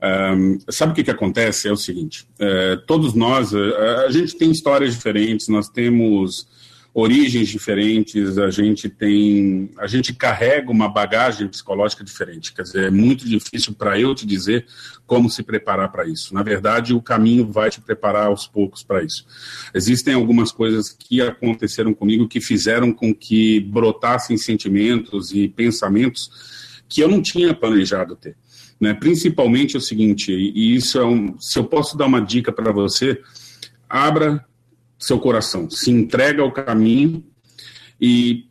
Speaker 2: Um, sabe o que, que acontece? É o seguinte: é, todos nós, a gente tem histórias diferentes, nós temos origens diferentes, a gente tem, a gente carrega uma bagagem psicológica diferente. Quer dizer, é muito difícil para eu te dizer como se preparar para isso. Na verdade, o caminho vai te preparar aos poucos para isso. Existem algumas coisas que aconteceram comigo que fizeram com que brotassem sentimentos e pensamentos que eu não tinha planejado ter. Né? Principalmente o seguinte, e isso é um, se eu posso dar uma dica para você, abra seu coração, se entrega ao caminho e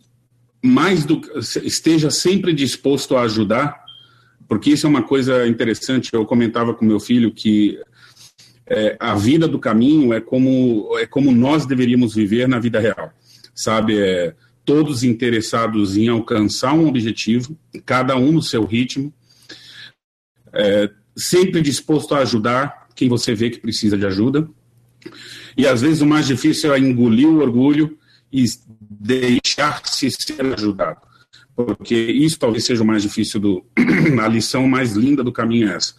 Speaker 2: mais do esteja sempre disposto a ajudar, porque isso é uma coisa interessante. Eu comentava com meu filho que é, a vida do caminho é como é como nós deveríamos viver na vida real, sabe? É, todos interessados em alcançar um objetivo, cada um no seu ritmo, é, sempre disposto a ajudar quem você vê que precisa de ajuda e às vezes o mais difícil é engolir o orgulho e deixar-se ser ajudado. Porque isso talvez seja o mais difícil do. a lição mais linda do caminho é essa.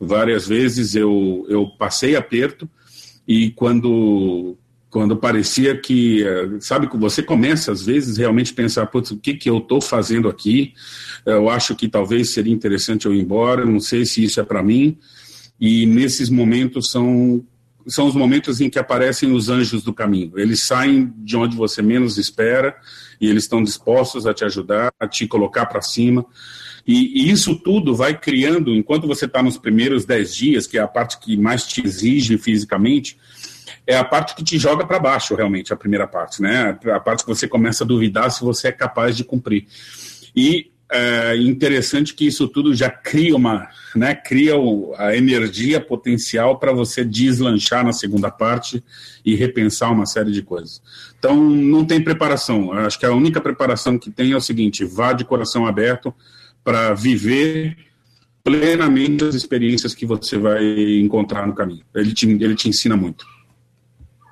Speaker 2: Várias vezes eu, eu passei aperto e quando quando parecia que, sabe, que você começa às vezes realmente a pensar, putz, o que que eu estou fazendo aqui? Eu acho que talvez seria interessante eu ir embora, não sei se isso é para mim. E nesses momentos são são os momentos em que aparecem os anjos do caminho. Eles saem de onde você menos espera e eles estão dispostos a te ajudar, a te colocar para cima. E, e, isso tudo vai criando, enquanto você está nos primeiros dez dias, que é a parte que mais te exige fisicamente, é a parte que te joga para baixo, realmente, a primeira parte, né? A parte que você começa a duvidar se você é capaz de cumprir. E é interessante que isso tudo já cria uma, né, cria a energia potencial para você deslanchar na segunda parte e repensar uma série de coisas. Então, não tem preparação. Acho que a única preparação que tem é o seguinte: vá de coração aberto para viver plenamente as experiências que você vai encontrar no caminho. Ele te, ele te ensina muito.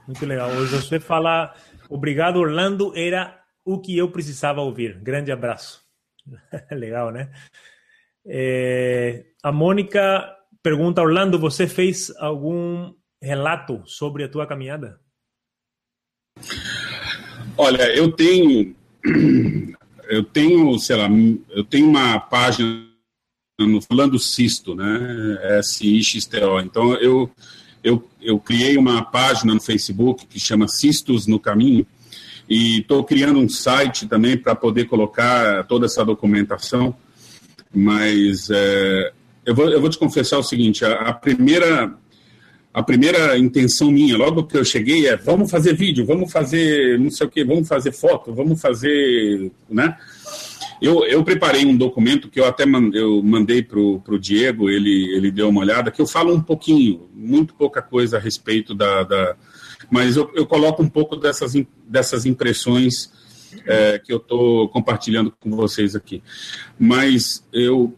Speaker 1: Muito legal. O Josué fala: obrigado, Orlando, era o que eu precisava ouvir. Grande abraço. legal, né? É, a Mônica pergunta: Orlando, você fez algum relato sobre a tua caminhada?
Speaker 2: Olha, eu tenho. Eu tenho, sei lá, eu tenho uma página no Falando Cisto, né? S-I-X-T-O. Então, eu, eu, eu criei uma página no Facebook que chama Cistos no Caminho e estou criando um site também para poder colocar toda essa documentação. Mas é, eu, vou, eu vou te confessar o seguinte: a, a primeira a primeira intenção minha, logo que eu cheguei, é vamos fazer vídeo, vamos fazer não sei o que, vamos fazer foto, vamos fazer, né? Eu, eu preparei um documento que eu até man, eu mandei para o Diego, ele, ele deu uma olhada, que eu falo um pouquinho, muito pouca coisa a respeito da. da mas eu, eu coloco um pouco dessas, dessas impressões é, que eu estou compartilhando com vocês aqui. Mas eu,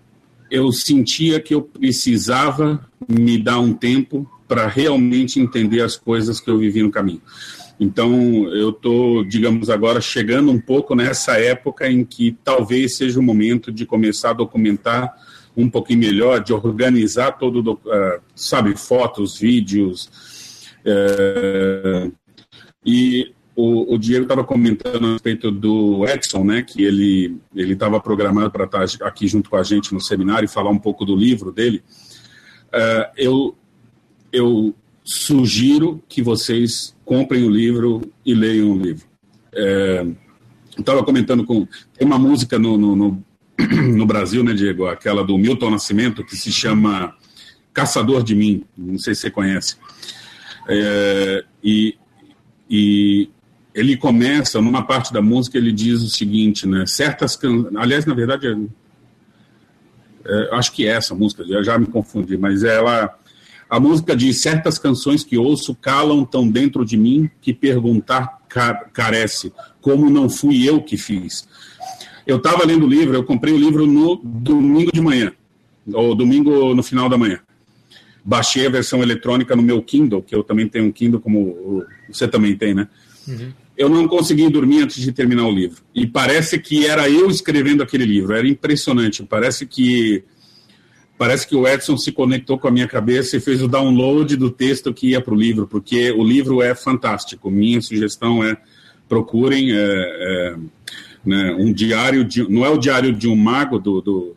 Speaker 2: eu sentia que eu precisava me dar um tempo para realmente entender as coisas que eu vivi no caminho. Então, eu estou, digamos, agora chegando um pouco nessa época em que talvez seja o momento de começar a documentar um pouquinho melhor, de organizar todo, uh, sabe, fotos, vídeos. Uh, e o, o Diego estava comentando a respeito do Edson, né, que ele estava programado para estar aqui junto com a gente no seminário e falar um pouco do livro dele. Uh, eu eu sugiro que vocês comprem o livro e leiam o livro. É, estava comentando com. Tem uma música no, no, no, no, Brasil, né, Diego? Aquela do Milton Nascimento, que se chama Caçador de Mim. Não sei se você conhece. É, e, e ele começa, numa parte da música, ele diz o seguinte, né? Certas. Can... Aliás, na verdade, é, é, acho que é essa música, já, já me confundi, mas ela a música diz: certas canções que ouço calam tão dentro de mim que perguntar carece, como não fui eu que fiz. Eu estava lendo o livro, eu comprei o livro no domingo de manhã, ou domingo no final da manhã. Baixei a versão eletrônica no meu Kindle, que eu também tenho um Kindle, como você também tem, né? Uhum. Eu não consegui dormir antes de terminar o livro. E parece que era eu escrevendo aquele livro. Era impressionante. Parece que parece que o Edson se conectou com a minha cabeça e fez o download do texto que ia para o livro, porque o livro é fantástico. Minha sugestão é procurem é, é, né, um diário, de, não é o diário de um mago do, do,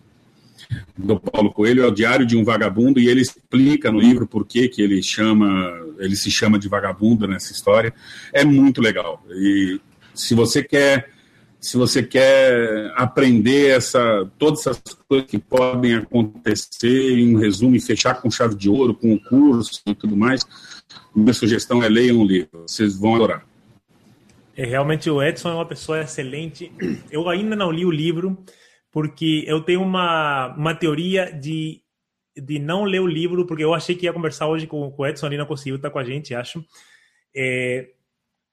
Speaker 2: do, Paulo Coelho, é o diário de um vagabundo e ele explica no livro por que, que ele chama, ele se chama de vagabundo nessa história. É muito legal. E se você quer se você quer aprender essa, todas essas coisas que podem acontecer em um resumo e fechar com chave de ouro, com o curso e tudo mais, minha sugestão é leiam um livro, vocês vão adorar.
Speaker 1: É, realmente o Edson é uma pessoa excelente. Eu ainda não li o livro porque eu tenho uma, uma teoria de, de não ler o livro, porque eu achei que ia conversar hoje com, com o Edson, ele não conseguiu estar com a gente, acho. É,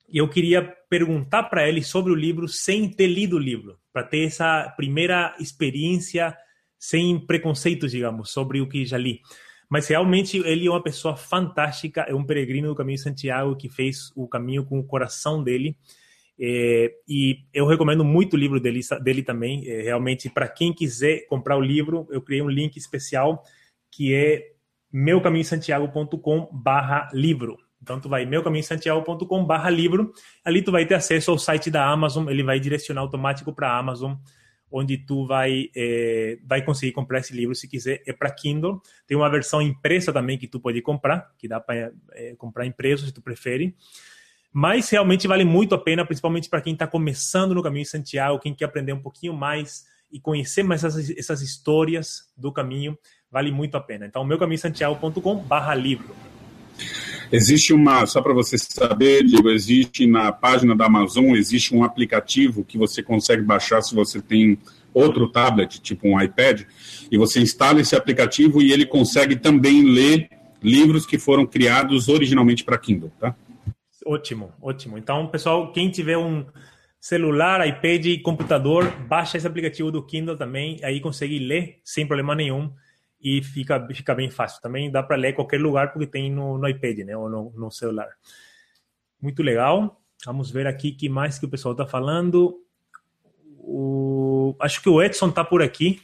Speaker 1: eu queria perguntar para ele sobre o livro sem ter lido o livro, para ter essa primeira experiência sem preconceitos, digamos, sobre o que já li. Mas realmente ele é uma pessoa fantástica, é um peregrino do Caminho de Santiago que fez o caminho com o coração dele. É, e eu recomendo muito o livro dele, dele também. É, realmente, para quem quiser comprar o livro, eu criei um link especial que é meucaminhosantiago.com/livro. Então, tu vai meucaminhosantiago.com barra livro, ali tu vai ter acesso ao site da Amazon, ele vai direcionar automático para a Amazon, onde tu vai, é, vai conseguir comprar esse livro se quiser. É para Kindle. Tem uma versão impressa também que tu pode comprar, que dá para é, comprar impresso se tu prefere. Mas realmente vale muito a pena, principalmente para quem está começando no caminho de Santiago, quem quer aprender um pouquinho mais e conhecer mais essas, essas histórias do caminho, vale muito a pena. Então, meucaminhosantiago.com barra livro.
Speaker 2: Existe uma, só para você saber, Diego, existe na página da Amazon, existe um aplicativo que você consegue baixar se você tem outro tablet, tipo um iPad, e você instala esse aplicativo e ele consegue também ler livros que foram criados originalmente para Kindle, tá?
Speaker 1: Ótimo, ótimo. Então, pessoal, quem tiver um celular, iPad computador, baixa esse aplicativo do Kindle também, aí consegue ler sem problema nenhum e fica, fica bem fácil. Também dá para ler em qualquer lugar porque tem no, no iPad, né, ou no, no celular. Muito legal. Vamos ver aqui que mais que o pessoal está falando. O... Acho que o Edson está por aqui.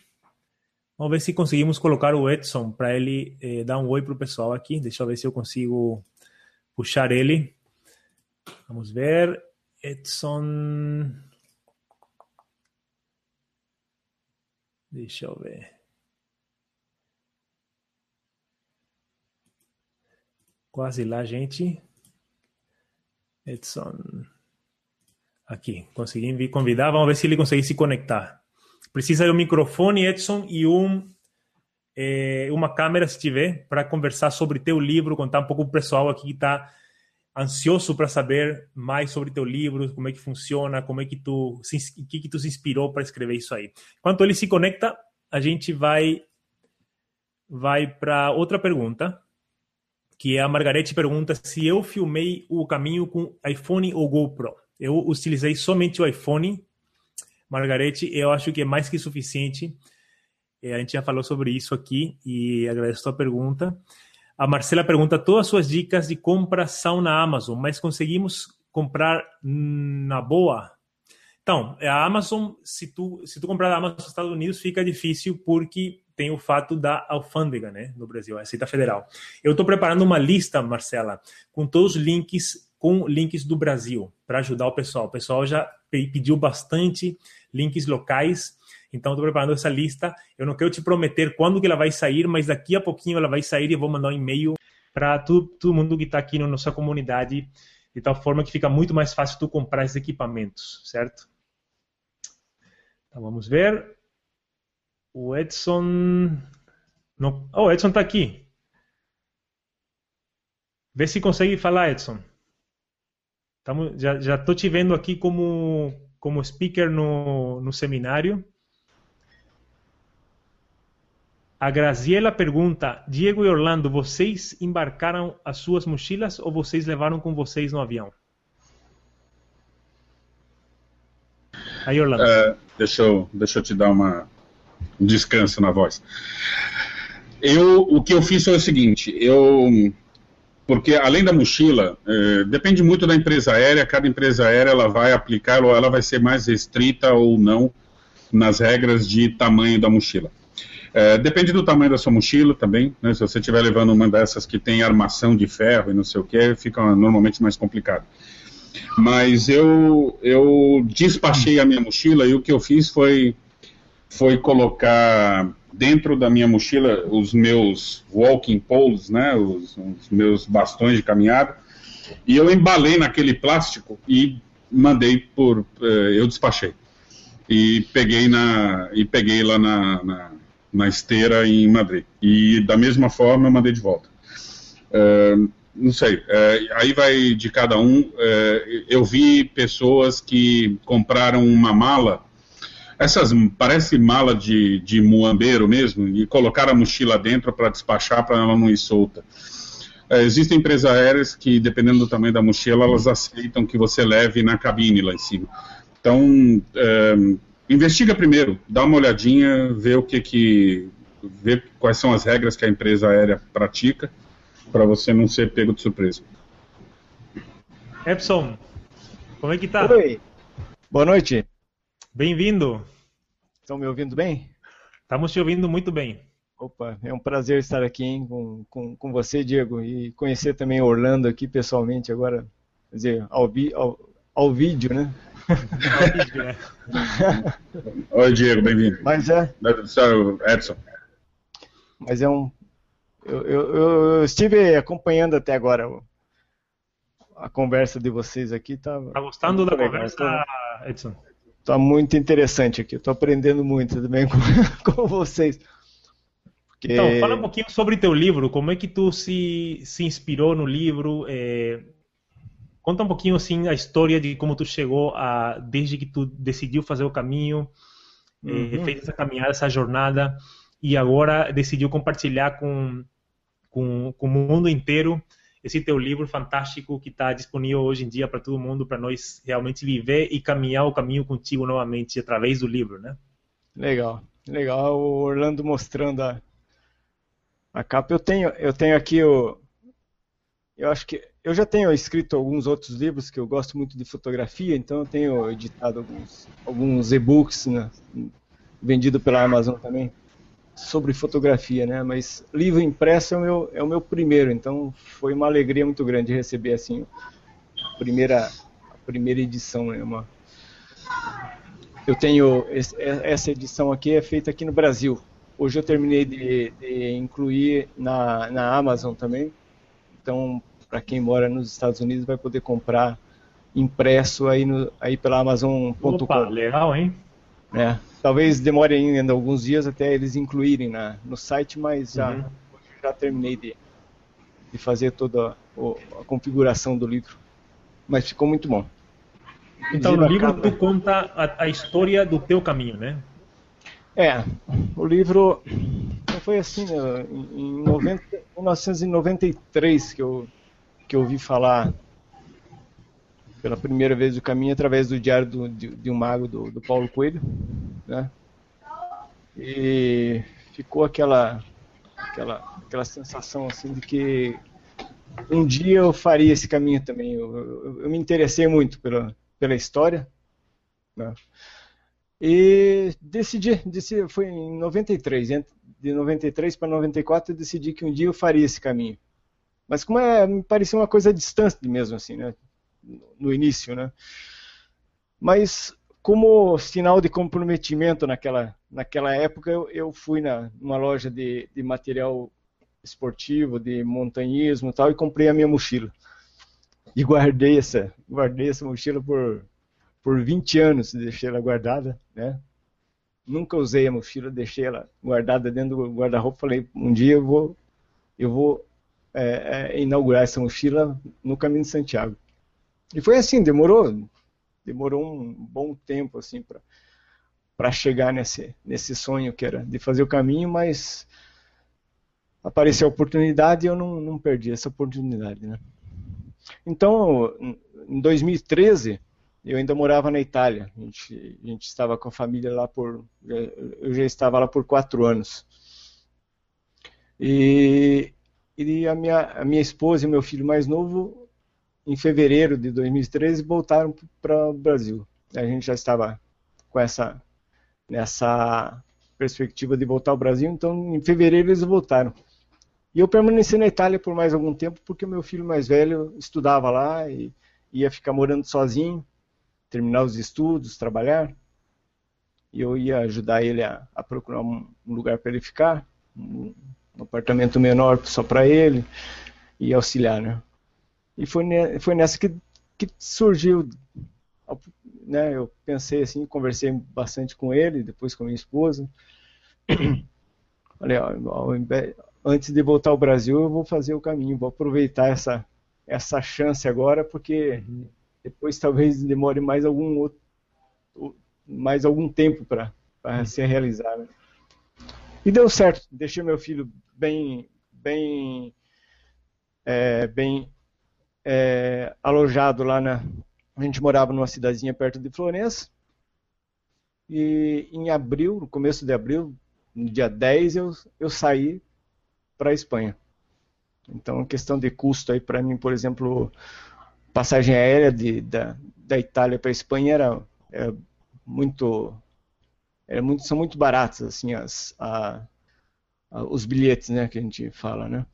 Speaker 1: Vamos ver se conseguimos colocar o Edson para ele eh, dar um oi para o pessoal aqui. Deixa eu ver se eu consigo puxar ele. Vamos ver. Edson. Deixa eu ver. Quase lá, gente. Edson. Aqui, consegui convidar. Vamos ver se ele consegue se conectar. Precisa de um microfone, Edson, e um, é, uma câmera, se tiver, para conversar sobre teu livro, contar um pouco o pessoal aqui que está ansioso para saber mais sobre teu livro, como é que funciona, como é que tu, que que tu se inspirou para escrever isso aí. Enquanto ele se conecta, a gente vai vai para outra pergunta, que é a Margarete pergunta se eu filmei o caminho com iPhone ou GoPro. Eu utilizei somente o iPhone, Margarete, eu acho que é mais que suficiente. É, a gente já falou sobre isso aqui e agradeço a tua pergunta. A Marcela pergunta: todas as suas dicas de compra são na Amazon, mas conseguimos comprar na boa? Então, a Amazon, se tu, se tu comprar da Amazon nos Estados Unidos, fica difícil porque tem o fato da alfândega, né, no Brasil, a Receita Federal. Eu estou preparando uma lista, Marcela, com todos os links, com links do Brasil, para ajudar o pessoal. O pessoal já pediu bastante links locais então, estou preparando essa lista. Eu não quero te prometer quando que ela vai sair, mas daqui a pouquinho ela vai sair e eu vou mandar um e-mail para todo, mundo que está aqui na nossa comunidade, de tal forma que fica muito mais fácil tu comprar esses equipamentos, certo? Então, vamos ver. O Edson... Oh, o Edson está aqui. Vê se consegue falar, Edson. Tamo, já estou te vendo aqui como, como speaker no, no seminário. A Graziela pergunta: Diego e Orlando, vocês embarcaram as suas mochilas ou vocês levaram com vocês no avião?
Speaker 2: Aí, Orlando. Uh, deixa, eu, deixa eu te dar uma, um descanso na voz. Eu, o que eu fiz foi o seguinte: eu. Porque além da mochila, eh, depende muito da empresa aérea, cada empresa aérea ela vai aplicar ou ela vai ser mais restrita ou não nas regras de tamanho da mochila. É, depende do tamanho da sua mochila também, né? Se você estiver levando uma dessas que tem armação de ferro e não sei o que, fica normalmente mais complicado. Mas eu, eu despachei a minha mochila e o que eu fiz foi, foi colocar dentro da minha mochila os meus walking poles, né? Os, os meus bastões de caminhada. E eu embalei naquele plástico e mandei por. Uh, eu despachei. E peguei, na, e peguei lá na, na na esteira em Madrid. E da mesma forma eu mandei de volta. Uh, não sei, uh, aí vai de cada um. Uh, eu vi pessoas que compraram uma mala, essas parece mala de, de muambeiro mesmo, e colocaram a mochila dentro para despachar para ela não ir solta. existem empresas aéreas que, dependendo do tamanho da mochila, elas aceitam que você leve na cabine lá em cima. Então, investiga primeiro, dá uma olhadinha, vê o que que vê quais são as regras que a empresa aérea pratica para você não ser pego de surpresa.
Speaker 1: Epson, como é que tá?
Speaker 3: Oi. Boa noite.
Speaker 1: Bem-vindo.
Speaker 3: Estão me ouvindo bem?
Speaker 1: Estamos te ouvindo muito bem.
Speaker 3: Opa, é um prazer estar aqui hein, com, com, com você, Diego, e conhecer também Orlando aqui pessoalmente agora, quer dizer, ao, vi, ao, ao vídeo, né?
Speaker 2: Oi, Diego, bem-vindo.
Speaker 3: Mas é.
Speaker 2: Edson.
Speaker 3: Mas é um. Eu, eu, eu, estive acompanhando até agora a conversa de vocês aqui. Tá,
Speaker 1: tá gostando da legal. conversa, tá, Edson?
Speaker 3: Tá muito interessante aqui. Estou aprendendo muito também com, com vocês.
Speaker 1: Porque... Então, fala um pouquinho sobre teu livro. Como é que tu se, se inspirou no livro? É Conta um pouquinho assim a história de como tu chegou a desde que tu decidiu fazer o caminho uhum. fez essa caminhada, essa jornada e agora decidiu compartilhar com, com, com o mundo inteiro esse teu livro fantástico que está disponível hoje em dia para todo mundo, para nós realmente viver e caminhar o caminho contigo novamente através do livro, né?
Speaker 3: Legal, legal. O Orlando mostrando a, a capa. Eu tenho, eu tenho aqui o, eu acho que eu já tenho escrito alguns outros livros que eu gosto muito de fotografia, então eu tenho editado alguns, alguns e-books né, vendido pela Amazon também sobre fotografia, né? Mas livro impresso é o meu, é o meu primeiro, então foi uma alegria muito grande receber assim a primeira, a primeira edição, né? Uma, eu tenho essa edição aqui é feita aqui no Brasil. Hoje eu terminei de, de incluir na, na Amazon também. Então, para quem mora nos Estados Unidos, vai poder comprar impresso aí, no, aí pela Amazon.com.
Speaker 1: Legal, hein?
Speaker 3: É, talvez demore ainda alguns dias até eles incluírem na, no site, mas já, uhum. já terminei de, de fazer toda a, a configuração do livro. Mas ficou muito bom.
Speaker 1: Então, no livro tu conta a, a, história do teu caminho, né?
Speaker 3: É, o livro foi assim, né, em 90, 1993 que eu, que eu ouvi falar pela primeira vez do caminho através do diário do, de, de, um mago do, do Paulo Coelho, né? E ficou aquela, aquela, aquela sensação assim de que um dia eu faria esse caminho também. Eu, eu, eu me interessei muito pela, pela história. Né? E decidi, decidi, foi em 93, de 93 para 94 eu decidi que um dia eu faria esse caminho. Mas como é, me parecia uma coisa distante mesmo assim, né? No início, né? Mas como sinal de comprometimento naquela, naquela época, eu, eu fui na, numa loja de, de material esportivo, de montanhismo e tal, e comprei a minha mochila e guardei essa, guardei essa mochila por, por 20 anos, deixei ela guardada, né? Nunca usei a mochila, deixei ela guardada dentro do guarda-roupa. Falei, um dia eu vou, eu vou é, é, inaugurar essa mochila no Caminho de Santiago. E foi assim, demorou, demorou um bom tempo assim para para chegar nesse nesse sonho que era de fazer o caminho, mas apareceu a oportunidade e eu não, não perdi essa oportunidade, né? Então, em 2013, eu ainda morava na Itália. A gente, a gente, estava com a família lá por. Eu já estava lá por quatro anos. E, e a, minha, a minha esposa e meu filho mais novo, em fevereiro de 2013, voltaram para o Brasil. A gente já estava com essa nessa perspectiva de voltar ao Brasil, então em fevereiro eles voltaram. E eu permaneci na Itália por mais algum tempo, porque meu filho mais velho estudava lá e ia ficar morando sozinho, terminar os estudos, trabalhar. E eu ia ajudar ele a, a procurar um, um lugar para ele ficar, um, um, apartamento menor só para ele, e auxiliar, né? E foi, ne, foi nessa que, que surgiu, né? Eu pensei assim, conversei bastante com ele, depois com a minha esposa. Falei, ó, ao invés, antes de voltar ao Brasil, eu vou fazer o caminho, vou aproveitar essa, essa chance agora, porque uhum. depois talvez demore mais algum outro, mais algum tempo para uhum. se realizar. Né? E deu certo, deixei meu filho bem, bem, é, bem é, alojado lá na. A gente morava numa cidadezinha perto de Florença. E em abril, no começo de abril, no dia 10, eu, eu saí para a Espanha. Então, questão de custo aí para mim, por exemplo, passagem aérea de, da, da Itália para a Espanha era, era muito, era muito, são muito baratos assim as, a, os bilhetes, né, que a gente fala, né?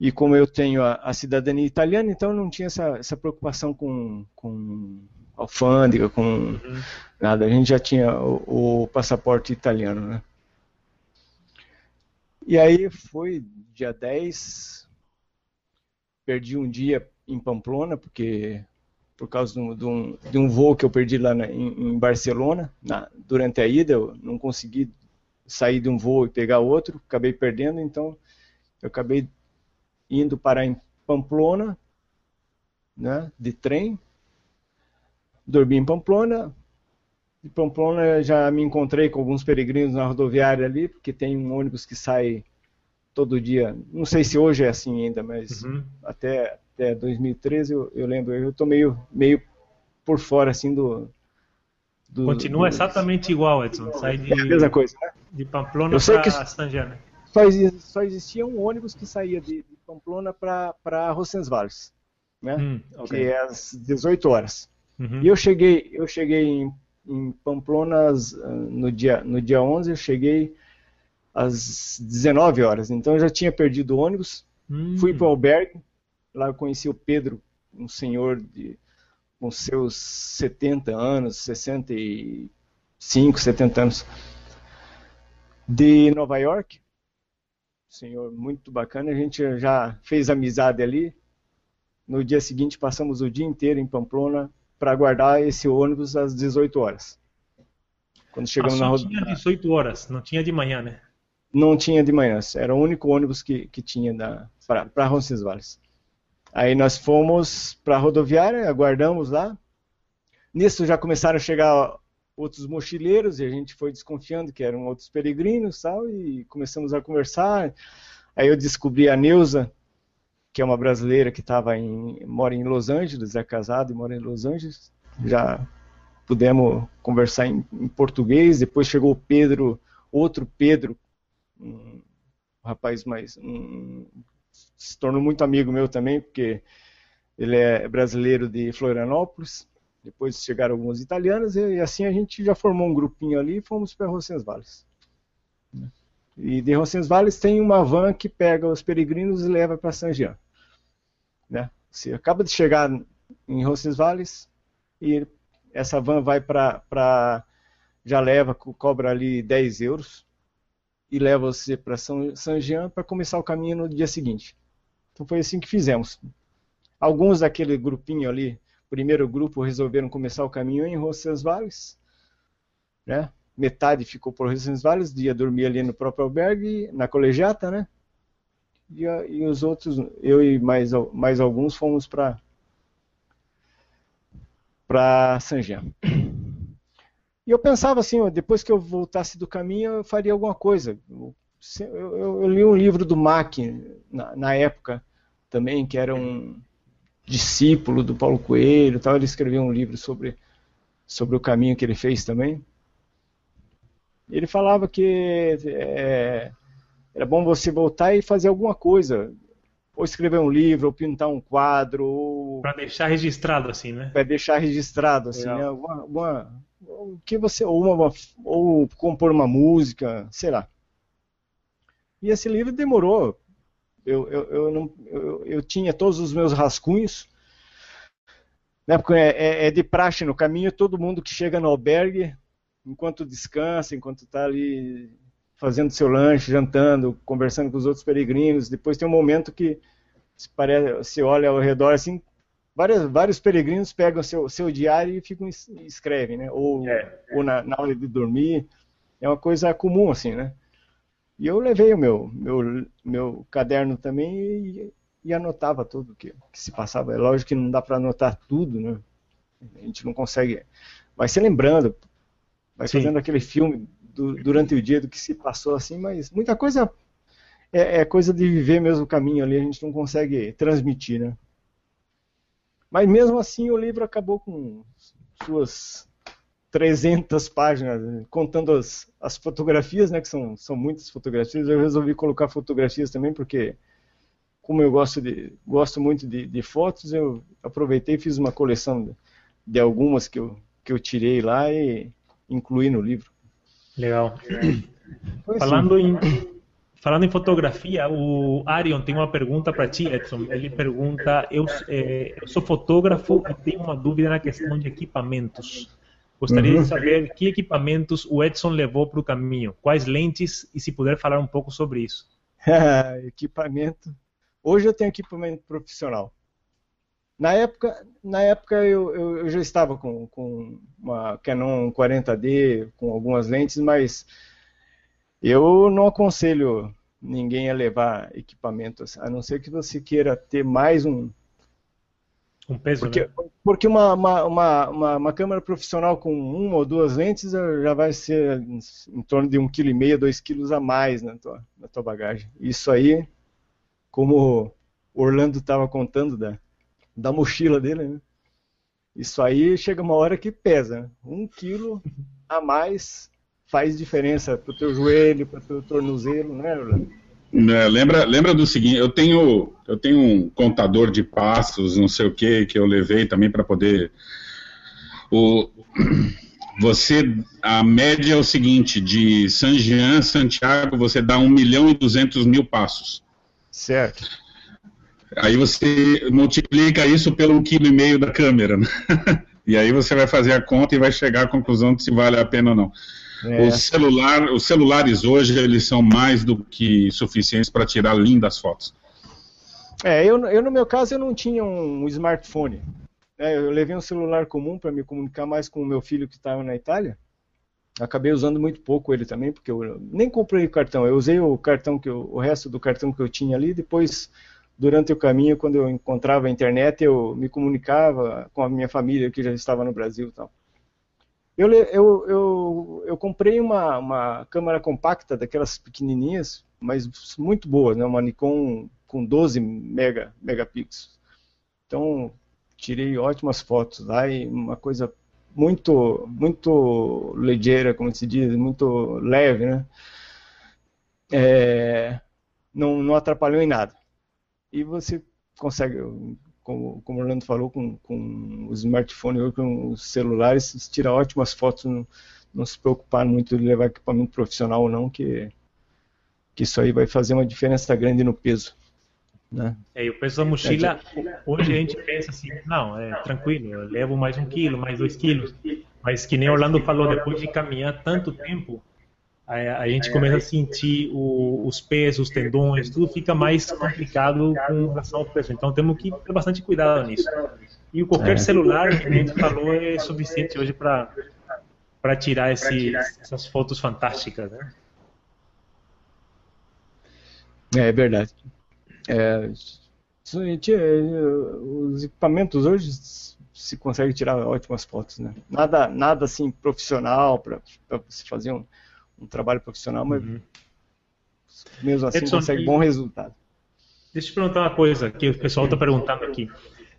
Speaker 3: E como eu tenho a, a cidadania italiana, então não tinha essa, essa preocupação com, com alfândega, com uhum. nada. A gente já tinha o, o passaporte italiano, né? E aí foi dia 10, perdi um dia em Pamplona, porque por causa de um, de um, de um voo que eu perdi lá na, em, em, Barcelona, na, durante a ida, eu não consegui sair de um voo e pegar outro, acabei perdendo, então eu acabei indo parar em Pamplona, né, de trem, dormi em Pamplona, de Pamplona já me encontrei com alguns peregrinos na rodoviária ali, porque tem um ônibus que sai todo dia. Não sei se hoje é assim ainda, mas uhum. até, até 2013 eu, eu lembro. Eu estou meio, meio por fora assim do.
Speaker 1: Do Continua do... exatamente igual, Edson. Sai de,
Speaker 3: é a mesma coisa, né?
Speaker 1: De Pamplona para Sanjana.
Speaker 3: Só, só existia um ônibus que saía de, de Pamplona para Rossensvals, né? Hum, okay. Que é às 18 horas. Uhum. E eu cheguei, eu cheguei em em Pamplona no dia, no dia 11, eu cheguei às 19 horas. Então eu já tinha perdido o ônibus, hum. fui para o albergue, lá eu conheci o Pedro, um senhor de, com seus 70 anos, 65, 70 anos, de Nova York. Senhor muito bacana, a gente já fez amizade ali. No dia seguinte passamos o dia inteiro em Pamplona para aguardar esse ônibus às 18 horas.
Speaker 1: Quando chegamos ah, na tinha 18 horas, não tinha de manhã, né?
Speaker 3: Não tinha de manhã, era o único ônibus que, que tinha para Roncesvalles. Aí nós fomos para a rodoviária, aguardamos lá. Nisso já começaram a chegar outros mochileiros e a gente foi desconfiando que eram outros peregrinos tal, e começamos a conversar. Aí eu descobri a Neuza, que é uma brasileira que estava em mora em Los Angeles, é casada e mora em Los Angeles. Já pudemos conversar em, em português. Depois chegou o Pedro, outro Pedro, um rapaz mais um, se tornou muito amigo meu também, porque ele é brasileiro de Florianópolis. Depois chegaram alguns italianos e, assim a gente já formou um grupinho ali e fomos para Roncesvalles. E de Roncesvalles tem uma van que pega os peregrinos e leva para San Jean. Né? Você acaba de chegar em Roncesvalles e essa van vai para. já leva, cobra ali 10 euros e leva você para São Jean para começar o caminho no dia seguinte. Então foi assim que fizemos. Alguns daquele grupinho ali, primeiro grupo, resolveram começar o caminho em Roncesvalles, né? metade ficou por Roncesvalles, ia dormir ali no próprio albergue, na colegiata, né? E, e os outros, eu e mais, mais alguns, fomos para para San Jean. E eu pensava assim, depois que eu voltasse do caminho, eu faria alguma coisa. Eu, eu, eu li um livro do Mac na, na, época também, que era um discípulo do Paulo Coelho, tal. Ele escreveu um livro sobre sobre o caminho que ele fez também. Ele falava que é, era bom você voltar e fazer alguma coisa. Ou escrever um livro, ou pintar um quadro, ou...
Speaker 1: Para deixar registrado, assim, né?
Speaker 3: Para deixar registrado, assim, né? Uma, uma, que você, ou, uma, ou compor uma música, sei lá. E esse livro demorou. Eu, eu, eu, não, eu, eu tinha todos os meus rascunhos, né, porque é, é, é, de praxe no caminho, todo mundo que chega no albergue, enquanto descansa, enquanto está ali fazendo seu lanche, jantando, conversando com os outros peregrinos. Depois tem um momento que se, parece, se olha ao redor assim, vários, vários peregrinos pegam seu, seu diário e ficam escrevem, né? Ou, é. ou na, na hora de dormir. É uma coisa comum assim, né? E eu levei o meu, meu, meu caderno também e, e anotava tudo que, que se passava. É lógico que não dá para anotar tudo, né? A gente não consegue. Vai se lembrando, vai Sim. fazendo aquele filme do, durante o dia do que se passou assim, mas muita coisa é, é, coisa de viver mesmo o caminho ali, a gente não consegue transmitir, né? Mas mesmo assim o livro acabou com suas 300 páginas, contando as, as fotografias, né, que são, são muitas fotografias, eu resolvi colocar fotografias também, porque como eu gosto, de, gosto muito de, de fotos, eu aproveitei e fiz uma coleção de, de algumas que eu, que eu tirei lá e incluí no livro.
Speaker 1: Legal. Falando em, falando em fotografia, o Arion tem uma pergunta para ti, Edson. Ele pergunta: eu, é, eu, sou fotógrafo e tenho uma dúvida na questão de equipamentos. Gostaria uhum. de saber que equipamentos o Edson levou para o caminho, quais lentes e se puder falar um pouco sobre isso.
Speaker 3: equipamento. Hoje eu tenho equipamento profissional. Na época, na época eu, eu, eu, já estava com, com uma Canon 40D, com algumas lentes, mas eu não aconselho ninguém a levar equipamentos, a não ser que você queira ter mais um, Um peso, porque, né? porque uma, uma, uma, uma, câmera profissional com uma ou duas lentes já vai ser em torno de um quilo e meio, dois quilos a mais na tua, na tua bagagem. Isso aí, como o Orlando estava contando da, da mochila dele, né? Isso aí chega uma hora que pesa. Né? Um quilo a mais faz diferença para o teu joelho, para o teu tornozelo, né, Orlando?
Speaker 2: É, lembra, lembra do seguinte, eu tenho, eu tenho um contador de passos, não sei o que, que eu levei também para poder. O, você, a média é o seguinte, de San Jean, Santiago, você dá 1 milhão e 200 mil passos.
Speaker 3: Certo.
Speaker 2: Aí você multiplica isso pelo um quilo e meio da câmera, né? e aí você vai fazer a conta e vai chegar à conclusão de se vale a pena ou não. É. O celular, os celulares hoje eles são mais do que suficientes para tirar lindas fotos.
Speaker 3: É, eu, eu no meu caso eu não tinha um smartphone. É, eu levei um celular comum para me comunicar mais com o meu filho que estava na Itália. Acabei usando muito pouco ele também, porque eu nem comprei o cartão. Eu usei o cartão que eu, o resto do cartão que eu tinha ali. Depois, durante o caminho, quando eu encontrava a internet, eu me comunicava com a minha família que já estava no Brasil, tal. Eu, eu, eu, eu comprei uma, uma câmera compacta, daquelas pequenininhas, mas muito boa, né? uma Nikon com 12 mega, megapixels. Então, tirei ótimas fotos lá e uma coisa muito muito ligeira, como se diz, muito leve, né? É, não, não atrapalhou em nada. E você consegue como, como o Orlando falou, com, com os smartphones ou com os celulares, tira ótimas fotos, não, não, se preocupar muito de levar equipamento profissional ou não, que, que isso aí vai fazer uma diferença grande no peso. Né?
Speaker 1: É, e o peso da mochila, hoje a gente pensa assim, não, é tranquilo, eu levo mais um quilo, mais dois quilos, mas que nem Orlando falou, depois de caminhar tanto tempo, a, a gente começa a sentir o, os pés, os tendões, tudo fica mais complicado com relação ao peso. Então temos que ter bastante cuidado nisso. E qualquer é. celular, que a gente falou, é suficiente hoje para para tirar esse, essas fotos fantásticas, né?
Speaker 3: É, é verdade. É, os equipamentos hoje se consegue tirar ótimas fotos, né? Nada, nada assim profissional para se fazer um, um trabalho profissional, mas uhum. mesmo assim Edson, consegue bom resultado.
Speaker 1: Deixa eu te perguntar uma coisa que o pessoal está perguntando aqui.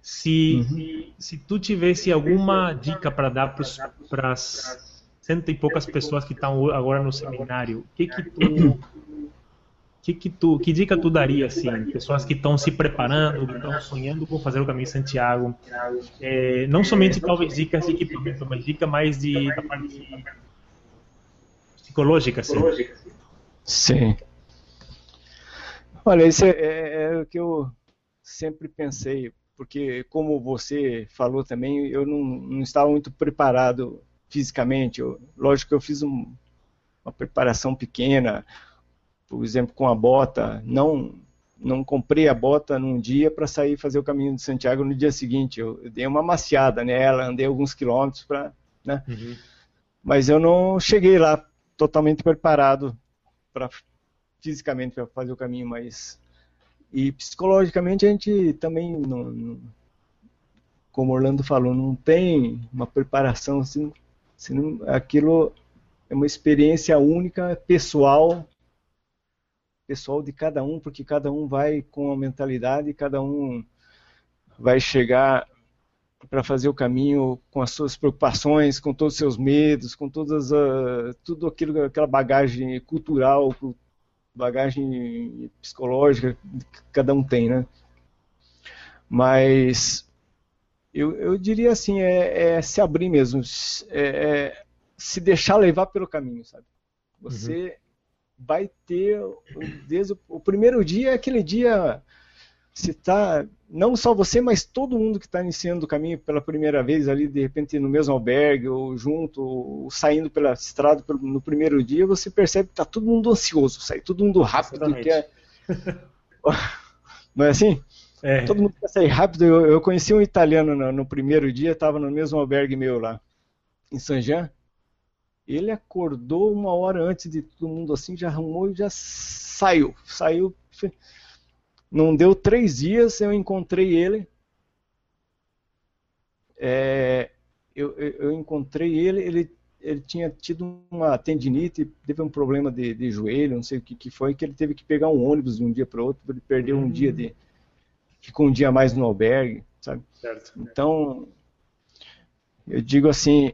Speaker 1: Se, uhum. se tu tivesse alguma dica para dar para as cento e poucas pessoas que estão agora no seminário, que que tu que, que, tu, que dica tu daria, assim, pessoas que estão se preparando, que estão sonhando com fazer o caminho de Santiago, é, não somente talvez dicas de equipamento, mas dica mais de, da parte psicológica, sim.
Speaker 3: Sim. Olha, isso é, é, é, o que eu sempre pensei, porque como você falou também, eu não, não estava muito preparado fisicamente. Eu, lógico que eu fiz um, uma preparação pequena, por exemplo, com a bota, não não comprei a bota num dia para sair fazer o caminho de Santiago no dia seguinte. Eu, eu dei uma maciada nela, andei alguns quilômetros para, né? Uhum. Mas eu não cheguei lá totalmente preparado para fisicamente para fazer o caminho, mas e psicologicamente a gente também não, não, como Orlando falou, não tem uma preparação assim, assim, aquilo é uma experiência única, pessoal, pessoal de cada um, porque cada um vai com a mentalidade, cada um vai chegar para fazer o caminho com as suas preocupações, com todos os seus medos, com todas a, tudo aquilo, aquela bagagem cultural, bagagem psicológica que cada um tem, né? Mas eu, eu diria assim, é, é, se abrir mesmo, é, é, se deixar levar pelo caminho, sabe? Você uhum. vai ter, desde o, o primeiro dia, aquele dia se está não só você, mas todo mundo que está iniciando o caminho pela primeira vez ali, de repente no mesmo albergue, ou junto, ou saindo pela estrada no primeiro dia, você percebe que está todo mundo ansioso, sai todo mundo rápido. Quer... não é assim? É. Todo mundo quer sair rápido. Eu, eu conheci um italiano no, no primeiro dia, estava no mesmo albergue meu lá, em San Jean. Ele acordou uma hora antes de todo mundo assim, já arrumou e já saiu. Saiu não deu três dias, eu encontrei ele é, eu, eu, encontrei ele, ele, ele tinha tido uma tendinite, teve um problema de, de joelho, não sei o que, que foi, que ele teve que pegar um ônibus de um dia para o outro, ele perdeu um dia de. ficou um dia mais no albergue, sabe? Certo. Então, eu digo assim,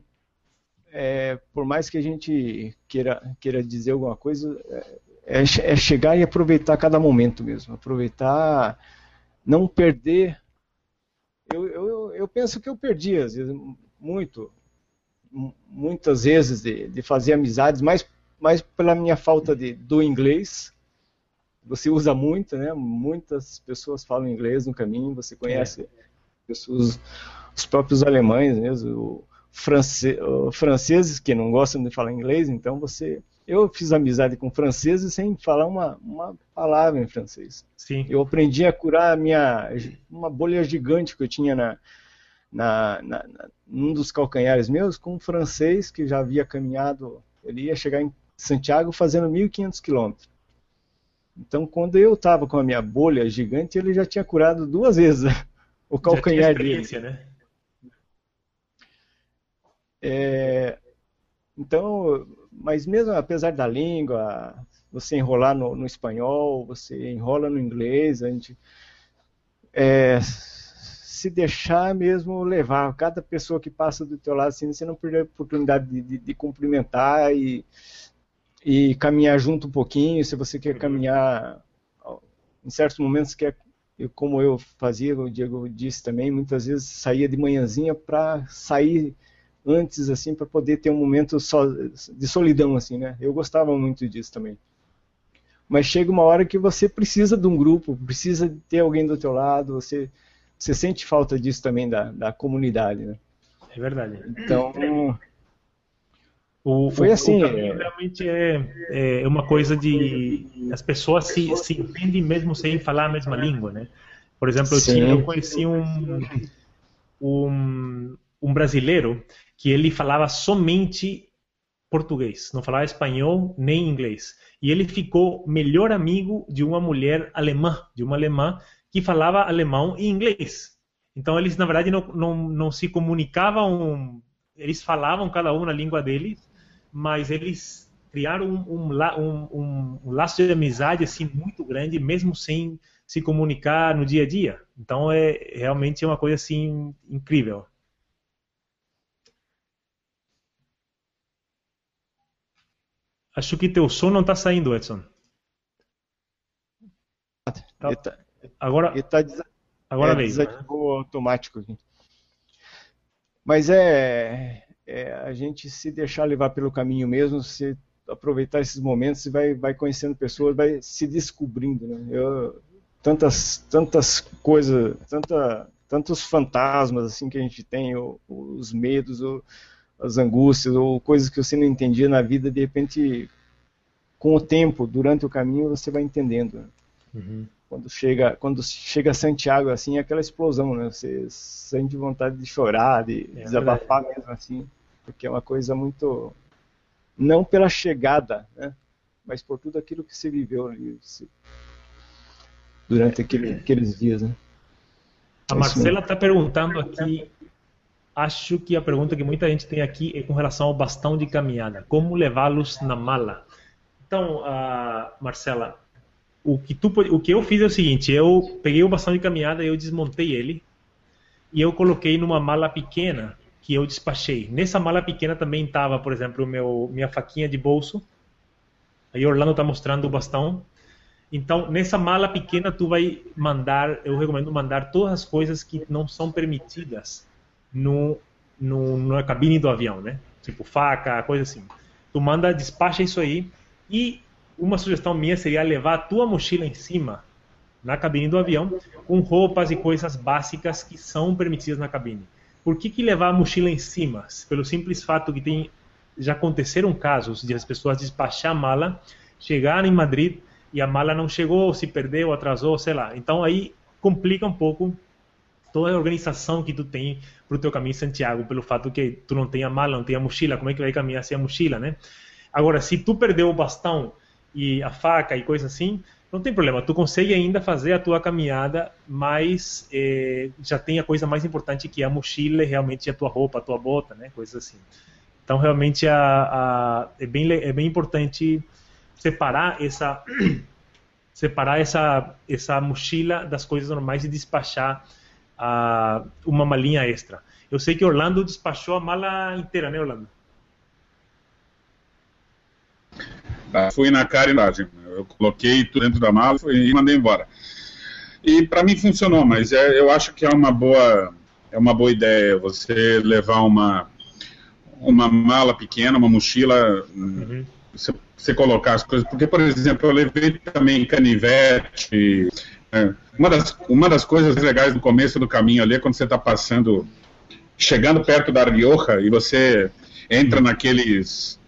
Speaker 3: é, por mais que a gente queira, queira dizer alguma coisa, é, é, chegar e aproveitar cada momento mesmo. Aproveitar, não perder. Eu, eu, eu penso que eu perdi, às vezes, muito, muitas vezes, de, de fazer amizades, mais, mais pela minha falta de, do inglês. Você usa muito, né? Muitas pessoas falam inglês no caminho, você conhece é. pessoas, os próprios alemães mesmo, france, franceses que não gostam de falar inglês, então você eu fiz amizade com franceses sem falar uma, uma palavra em francês. Sim. Eu aprendi a curar a minha uma bolha gigante que eu tinha na, na, na, na num dos calcanhares meus com um francês que já havia caminhado, ele ia chegar em Santiago fazendo 1.500 quilômetros. Então, quando eu estava com a minha bolha gigante, ele já tinha curado duas vezes o calcanhar dele. Né? É, então, mas mesmo apesar da língua, você enrolar no, no espanhol, você enrola no inglês, a gente é, se deixar mesmo levar. Cada pessoa que passa do teu lado, assim, você não perder a oportunidade de, de, de cumprimentar e, e caminhar junto um pouquinho. Se você quer caminhar, em certos momentos quer como eu fazia, o Diego disse também, muitas vezes saía de manhãzinha para sair antes, assim, para poder ter um momento de solidão, assim, né? Eu gostava muito disso também. Mas chega uma hora que você precisa de um grupo, precisa ter alguém do teu lado, você, você sente falta disso também da, da comunidade, né?
Speaker 1: É verdade.
Speaker 3: Então,
Speaker 1: o, foi assim. O realmente é, é uma coisa de as pessoas se, se entendem mesmo sem falar a mesma língua, né? Por exemplo, eu, tinha, eu conheci um, um, um brasileiro que ele falava somente português, não falava espanhol nem inglês. E ele ficou melhor amigo de uma mulher alemã, de uma alemã que falava alemão e inglês. Então eles, na verdade, não, não, não se comunicavam, eles falavam cada um na língua deles, mas eles criaram um, um, um, um laço de amizade assim muito grande, mesmo sem se comunicar no dia a dia. Então é realmente é uma coisa assim incrível. Acho que teu som não está saindo, Edson.
Speaker 3: Tá. tá, agora ele tá agora é, veio. Desativou automático aqui. Mas é, é, a gente se deixar levar pelo caminho mesmo, se aproveitar esses momentos, você vai, vai conhecendo pessoas, vai se descobrindo. Né? Eu, tantas, tantas coisas, tanta, tantos fantasmas assim que a gente tem, os medos, as angústias ou coisas que você não entendia na vida, de repente, com o tempo, durante o caminho, você vai entendendo. Uhum. Quando chega, quando chega a Santiago, assim, é aquela explosão, né? Você sente vontade de chorar, de é, desabafar é. mesmo, assim, porque é uma coisa muito, não pela chegada, né? Mas por tudo aquilo que se viveu ali, durante aquele, aqueles dias, né?
Speaker 1: A Marcela está perguntando aqui Acho que a pergunta que muita gente tem aqui é com relação ao bastão de caminhada. Como levá-los na mala? Então, uh, Marcela, o que, tu, o que eu fiz é o seguinte: eu peguei o bastão de caminhada, eu desmontei ele e eu coloquei numa mala pequena que eu despachei. Nessa mala pequena também estava, por exemplo, meu, minha faquinha de bolso. Aí Orlando está mostrando o bastão. Então, nessa mala pequena, tu vai mandar, eu recomendo mandar todas as coisas que não são permitidas no, no, na cabine do avião, né? Tipo faca, coisa assim. Tu manda, despacha isso aí e uma sugestão minha seria levar a tua mochila em cima na cabine do avião com roupas e coisas básicas que são permitidas na cabine. Por que, que levar a mochila em cima? Pelo simples fato que tem já aconteceram casos de as pessoas despachar a mala, chegar em Madrid e a mala não chegou, se perdeu, atrasou, sei lá. Então aí complica um pouco toda a organização que tu tem para o teu caminho em Santiago, pelo fato que tu não tem a mala, não tem a mochila, como é que vai caminhar sem a mochila, né? Agora, se tu perdeu o bastão e a faca e coisa assim, não tem problema, tu consegue ainda fazer a tua caminhada, mas é, já tem a coisa mais importante que é a mochila, realmente a tua roupa, a tua bota, né, coisas assim. Então realmente a, a, é, bem, é bem importante separar essa separar essa essa mochila das coisas normais e despachar a, uma malinha extra. Eu sei que Orlando despachou a mala inteira, né, Orlando?
Speaker 2: Tá, fui na cara e na Eu coloquei tudo dentro da mala e mandei embora. E para mim funcionou, mas é, eu acho que é uma boa é uma boa ideia você levar uma uma mala pequena, uma mochila, uhum. você, você, colocar as coisas, porque por exemplo eu levei também canivete. É, uma das uma das coisas legais no começo do caminho ali é quando você está passando, chegando perto da Rioja e você entra naqueles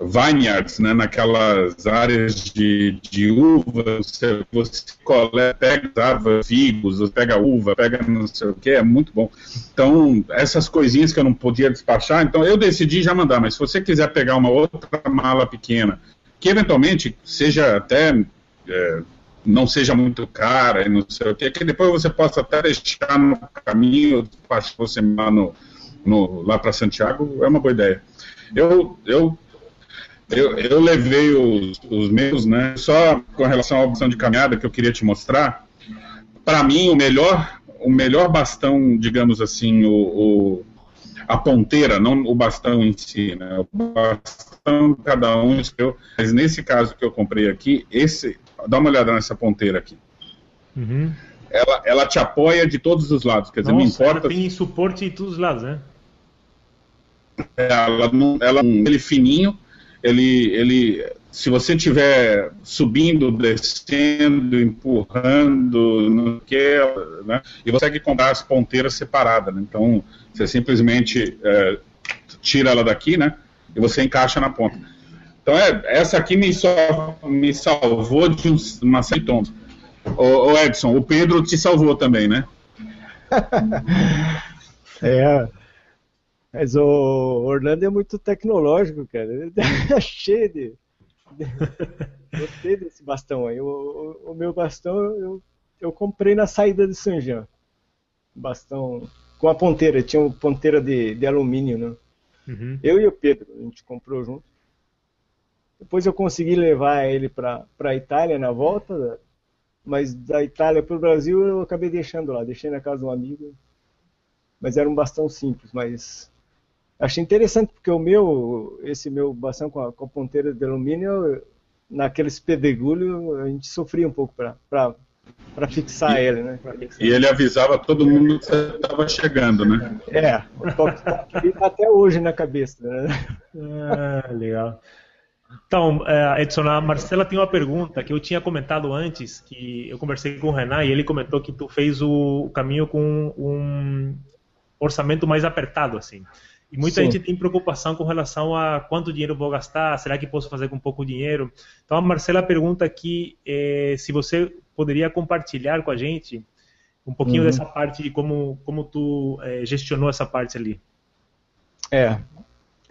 Speaker 2: vineyards, né, naquelas áreas de, de uva, você, você coleta, pega figos, pega uva, pega não sei o que, é muito bom. Então, essas coisinhas que eu não podia despachar, então eu decidi já mandar, mas se você quiser pegar uma outra mala pequena, que eventualmente seja até, é, não seja muito cara, não sei o que, que depois você possa até deixar no caminho, despachar você lá, no, no, lá para Santiago, é uma boa ideia. Eu, eu eu, eu levei os, os, meus, né? Só com relação à opção de caminhada que eu queria te mostrar. Para mim, o melhor, o melhor bastão, digamos assim, o, o, a ponteira, não o bastão em si, né? O bastão cada um escolheu. Mas nesse caso que eu comprei aqui, esse, dá uma olhada nessa ponteira aqui. Uhum. Ela, ela te apoia de todos os lados, quer dizer,
Speaker 1: Nossa,
Speaker 2: não importa.
Speaker 1: Ela tem suporte de todos os lados, né?
Speaker 2: Ela, ela, ele fininho ele, ele, se você estiver subindo, descendo, empurrando, não que, né, e você consegue comprar as ponteiras separadas, né, então você simplesmente é, tira ela daqui, né, e você encaixa na ponta. Então é, essa aqui me, só, me salvou de uma série de Ô, ô Edson, o Pedro te salvou também, né?
Speaker 3: é, mas o Orlando é muito tecnológico, cara. Ele é cheio de. Gostei desse bastão aí. O, o, o, meu bastão eu, eu comprei na saída de São Jean. Bastão com a ponteira, tinha uma ponteira de, de alumínio, né? Uhum. Eu e o Pedro, a gente comprou junto. Depois eu consegui levar ele para a Itália na volta, mas da Itália para o Brasil eu acabei deixando lá, deixei na casa de um amigo. Mas era um bastão simples, mas Achei interessante porque o meu, esse meu bastão com a, com a ponteira de alumínio, naqueles pedregulhos, a gente sofria um pouco para para fixar e, ele, né?
Speaker 2: Fixar. E ele avisava todo mundo que você estava chegando, né?
Speaker 3: É, o toque tá até hoje na cabeça, né?
Speaker 1: Ah, legal. Então, é, Edson, a Marcela tem uma pergunta que eu tinha comentado antes, que eu conversei com o Renan e ele comentou que tu fez o caminho com um orçamento mais apertado, assim. E muita Sim. gente tem preocupação com relação a quanto dinheiro vou gastar, será que posso fazer com pouco dinheiro? Então a Marcela pergunta aqui é, se você poderia compartilhar com a gente um pouquinho uhum. dessa parte de como, como tu é, gestionou essa parte ali.
Speaker 3: É.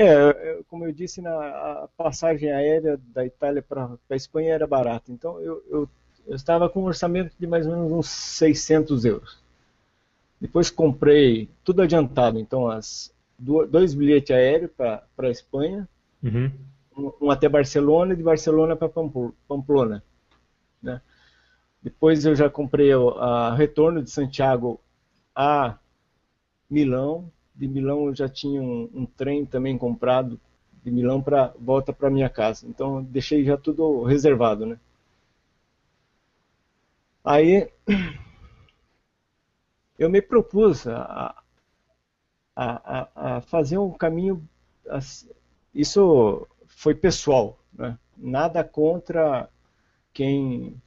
Speaker 3: é, como eu disse, na, a passagem aérea da Itália para a Espanha era barata, então eu, eu, eu estava com um orçamento de mais ou menos uns 600 euros. Depois comprei tudo adiantado, então as, dois bilhetes aéreos para a Espanha, uhum. um, um, até Barcelona e de Barcelona para Pamplona. Né? Depois eu já comprei a retorno de Santiago a Milão. De Milão eu já tinha um, um trem também comprado de Milão para volta para minha casa. Então deixei já tudo reservado, né? Aí eu me propus a, a, a, fazer um caminho. Isso foi pessoal, né? nada contra quem,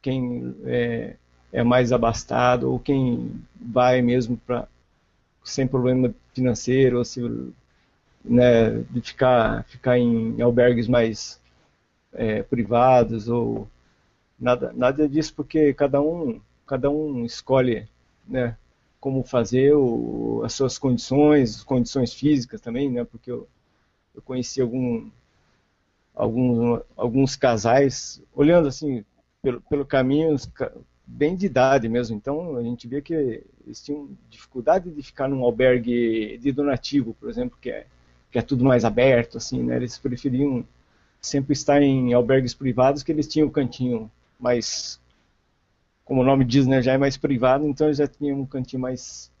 Speaker 3: quem é, é mais abastado ou quem vai mesmo para sem problema financeiro ou se né, de ficar ficar em albergues mais é, privados ou nada nada disso porque cada um cada um escolhe né, como fazer, o, as suas condições, condições físicas também, né? Porque eu, eu conheci algum, alguns, alguns casais, olhando assim pelo, pelo caminho, bem de idade mesmo. Então a gente via que eles tinham dificuldade de ficar num albergue de donativo, por exemplo, que é, que é tudo mais aberto, assim, né? Eles preferiam sempre estar em albergues privados, que eles tinham um cantinho mais, como o nome diz, né, já é mais privado, então eles já tinham um cantinho mais,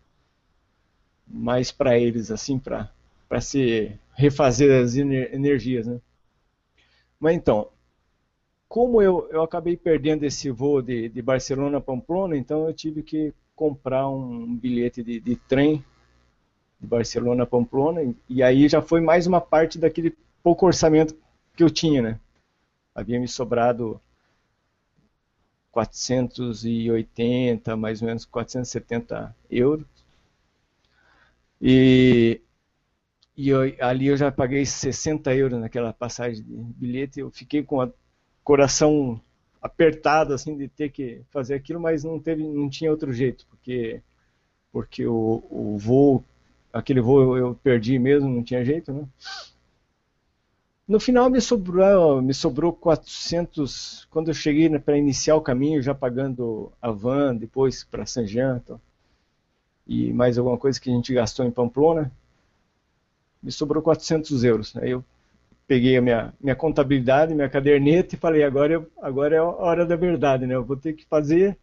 Speaker 3: mais para eles, assim, para se refazer as energias, né? Mas então, como eu, eu acabei perdendo esse voo de, de Barcelona a Pamplona, então eu tive que comprar um bilhete de, de trem de Barcelona a Pamplona, e, e aí já foi mais uma parte daquele pouco orçamento que eu tinha, né? Havia me sobrado 480, mais ou menos 470 euros. E, e eu, ali eu já paguei 60 euros naquela passagem de bilhete. Eu fiquei com o coração apertado assim de ter que fazer aquilo, mas não teve, não tinha outro jeito, porque porque o, o voo, aquele voo eu, eu perdi mesmo, não tinha jeito, né? No final me sobrou, me sobrou 400, quando eu cheguei para iniciar o caminho, já pagando a van, depois para Saint-Jean, então, e mais alguma coisa que a gente gastou em Pamplona, me sobrou 400 euros. Aí eu peguei a minha, minha contabilidade, minha caderneta e falei, agora, eu, agora é a hora da verdade, né? Eu vou ter que fazer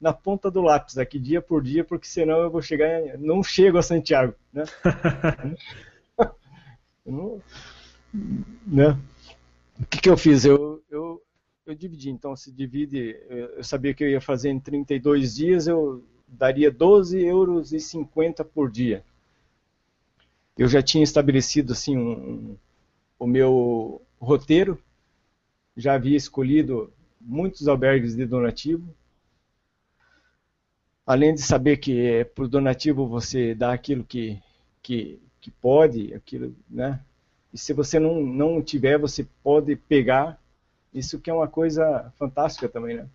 Speaker 3: na ponta do lápis aqui dia por dia, porque senão eu vou chegar, não chego a Santiago, né? não, né? O que, que eu fiz? Eu, eu, eu dividi, então se divide, eu sabia que eu ia fazer em 32 dias, eu daria 12 euros e 50 por dia. Eu já tinha estabelecido assim um, o meu roteiro, já havia escolhido muitos albergues de donativo. Além de saber que é, por donativo você dá aquilo que, que, que pode, aquilo, né? E se você não, não tiver, você pode pegar. Isso que é uma coisa fantástica também, né?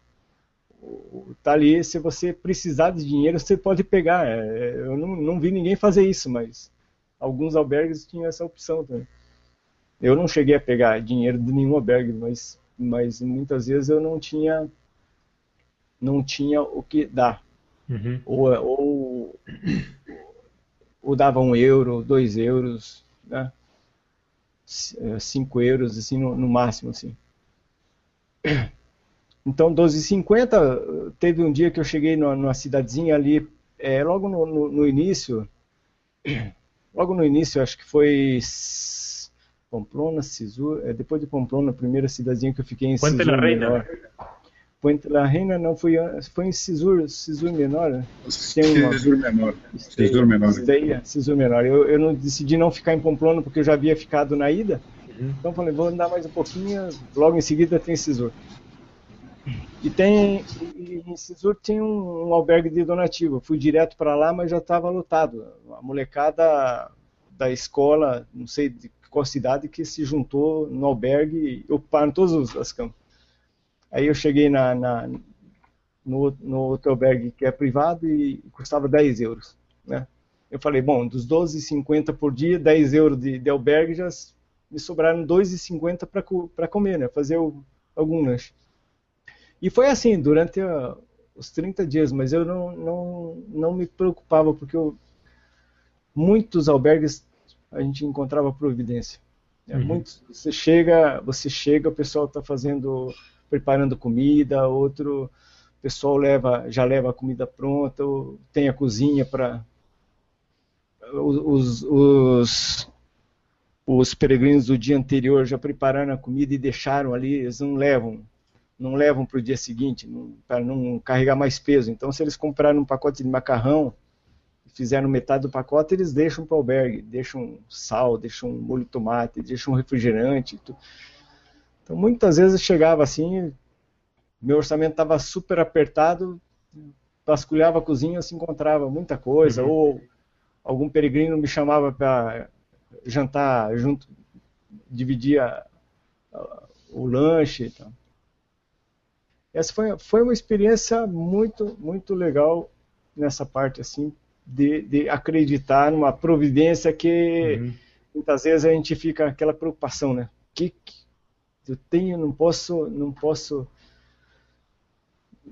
Speaker 3: Tá ali, se você precisar de dinheiro, você pode pegar. É, eu não, não vi ninguém fazer isso, mas alguns albergues tinham essa opção também. Eu não cheguei a pegar dinheiro de nenhum albergue, mas, mas muitas vezes eu não tinha não tinha o que dar. Uhum. Ou, ou, ou dava um euro, dois euros, né? 5 euros, assim, no, no, máximo, assim. Então, 12,50, teve um dia que eu cheguei numa, numa cidadezinha ali, é, logo no, no, no, início, logo no início, acho que foi Pamplona, Cisur, é, depois de Pamplona, a primeira cidadezinha que eu fiquei em
Speaker 1: Puente Cisur Menor.
Speaker 3: Puente la Reina não foi, foi em Cisur, Cisur Menor, né?
Speaker 2: Tem uma... Cisur Menor.
Speaker 3: Cisur Menor. Esteia, Cisur Menor. Eu, eu não decidi não ficar em Pamplona porque eu já havia ficado na ida. Uhum. Então falei, vou andar mais um pouquinho, logo em seguida tem Cisur. E tem em Cisur tem um, um, albergue de donativo. Eu fui direto para lá, mas já estava lotado. A molecada da escola, não sei de qual cidade, que se juntou no albergue e ocuparam todas as camas. Aí eu cheguei na, na no, no outro albergue que é privado e custava 10 euros. Né? Eu falei, bom, dos 12,50 por dia, 10 euros de, de albergue, já me sobraram 2,50 para comer, né? fazer o, algum lanche. E foi assim, durante a, os 30 dias, mas eu não, não, não me preocupava, porque eu, muitos albergues a gente encontrava providência. É, uhum. Muitos, você chega, você chega, o pessoal está fazendo preparando comida, outro pessoal leva, já leva a comida pronta, tem a cozinha para os, os, os peregrinos do dia anterior já prepararam a comida e deixaram ali, eles não levam, não levam para o dia seguinte, para não carregar mais peso. Então, se eles compraram um pacote de macarrão, fizeram metade do pacote, eles deixam para o albergue, deixam sal, deixam molho de tomate, deixam refrigerante. Tudo. Então, muitas vezes chegava assim, meu orçamento estava super apertado, vasculhava a cozinha, se encontrava muita coisa, uhum. ou algum peregrino me chamava para jantar junto, dividia o lanche. Então. Essa foi, foi uma experiência muito, muito legal nessa parte, assim, de, de acreditar numa providência que uhum. muitas vezes a gente fica aquela preocupação, né? Que, eu tenho, não posso, não posso,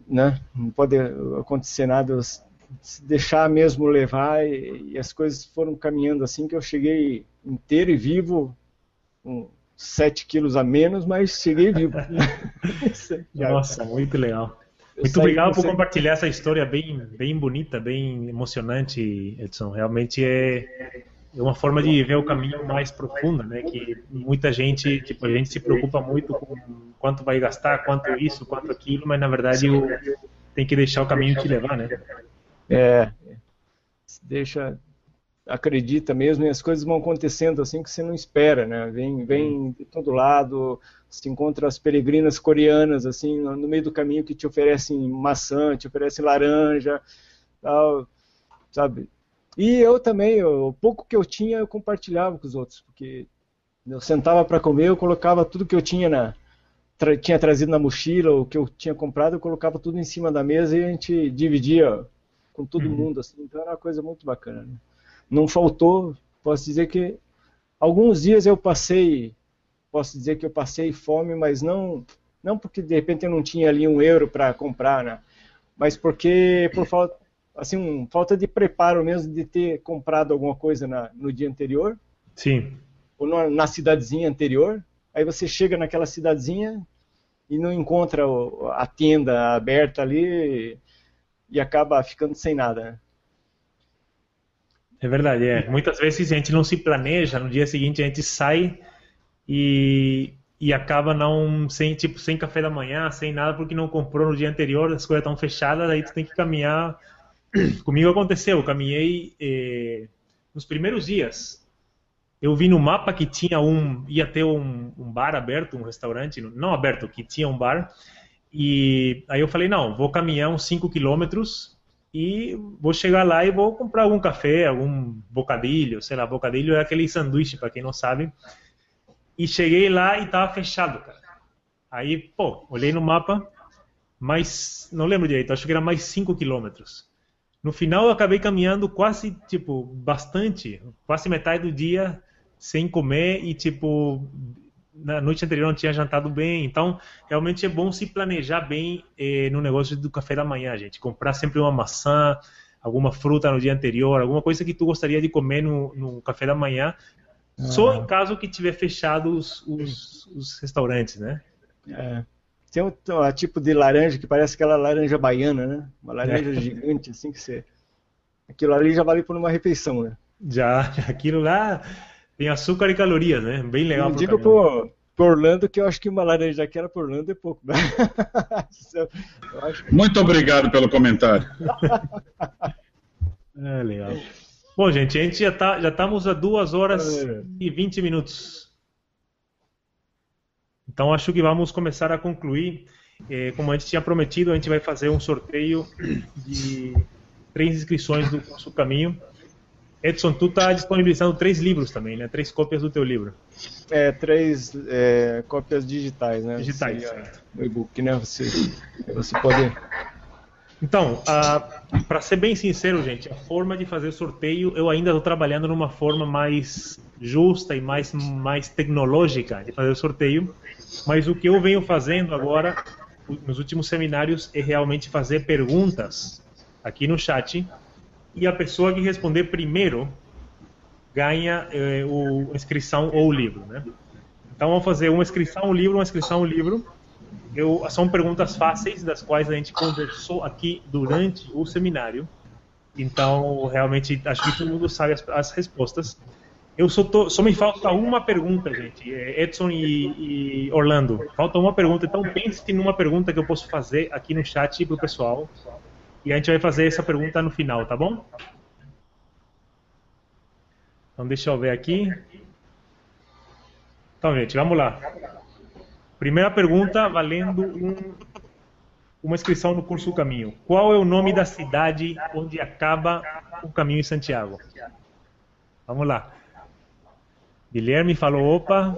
Speaker 3: né? Não pode acontecer nada, se deixar mesmo levar e, e, as coisas foram caminhando assim que eu cheguei inteiro e vivo, com 7 quilos a menos, mas cheguei vivo.
Speaker 1: Nossa, muito legal. Muito obrigado por compartilhar essa história bem, bem bonita, bem emocionante, Edson. Realmente é, é uma forma de ver o caminho mais profundo, né? Que muita gente, tipo, a gente se preocupa muito com quanto vai gastar, quanto isso, quanto aquilo, mas na verdade o, tem que deixar o caminho te levar, né?
Speaker 3: É, deixa, acredita mesmo e as coisas vão acontecendo assim que você não espera, né? Vem, vem de todo lado, se encontra as peregrinas coreanas assim no meio do caminho que te oferecem maçã, te oferecem laranja, tal, sabe? E eu também, o pouco que eu tinha, eu compartilhava com os outros, porque eu sentava para comer, eu colocava tudo que eu tinha na tra, tinha trazido na mochila, o que eu tinha comprado, eu colocava tudo em cima da mesa e a gente dividia com todo uhum. mundo, assim. Então era uma coisa muito bacana. Né? Não faltou, posso dizer que alguns dias eu passei, posso dizer que eu passei fome, mas não não porque de repente eu não tinha ali um euro para comprar, né? Mas porque por falta assim, um, falta de preparo mesmo de ter comprado alguma coisa na, no dia anterior.
Speaker 1: Sim.
Speaker 3: Ou na, na, cidadezinha anterior. Aí você chega naquela cidadezinha e não encontra o, a tenda aberta ali e acaba ficando sem nada. Né?
Speaker 1: É verdade, é. Muitas vezes a gente não se planeja, no dia seguinte a gente sai e, e acaba não sem tipo sem café da manhã, sem nada porque não comprou no dia anterior, as coisas estão fechadas, aí tu tem que caminhar comigo aconteceu, eu caminhei eh, nos primeiros dias. Eu vi no mapa que tinha um, ia ter um, um, bar aberto, um restaurante, não aberto, que tinha um bar. E aí eu falei, não, vou caminhar uns 5 quilômetros e vou chegar lá e vou comprar algum café, algum bocadilho, sei lá, bocadilho é aquele sanduíche, para quem não sabe. E cheguei lá e tava fechado, cara. Aí, pô, olhei no mapa, mas não lembro direito, acho que era mais 5 quilômetros. No final eu acabei caminhando quase, tipo, bastante, quase metade do dia sem comer e, tipo, na noite anterior não tinha jantado bem. Então, realmente é bom se planejar bem eh, no negócio do café da manhã, gente. Comprar sempre uma maçã, alguma fruta no dia anterior, alguma coisa que tu gostaria de comer no, no café da manhã, só em caso que tiver fechados os, os restaurantes, né?
Speaker 3: É. Tem um, um, tipo de laranja que parece aquela laranja baiana, né? Uma laranja é. gigante, assim que você. Aquilo ali já vale por uma refeição, né?
Speaker 1: Já, aquilo lá tem açúcar e calorias, né? Bem legal.
Speaker 3: Eu digo pro, pro Orlando que eu acho que uma laranja aquela por Orlando é pouco. Né?
Speaker 2: Muito obrigado pelo comentário.
Speaker 1: é legal. Bom, gente, a gente já tá, já estamos a duas horas é. e 20 minutos. Então acho que vamos começar a concluir. Eh, como a gente tinha prometido, a gente vai fazer um sorteio de três inscrições do curso Caminho. Edson, tu está disponibilizando três livros também, né? Três cópias do teu livro.
Speaker 3: É, três é, cópias digitais, né?
Speaker 1: Digitais.
Speaker 3: O e-book, né? Você, você pode
Speaker 1: então, para ser bem sincero, gente, a forma de fazer sorteio, eu ainda estou trabalhando numa forma mais justa e mais, mais tecnológica de fazer o sorteio, mas o que eu venho fazendo agora, nos últimos seminários, é realmente fazer perguntas aqui no chat e a pessoa que responder primeiro ganha eh, o, inscrição ou o livro, né? Então vamos fazer uma inscrição, um livro, uma inscrição, um livro eu, são perguntas fáceis, das quais a gente conversou aqui durante o seminário. Então, realmente, acho que todo mundo sabe as, as respostas. Eu só, tô, só me falta uma pergunta, gente. É, Edson e, e, Orlando. Falta uma pergunta. Então, pense numa pergunta que eu posso fazer aqui no chat para o pessoal. E a gente vai fazer essa pergunta no final, tá bom? Então, deixa eu ver aqui. Então, gente, vamos lá. Primeira pergunta, valendo um, uma inscrição no curso O Caminho. Qual é o nome da cidade onde acaba o caminho em Santiago? Vamos lá. Guilherme falou, opa.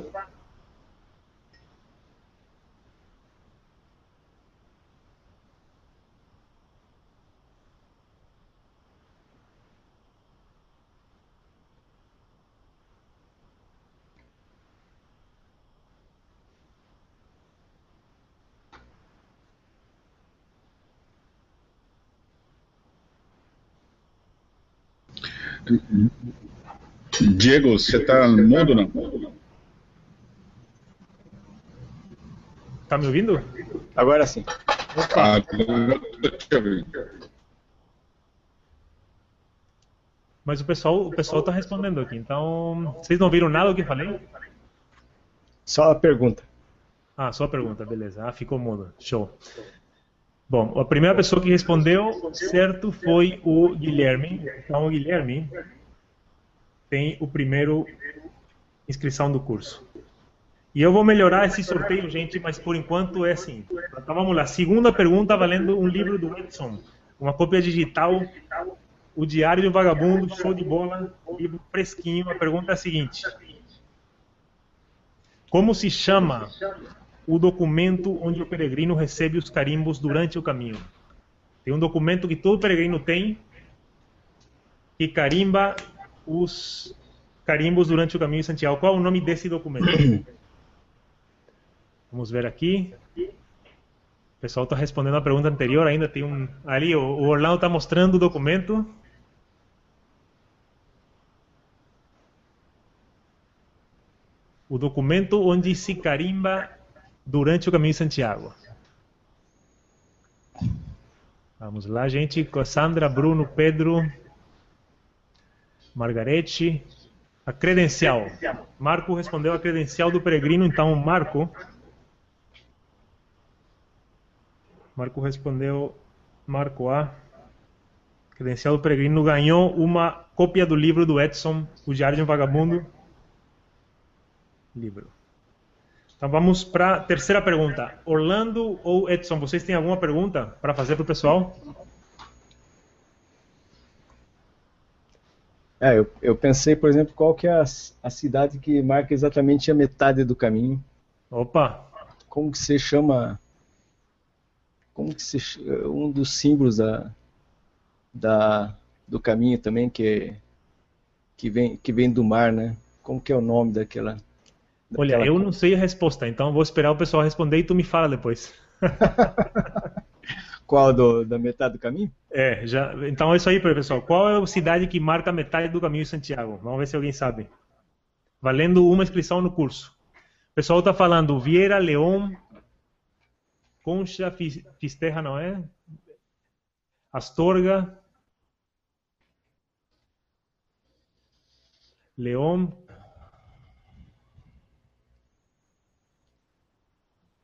Speaker 2: Diego, você está mudo não?
Speaker 1: Tá me ouvindo?
Speaker 3: Agora sim.
Speaker 2: Opa. Agora eu te ouvindo.
Speaker 1: Mas o pessoal, o pessoal está respondendo aqui. Então, vocês não viram nada do que falei?
Speaker 3: Só a pergunta.
Speaker 1: Ah, só a pergunta, beleza. Ah, ficou mudo. Show. Bom, a primeira pessoa que respondeu certo foi o Guilherme. Então, o Guilherme tem o primeiro inscrição do curso. E eu vou melhorar esse sorteio, gente, mas por enquanto é assim. Então vamos lá. Segunda pergunta, valendo um livro do Edson. Uma cópia digital o Diário um Vagabundo, show de bola, livro fresquinho. A pergunta é a seguinte: Como se chama o documento onde o peregrino recebe os carimbos durante o caminho? Tem um documento que todo peregrino tem que carimba os carimbos durante o caminho de Santiago. Qual é o nome desse documento? Vamos ver aqui. O pessoal está respondendo a pergunta anterior, ainda tem um. Ali, o Orlando está mostrando o documento. o documento onde se carimba durante o caminho de Santiago. Vamos lá, gente. Cassandra, Bruno, Pedro, Margarete. A credencial. Marco respondeu a credencial do peregrino, então Marco. Marco respondeu Marco A. Credencial do peregrino ganhou uma cópia do livro do Edson, O Diário de um Vagabundo livro. Então vamos para a terceira pergunta. Orlando ou Edson, vocês têm alguma pergunta para fazer para o pessoal?
Speaker 3: É, eu, eu, pensei, por exemplo, qual que é a, a, cidade que marca exatamente a metade do caminho.
Speaker 1: Opa!
Speaker 3: Como que se chama? Como que se um dos símbolos da, da do caminho também que que vem que vem do mar, né? Como que é o nome daquela?
Speaker 1: Olha, eu não sei a resposta, então vou esperar o pessoal responder e tu me fala depois.
Speaker 3: Qual do, da metade do caminho?
Speaker 1: É, já. Então é isso aí, pessoal. Qual é a cidade que marca metade do caminho de Santiago? Vamos ver se alguém sabe. Valendo uma inscrição no curso. O pessoal está falando Vieira, León, Concha, Fisterra, não é? Astorga, León,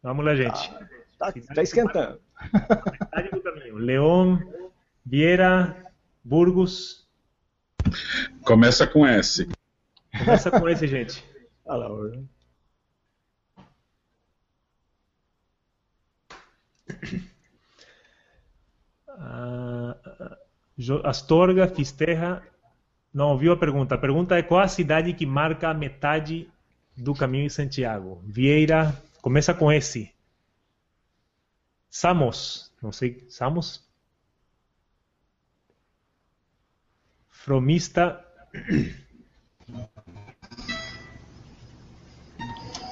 Speaker 1: Vamos lá, gente.
Speaker 3: Tá, tá, tá esquentando.
Speaker 1: Metade do caminho. León, Vieira, Burgos.
Speaker 2: Começa com S.
Speaker 1: Começa com S, gente.
Speaker 3: Olha lá,
Speaker 1: uh, Astorga, Fisterra. Não ouviu a pergunta. A pergunta é qual a cidade que marca a metade do caminho de Santiago? Vieira, Começa com esse. Samos. Não sei. Samos? Fromista.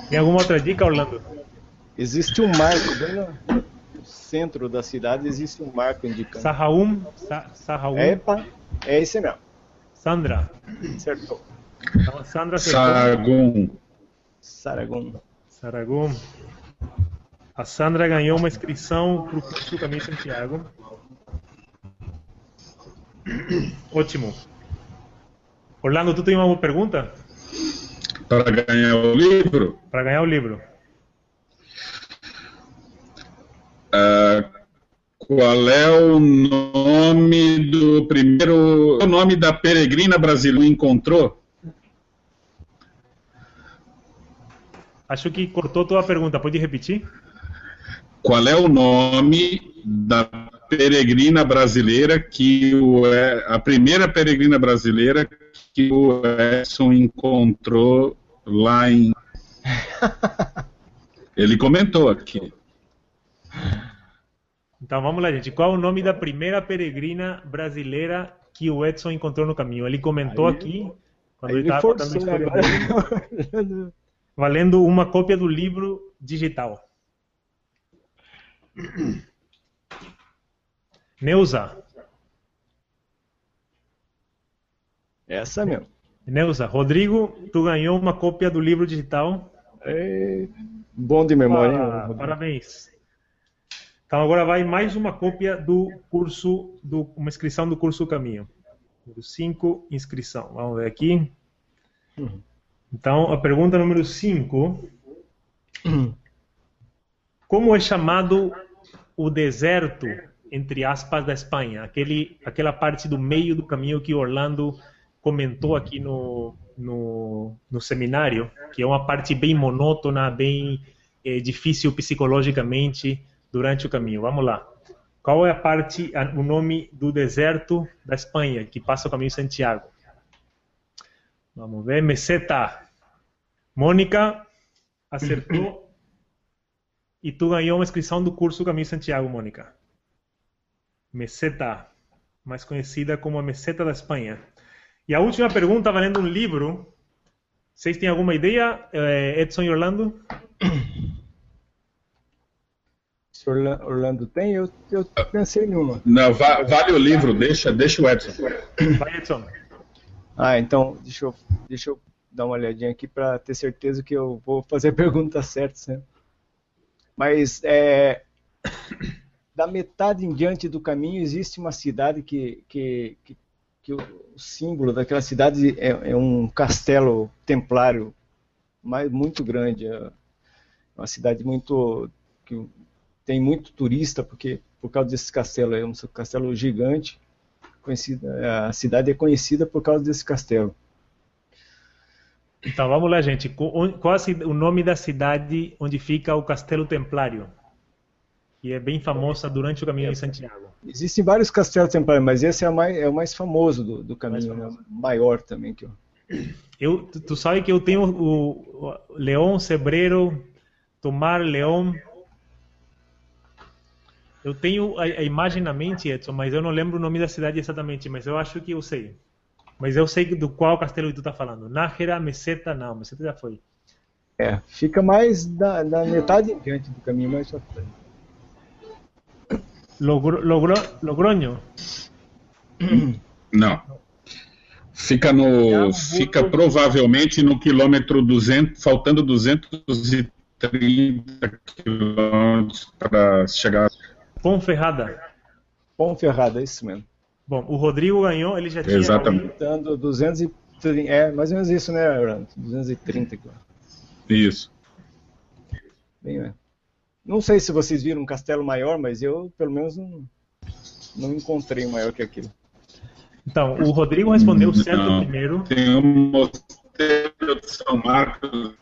Speaker 1: Tem alguma outra dica, Orlando?
Speaker 3: Existe um marco bem no centro da cidade, existe um marco indicando.
Speaker 1: Sahaum? Sa Sahaum?
Speaker 3: Epa, é esse mesmo.
Speaker 1: Sandra.
Speaker 3: Acertou.
Speaker 1: Então, Sandra acertou.
Speaker 2: Saragum.
Speaker 3: Saragum.
Speaker 1: Saragum. A Sandra ganhou uma inscrição para o curso do Caminho Santiago. Ótimo. Orlando, tu tem uma pergunta?
Speaker 2: Para ganhar o livro?
Speaker 1: Para ganhar o livro.
Speaker 2: Uh, qual é o nome do primeiro. O nome da peregrina brasileira encontrou?
Speaker 1: Acho que cortou tua pergunta. Pode repetir?
Speaker 2: Qual é o nome da peregrina brasileira que o a primeira peregrina brasileira que o Edson encontrou lá em Ele comentou aqui.
Speaker 1: Então vamos lá, gente. Qual é o nome da primeira peregrina brasileira que o Edson encontrou no caminho? Ele comentou aí, aqui quando ele estava contando a história. Valendo uma cópia do livro digital. Neuza.
Speaker 3: Essa mesmo.
Speaker 1: Neuza, Rodrigo, tu ganhou uma cópia do livro digital.
Speaker 3: É... Bom de memória.
Speaker 1: Ah, parabéns. Então agora vai mais uma cópia do curso, do, uma inscrição do curso Caminho. 5, inscrição. Vamos ver aqui. Uhum. Então, a pergunta número 5. Uhum. Como é chamado o deserto, entre aspas, da Espanha? Aquele, aquela parte do meio do caminho que Orlando comentou aqui no, no, no seminário, que é uma parte bem monótona, bem é, difícil psicologicamente durante o caminho. Vamos lá. Qual é a parte, o nome do deserto da Espanha que passa o caminho Santiago? Vamos ver. Meseta. Mônica acertou. e tu ganhou uma inscrição do curso Caminho Santiago, Mônica. Meseta, mais conhecida como a Meseta da Espanha. E a última pergunta, valendo um livro. Vocês têm alguma ideia, eh, Edson e Orlando?
Speaker 3: Se Orlando tem, eu, eu pensei em uma.
Speaker 2: Não, va vale o livro, deixa, deixa o Edson.
Speaker 1: Vai, Edson.
Speaker 3: Ah, então, deixa eu, deixa eu dar uma olhadinha aqui para ter certeza que eu vou fazer a pergunta certa. Né? Mas, é, da metade em diante do caminho, existe uma cidade que, que, que, que o símbolo daquela cidade é, é, um castelo templário mas muito grande. É uma cidade muito que tem muito turista porque por causa desse castelo é um castelo gigante conhecida a cidade é conhecida por causa desse castelo.
Speaker 1: Então vamos lá gente. Qual é o nome da cidade onde fica o Castelo Templário? Que é bem famosa durante o caminho de Santiago.
Speaker 3: Existem vários castelos templários mas esse é o mais, é o mais famoso do, do caminho né? maior também que eu...
Speaker 1: eu tu sabe que eu tenho o, o Leão Sebreiro Tomar Leão eu tenho a, a, imagem na mente, Edson, mas eu não lembro o nome da cidade exatamente, mas eu acho que eu sei. Mas eu sei do qual castelo tu está falando. Nájera, Meseta, não, Meseta já foi.
Speaker 3: É, fica mais da, da metade diante do caminho, mais pra frente.
Speaker 1: Logro, logro, Logronho?
Speaker 2: Não. Fica no, fica provavelmente no quilômetro 200, faltando 230 quilômetros para chegar
Speaker 1: Ponferrada.
Speaker 3: Ponferrada, é isso mesmo.
Speaker 1: Bom, o Rodrigo ganhou, ele já tinha...
Speaker 2: Exatamente.
Speaker 3: Dando 230, é mais ou menos isso, né, Orlando? 230 aqui.
Speaker 2: Isso.
Speaker 3: Bem, é. Não sei se vocês viram um castelo maior, mas eu, pelo menos, não, não encontrei um maior que aquilo.
Speaker 1: Então, o Rodrigo respondeu certo não, primeiro.
Speaker 2: Tem um mosteiro de São Marcos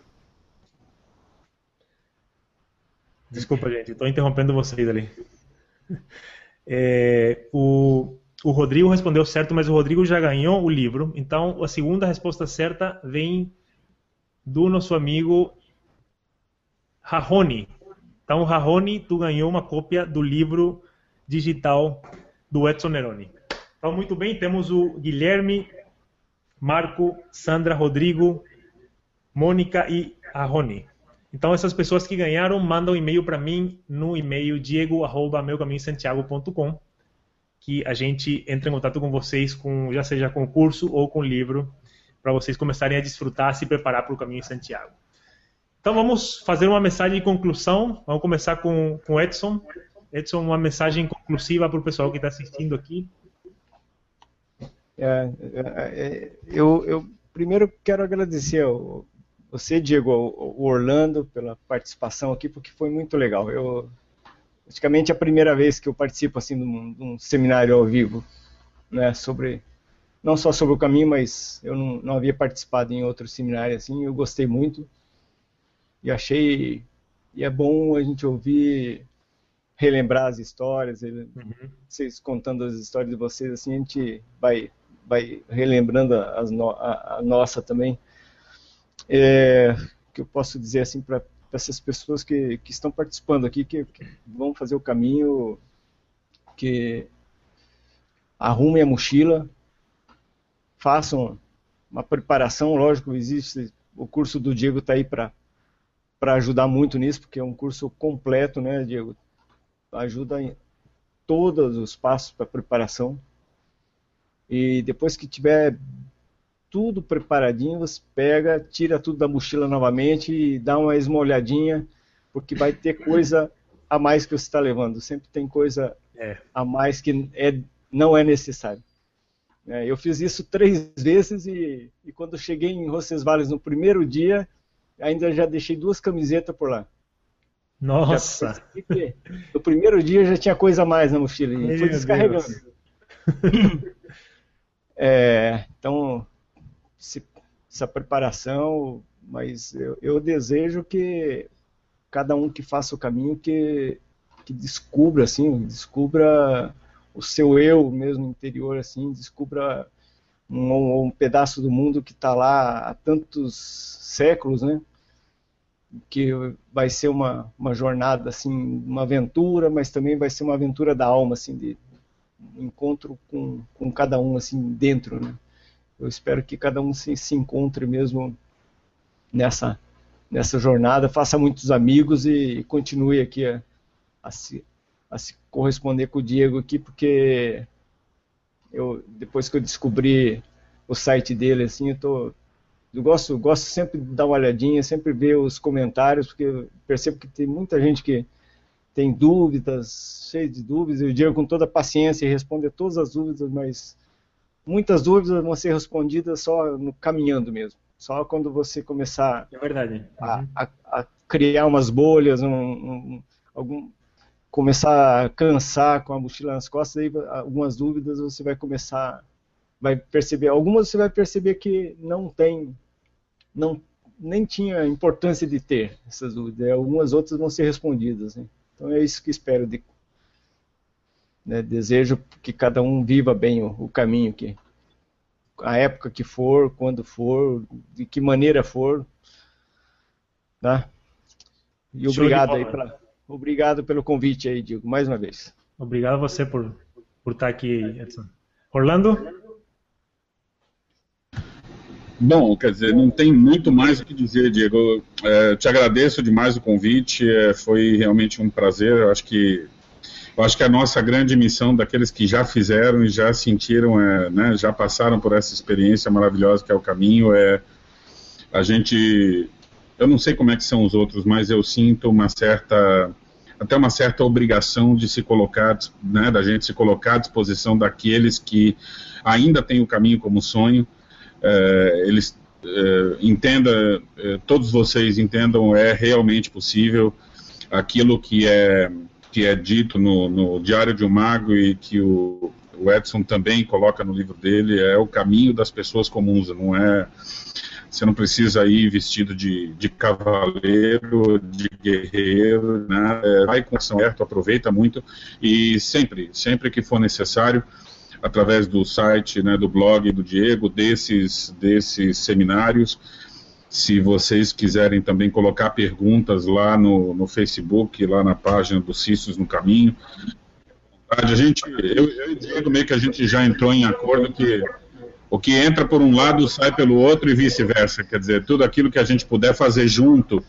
Speaker 1: Desculpa, gente, estou interrompendo vocês ali. É, o, o Rodrigo respondeu certo, mas o Rodrigo já ganhou o livro. Então, a segunda resposta certa vem do nosso amigo Rahoni. Então, Rahoni, tu ganhou uma cópia do livro digital do Edson Neroni. Então, muito bem, temos o Guilherme, Marco, Sandra, Rodrigo, Mônica e Rahoni. Então, essas pessoas que ganharam mandam um e-mail para mim no e-mail diego.meucaminhosantiago.com que a gente entra em contato com vocês, com já seja com o curso ou com o livro, para vocês começarem a desfrutar, se preparar para o caminho de Santiago. Então, vamos fazer uma mensagem de conclusão. Vamos começar com, com Edson. Edson, uma mensagem conclusiva para o pessoal que está assistindo aqui.
Speaker 3: É, é, é, eu, eu primeiro quero agradecer ao, você, Diego, o Orlando, pela participação aqui, porque foi muito legal. Eu, praticamente é a primeira vez que eu participo assim de um, de um, seminário ao vivo, né, sobre não só sobre o caminho, mas eu não, não havia participado em outro seminário assim. Eu gostei muito e achei e é bom a gente ouvir relembrar as histórias, uhum. vocês contando as histórias de vocês assim, a gente vai vai relembrando a, a nossa também é, que eu posso dizer assim para essas pessoas que, que estão participando aqui, que, que, vão fazer o caminho, que arrumem a mochila, façam uma preparação, lógico, existe o curso do Diego está aí para para ajudar muito nisso, porque é um curso completo, né, Diego? Ajuda em todos os passos para preparação. E depois que tiver tudo preparadinho, você pega, tira tudo da mochila novamente e dá uma esmolhadinha, porque vai ter coisa a mais que você está levando. Sempre tem coisa é. a mais que é, não é necessário. É, eu fiz isso três vezes e, e quando cheguei em Roncesvalles no primeiro dia, ainda já deixei duas camisetas por lá.
Speaker 1: Nossa!
Speaker 3: no primeiro dia já tinha coisa a mais na mochila e fui descarregando. é, então, se, essa preparação, mas eu, eu, desejo que cada um que faça o caminho que, que descubra, assim, descubra o seu eu mesmo interior, assim, descubra um, um pedaço do mundo que está lá há tantos séculos, né? Que vai ser uma, uma jornada, assim, uma aventura, mas também vai ser uma aventura da alma, assim, de encontro com, com cada um, assim, dentro, né? Eu espero que cada um se, se encontre mesmo nessa, nessa jornada, faça muitos amigos e, e continue aqui a, a, se, a se corresponder com o Diego aqui, porque eu, depois que eu descobri o site dele, assim, eu tô, eu gosto, gosto sempre de dar uma olhadinha, sempre ver os comentários, porque eu percebo que tem muita gente que tem dúvidas, cheio de dúvidas, e o Diego com toda a paciência responde a todas as dúvidas, mas muitas dúvidas vão ser respondidas só no caminhando mesmo. Só quando você começar
Speaker 1: é verdade.
Speaker 3: A, a, a, criar umas bolhas, um, um, algum, começar a cansar com a mochila nas costas, aí algumas dúvidas você vai começar, vai perceber. Algumas você vai perceber que não tem, não nem tinha importância de ter essas dúvidas. Algumas outras vão ser respondidas. Né? Então é isso que espero de né, desejo que cada um viva bem o, o, caminho que a época que for, quando for, de que maneira for, tá? E Show obrigado aí pra, obrigado pelo convite aí, Diego, mais uma vez.
Speaker 1: Obrigado a você por por estar aqui, Edson. Orlando?
Speaker 2: Bom, quer dizer, não tem muito mais o que dizer, Diego. É, te agradeço demais o convite, é, foi realmente um prazer. Eu acho que eu acho que a nossa grande missão daqueles que já fizeram e já sentiram, é, né, já passaram por essa experiência maravilhosa que é o caminho, é a gente, eu não sei como é que são os outros, mas eu sinto uma certa, até uma certa obrigação de se colocar, né, da gente se colocar à disposição daqueles que ainda têm o caminho como sonho, é, eles é, entenda, é, todos vocês entendam, é realmente possível aquilo que é que é dito no, no Diário de um Mago e que o, o, Edson também coloca no livro dele, é o caminho das pessoas comuns, não é... Você não precisa ir vestido de, de cavaleiro, de guerreiro, né? É, vai com certo, aproveita muito e sempre, sempre que for necessário, através do site, né, do blog do Diego, desses, desses seminários, se vocês quiserem também colocar perguntas lá no, no Facebook, lá na página do Cícios no Caminho. A gente, eu, eu meio que a gente já entrou em acordo que o que entra por um lado sai pelo outro e vice-versa. Quer dizer, tudo aquilo que a gente puder fazer junto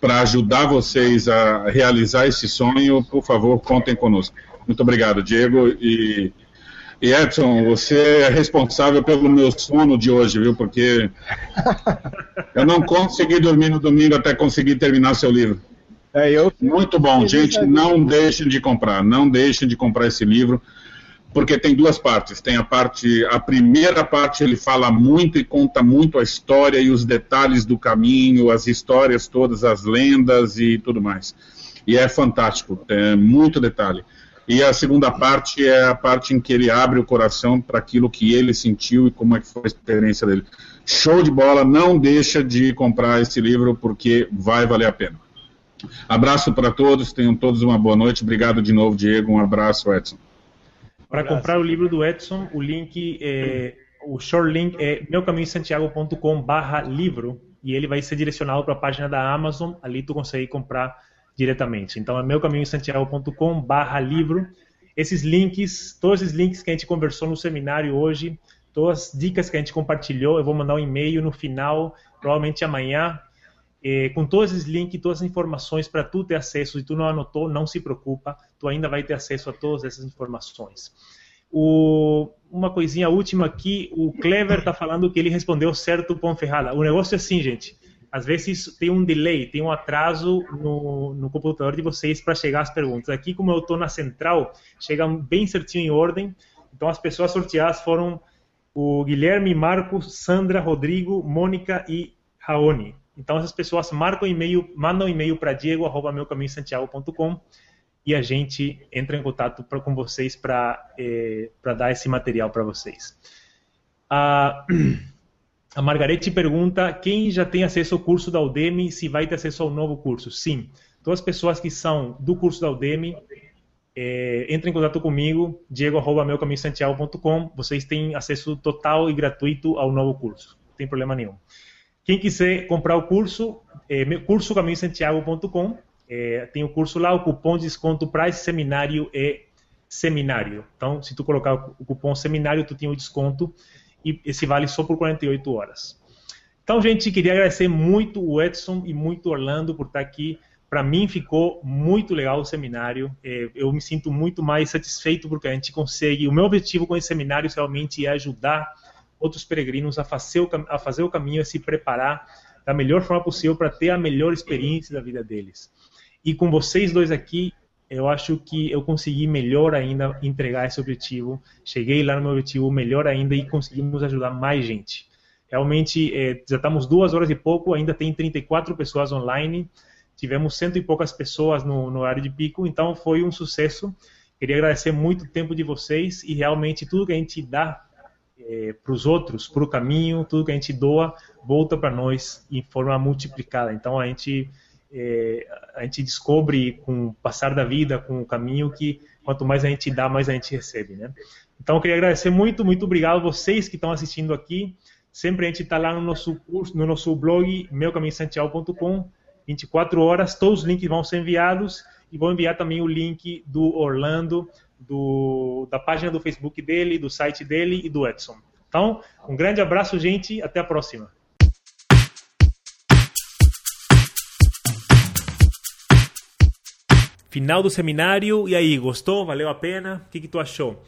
Speaker 2: para ajudar vocês a realizar esse sonho, por favor, contem conosco. Muito obrigado, Diego, e e Edson, você é responsável pelo meu sono de hoje, viu? Porque eu não consegui dormir no domingo até conseguir terminar seu livro. É, eu... Muito bom, gente. Não deixem de comprar, não deixem de comprar esse livro, porque tem duas partes. Tem a parte, a primeira parte ele fala muito e conta muito a história e os detalhes do caminho, as histórias todas, as lendas e tudo mais. E é fantástico, é muito detalhe. E a segunda parte é a parte em que ele abre o coração para aquilo que ele sentiu e como é que foi a experiência dele. Show de bola, não deixa de comprar esse livro porque vai valer a pena. Abraço para todos, tenham todos uma boa noite. Obrigado de novo, Diego. Um abraço, Edson.
Speaker 1: Para comprar o livro do Edson, o link é, o short link é meucaminhosantiago.com/livro e ele vai ser direcionado para a página da Amazon. Ali tu consegue comprar diretamente. Então é meucaminhosantiago.com barra livro. Esses links, todos esses links que a gente conversou no seminário hoje, todas as dicas que a gente compartilhou, eu vou mandar um e-mail no final, provavelmente amanhã, eh, com todos esses links, todas as informações para tu ter acesso. Se tu não anotou, não se preocupa, tu ainda vai ter acesso a todas essas informações. O, uma coisinha última aqui, o Clever está falando que ele respondeu certo o Ferrada. O negócio é assim, gente. Às vezes tem um delay, tem um atraso no, no computador de vocês para chegar as perguntas. Aqui, como eu estou na central, chegam bem certinho em ordem. Então, as pessoas sorteadas foram o Guilherme, Marcos, Sandra, Rodrigo, Mônica e Raoni. Então, essas pessoas marcam e-mail, mandam e-mail para diego.meucaminhosantiago.com e a gente entra em contato pra, com vocês para eh, dar esse material para vocês. A, a Margarete pergunta quem já tem acesso ao curso da Udemy, se vai ter acesso ao novo curso. Sim, todas as pessoas que são do curso da Udemy, eh, entrem em contato comigo, diego.meucaminhosantiago.com, vocês têm acesso total e gratuito ao novo curso, não tem problema nenhum. Quem quiser comprar o curso, é, cursocaminhosantiago.com, é, tem o curso lá, o cupom de desconto esse seminário é seminário. Então, se tu colocar o cupom seminário, tu tem o desconto e esse vale só por 48 horas. Então, gente, queria agradecer muito o Edson e muito o Orlando por estar aqui. Para mim ficou muito legal o seminário. É, eu me sinto muito mais satisfeito porque a gente consegue. O meu objetivo com esse seminário realmente é ajudar outros peregrinos a fazer o, a fazer o caminho, a se preparar da melhor forma possível para ter a melhor experiência da vida deles. E com vocês dois aqui, eu acho que eu consegui melhor ainda entregar esse objetivo. Cheguei lá no meu objetivo melhor ainda e conseguimos ajudar mais gente. Realmente, é, já estamos duas horas e pouco, ainda tem 34 pessoas online. Tivemos cento e poucas pessoas no, no horário de pico, então foi um sucesso. Queria agradecer muito o tempo de vocês e realmente tudo que a gente dá é, para os outros, para o caminho, tudo que a gente doa volta para nós em forma multiplicada. Então a gente é, a gente descobre com o passar da vida, com o caminho, que quanto mais a gente dá, mais a gente recebe, né? Então eu queria agradecer muito, muito obrigado a vocês que estão assistindo aqui. Sempre a gente está lá no nosso curso, no nosso blog meucaminhosantiago.com, 24 horas, todos os links vão ser enviados e vou enviar também o link do Orlando do, da página do Facebook dele, do site dele e do Edson. Então, um grande abraço, gente, até a próxima. Final do seminário, e aí, gostou? Valeu a pena? O que, que tu achou?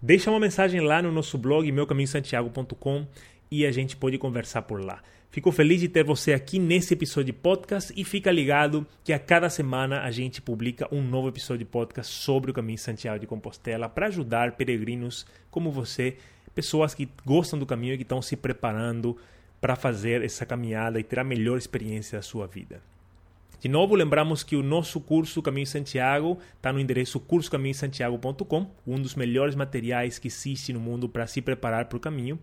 Speaker 1: Deixa uma mensagem lá no nosso blog, meucaminhosantiago.com e a gente pode conversar por lá. Fico feliz de ter você aqui nesse episódio de podcast e fica ligado que a cada semana a gente publica um novo episódio de podcast sobre o caminho Santiago de Compostela para ajudar peregrinos como você, pessoas que gostam do caminho e que estão se preparando para fazer essa caminhada e ter a melhor experiência da sua vida. De novo, lembramos que o nosso curso Caminho Santiago está no endereço cursocaminhosantiago.com, um dos melhores materiais que existe no mundo para se preparar para o caminho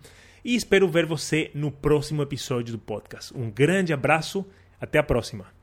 Speaker 1: e espero ver você no próximo episódio do podcast. Um grande abraço, até a próxima.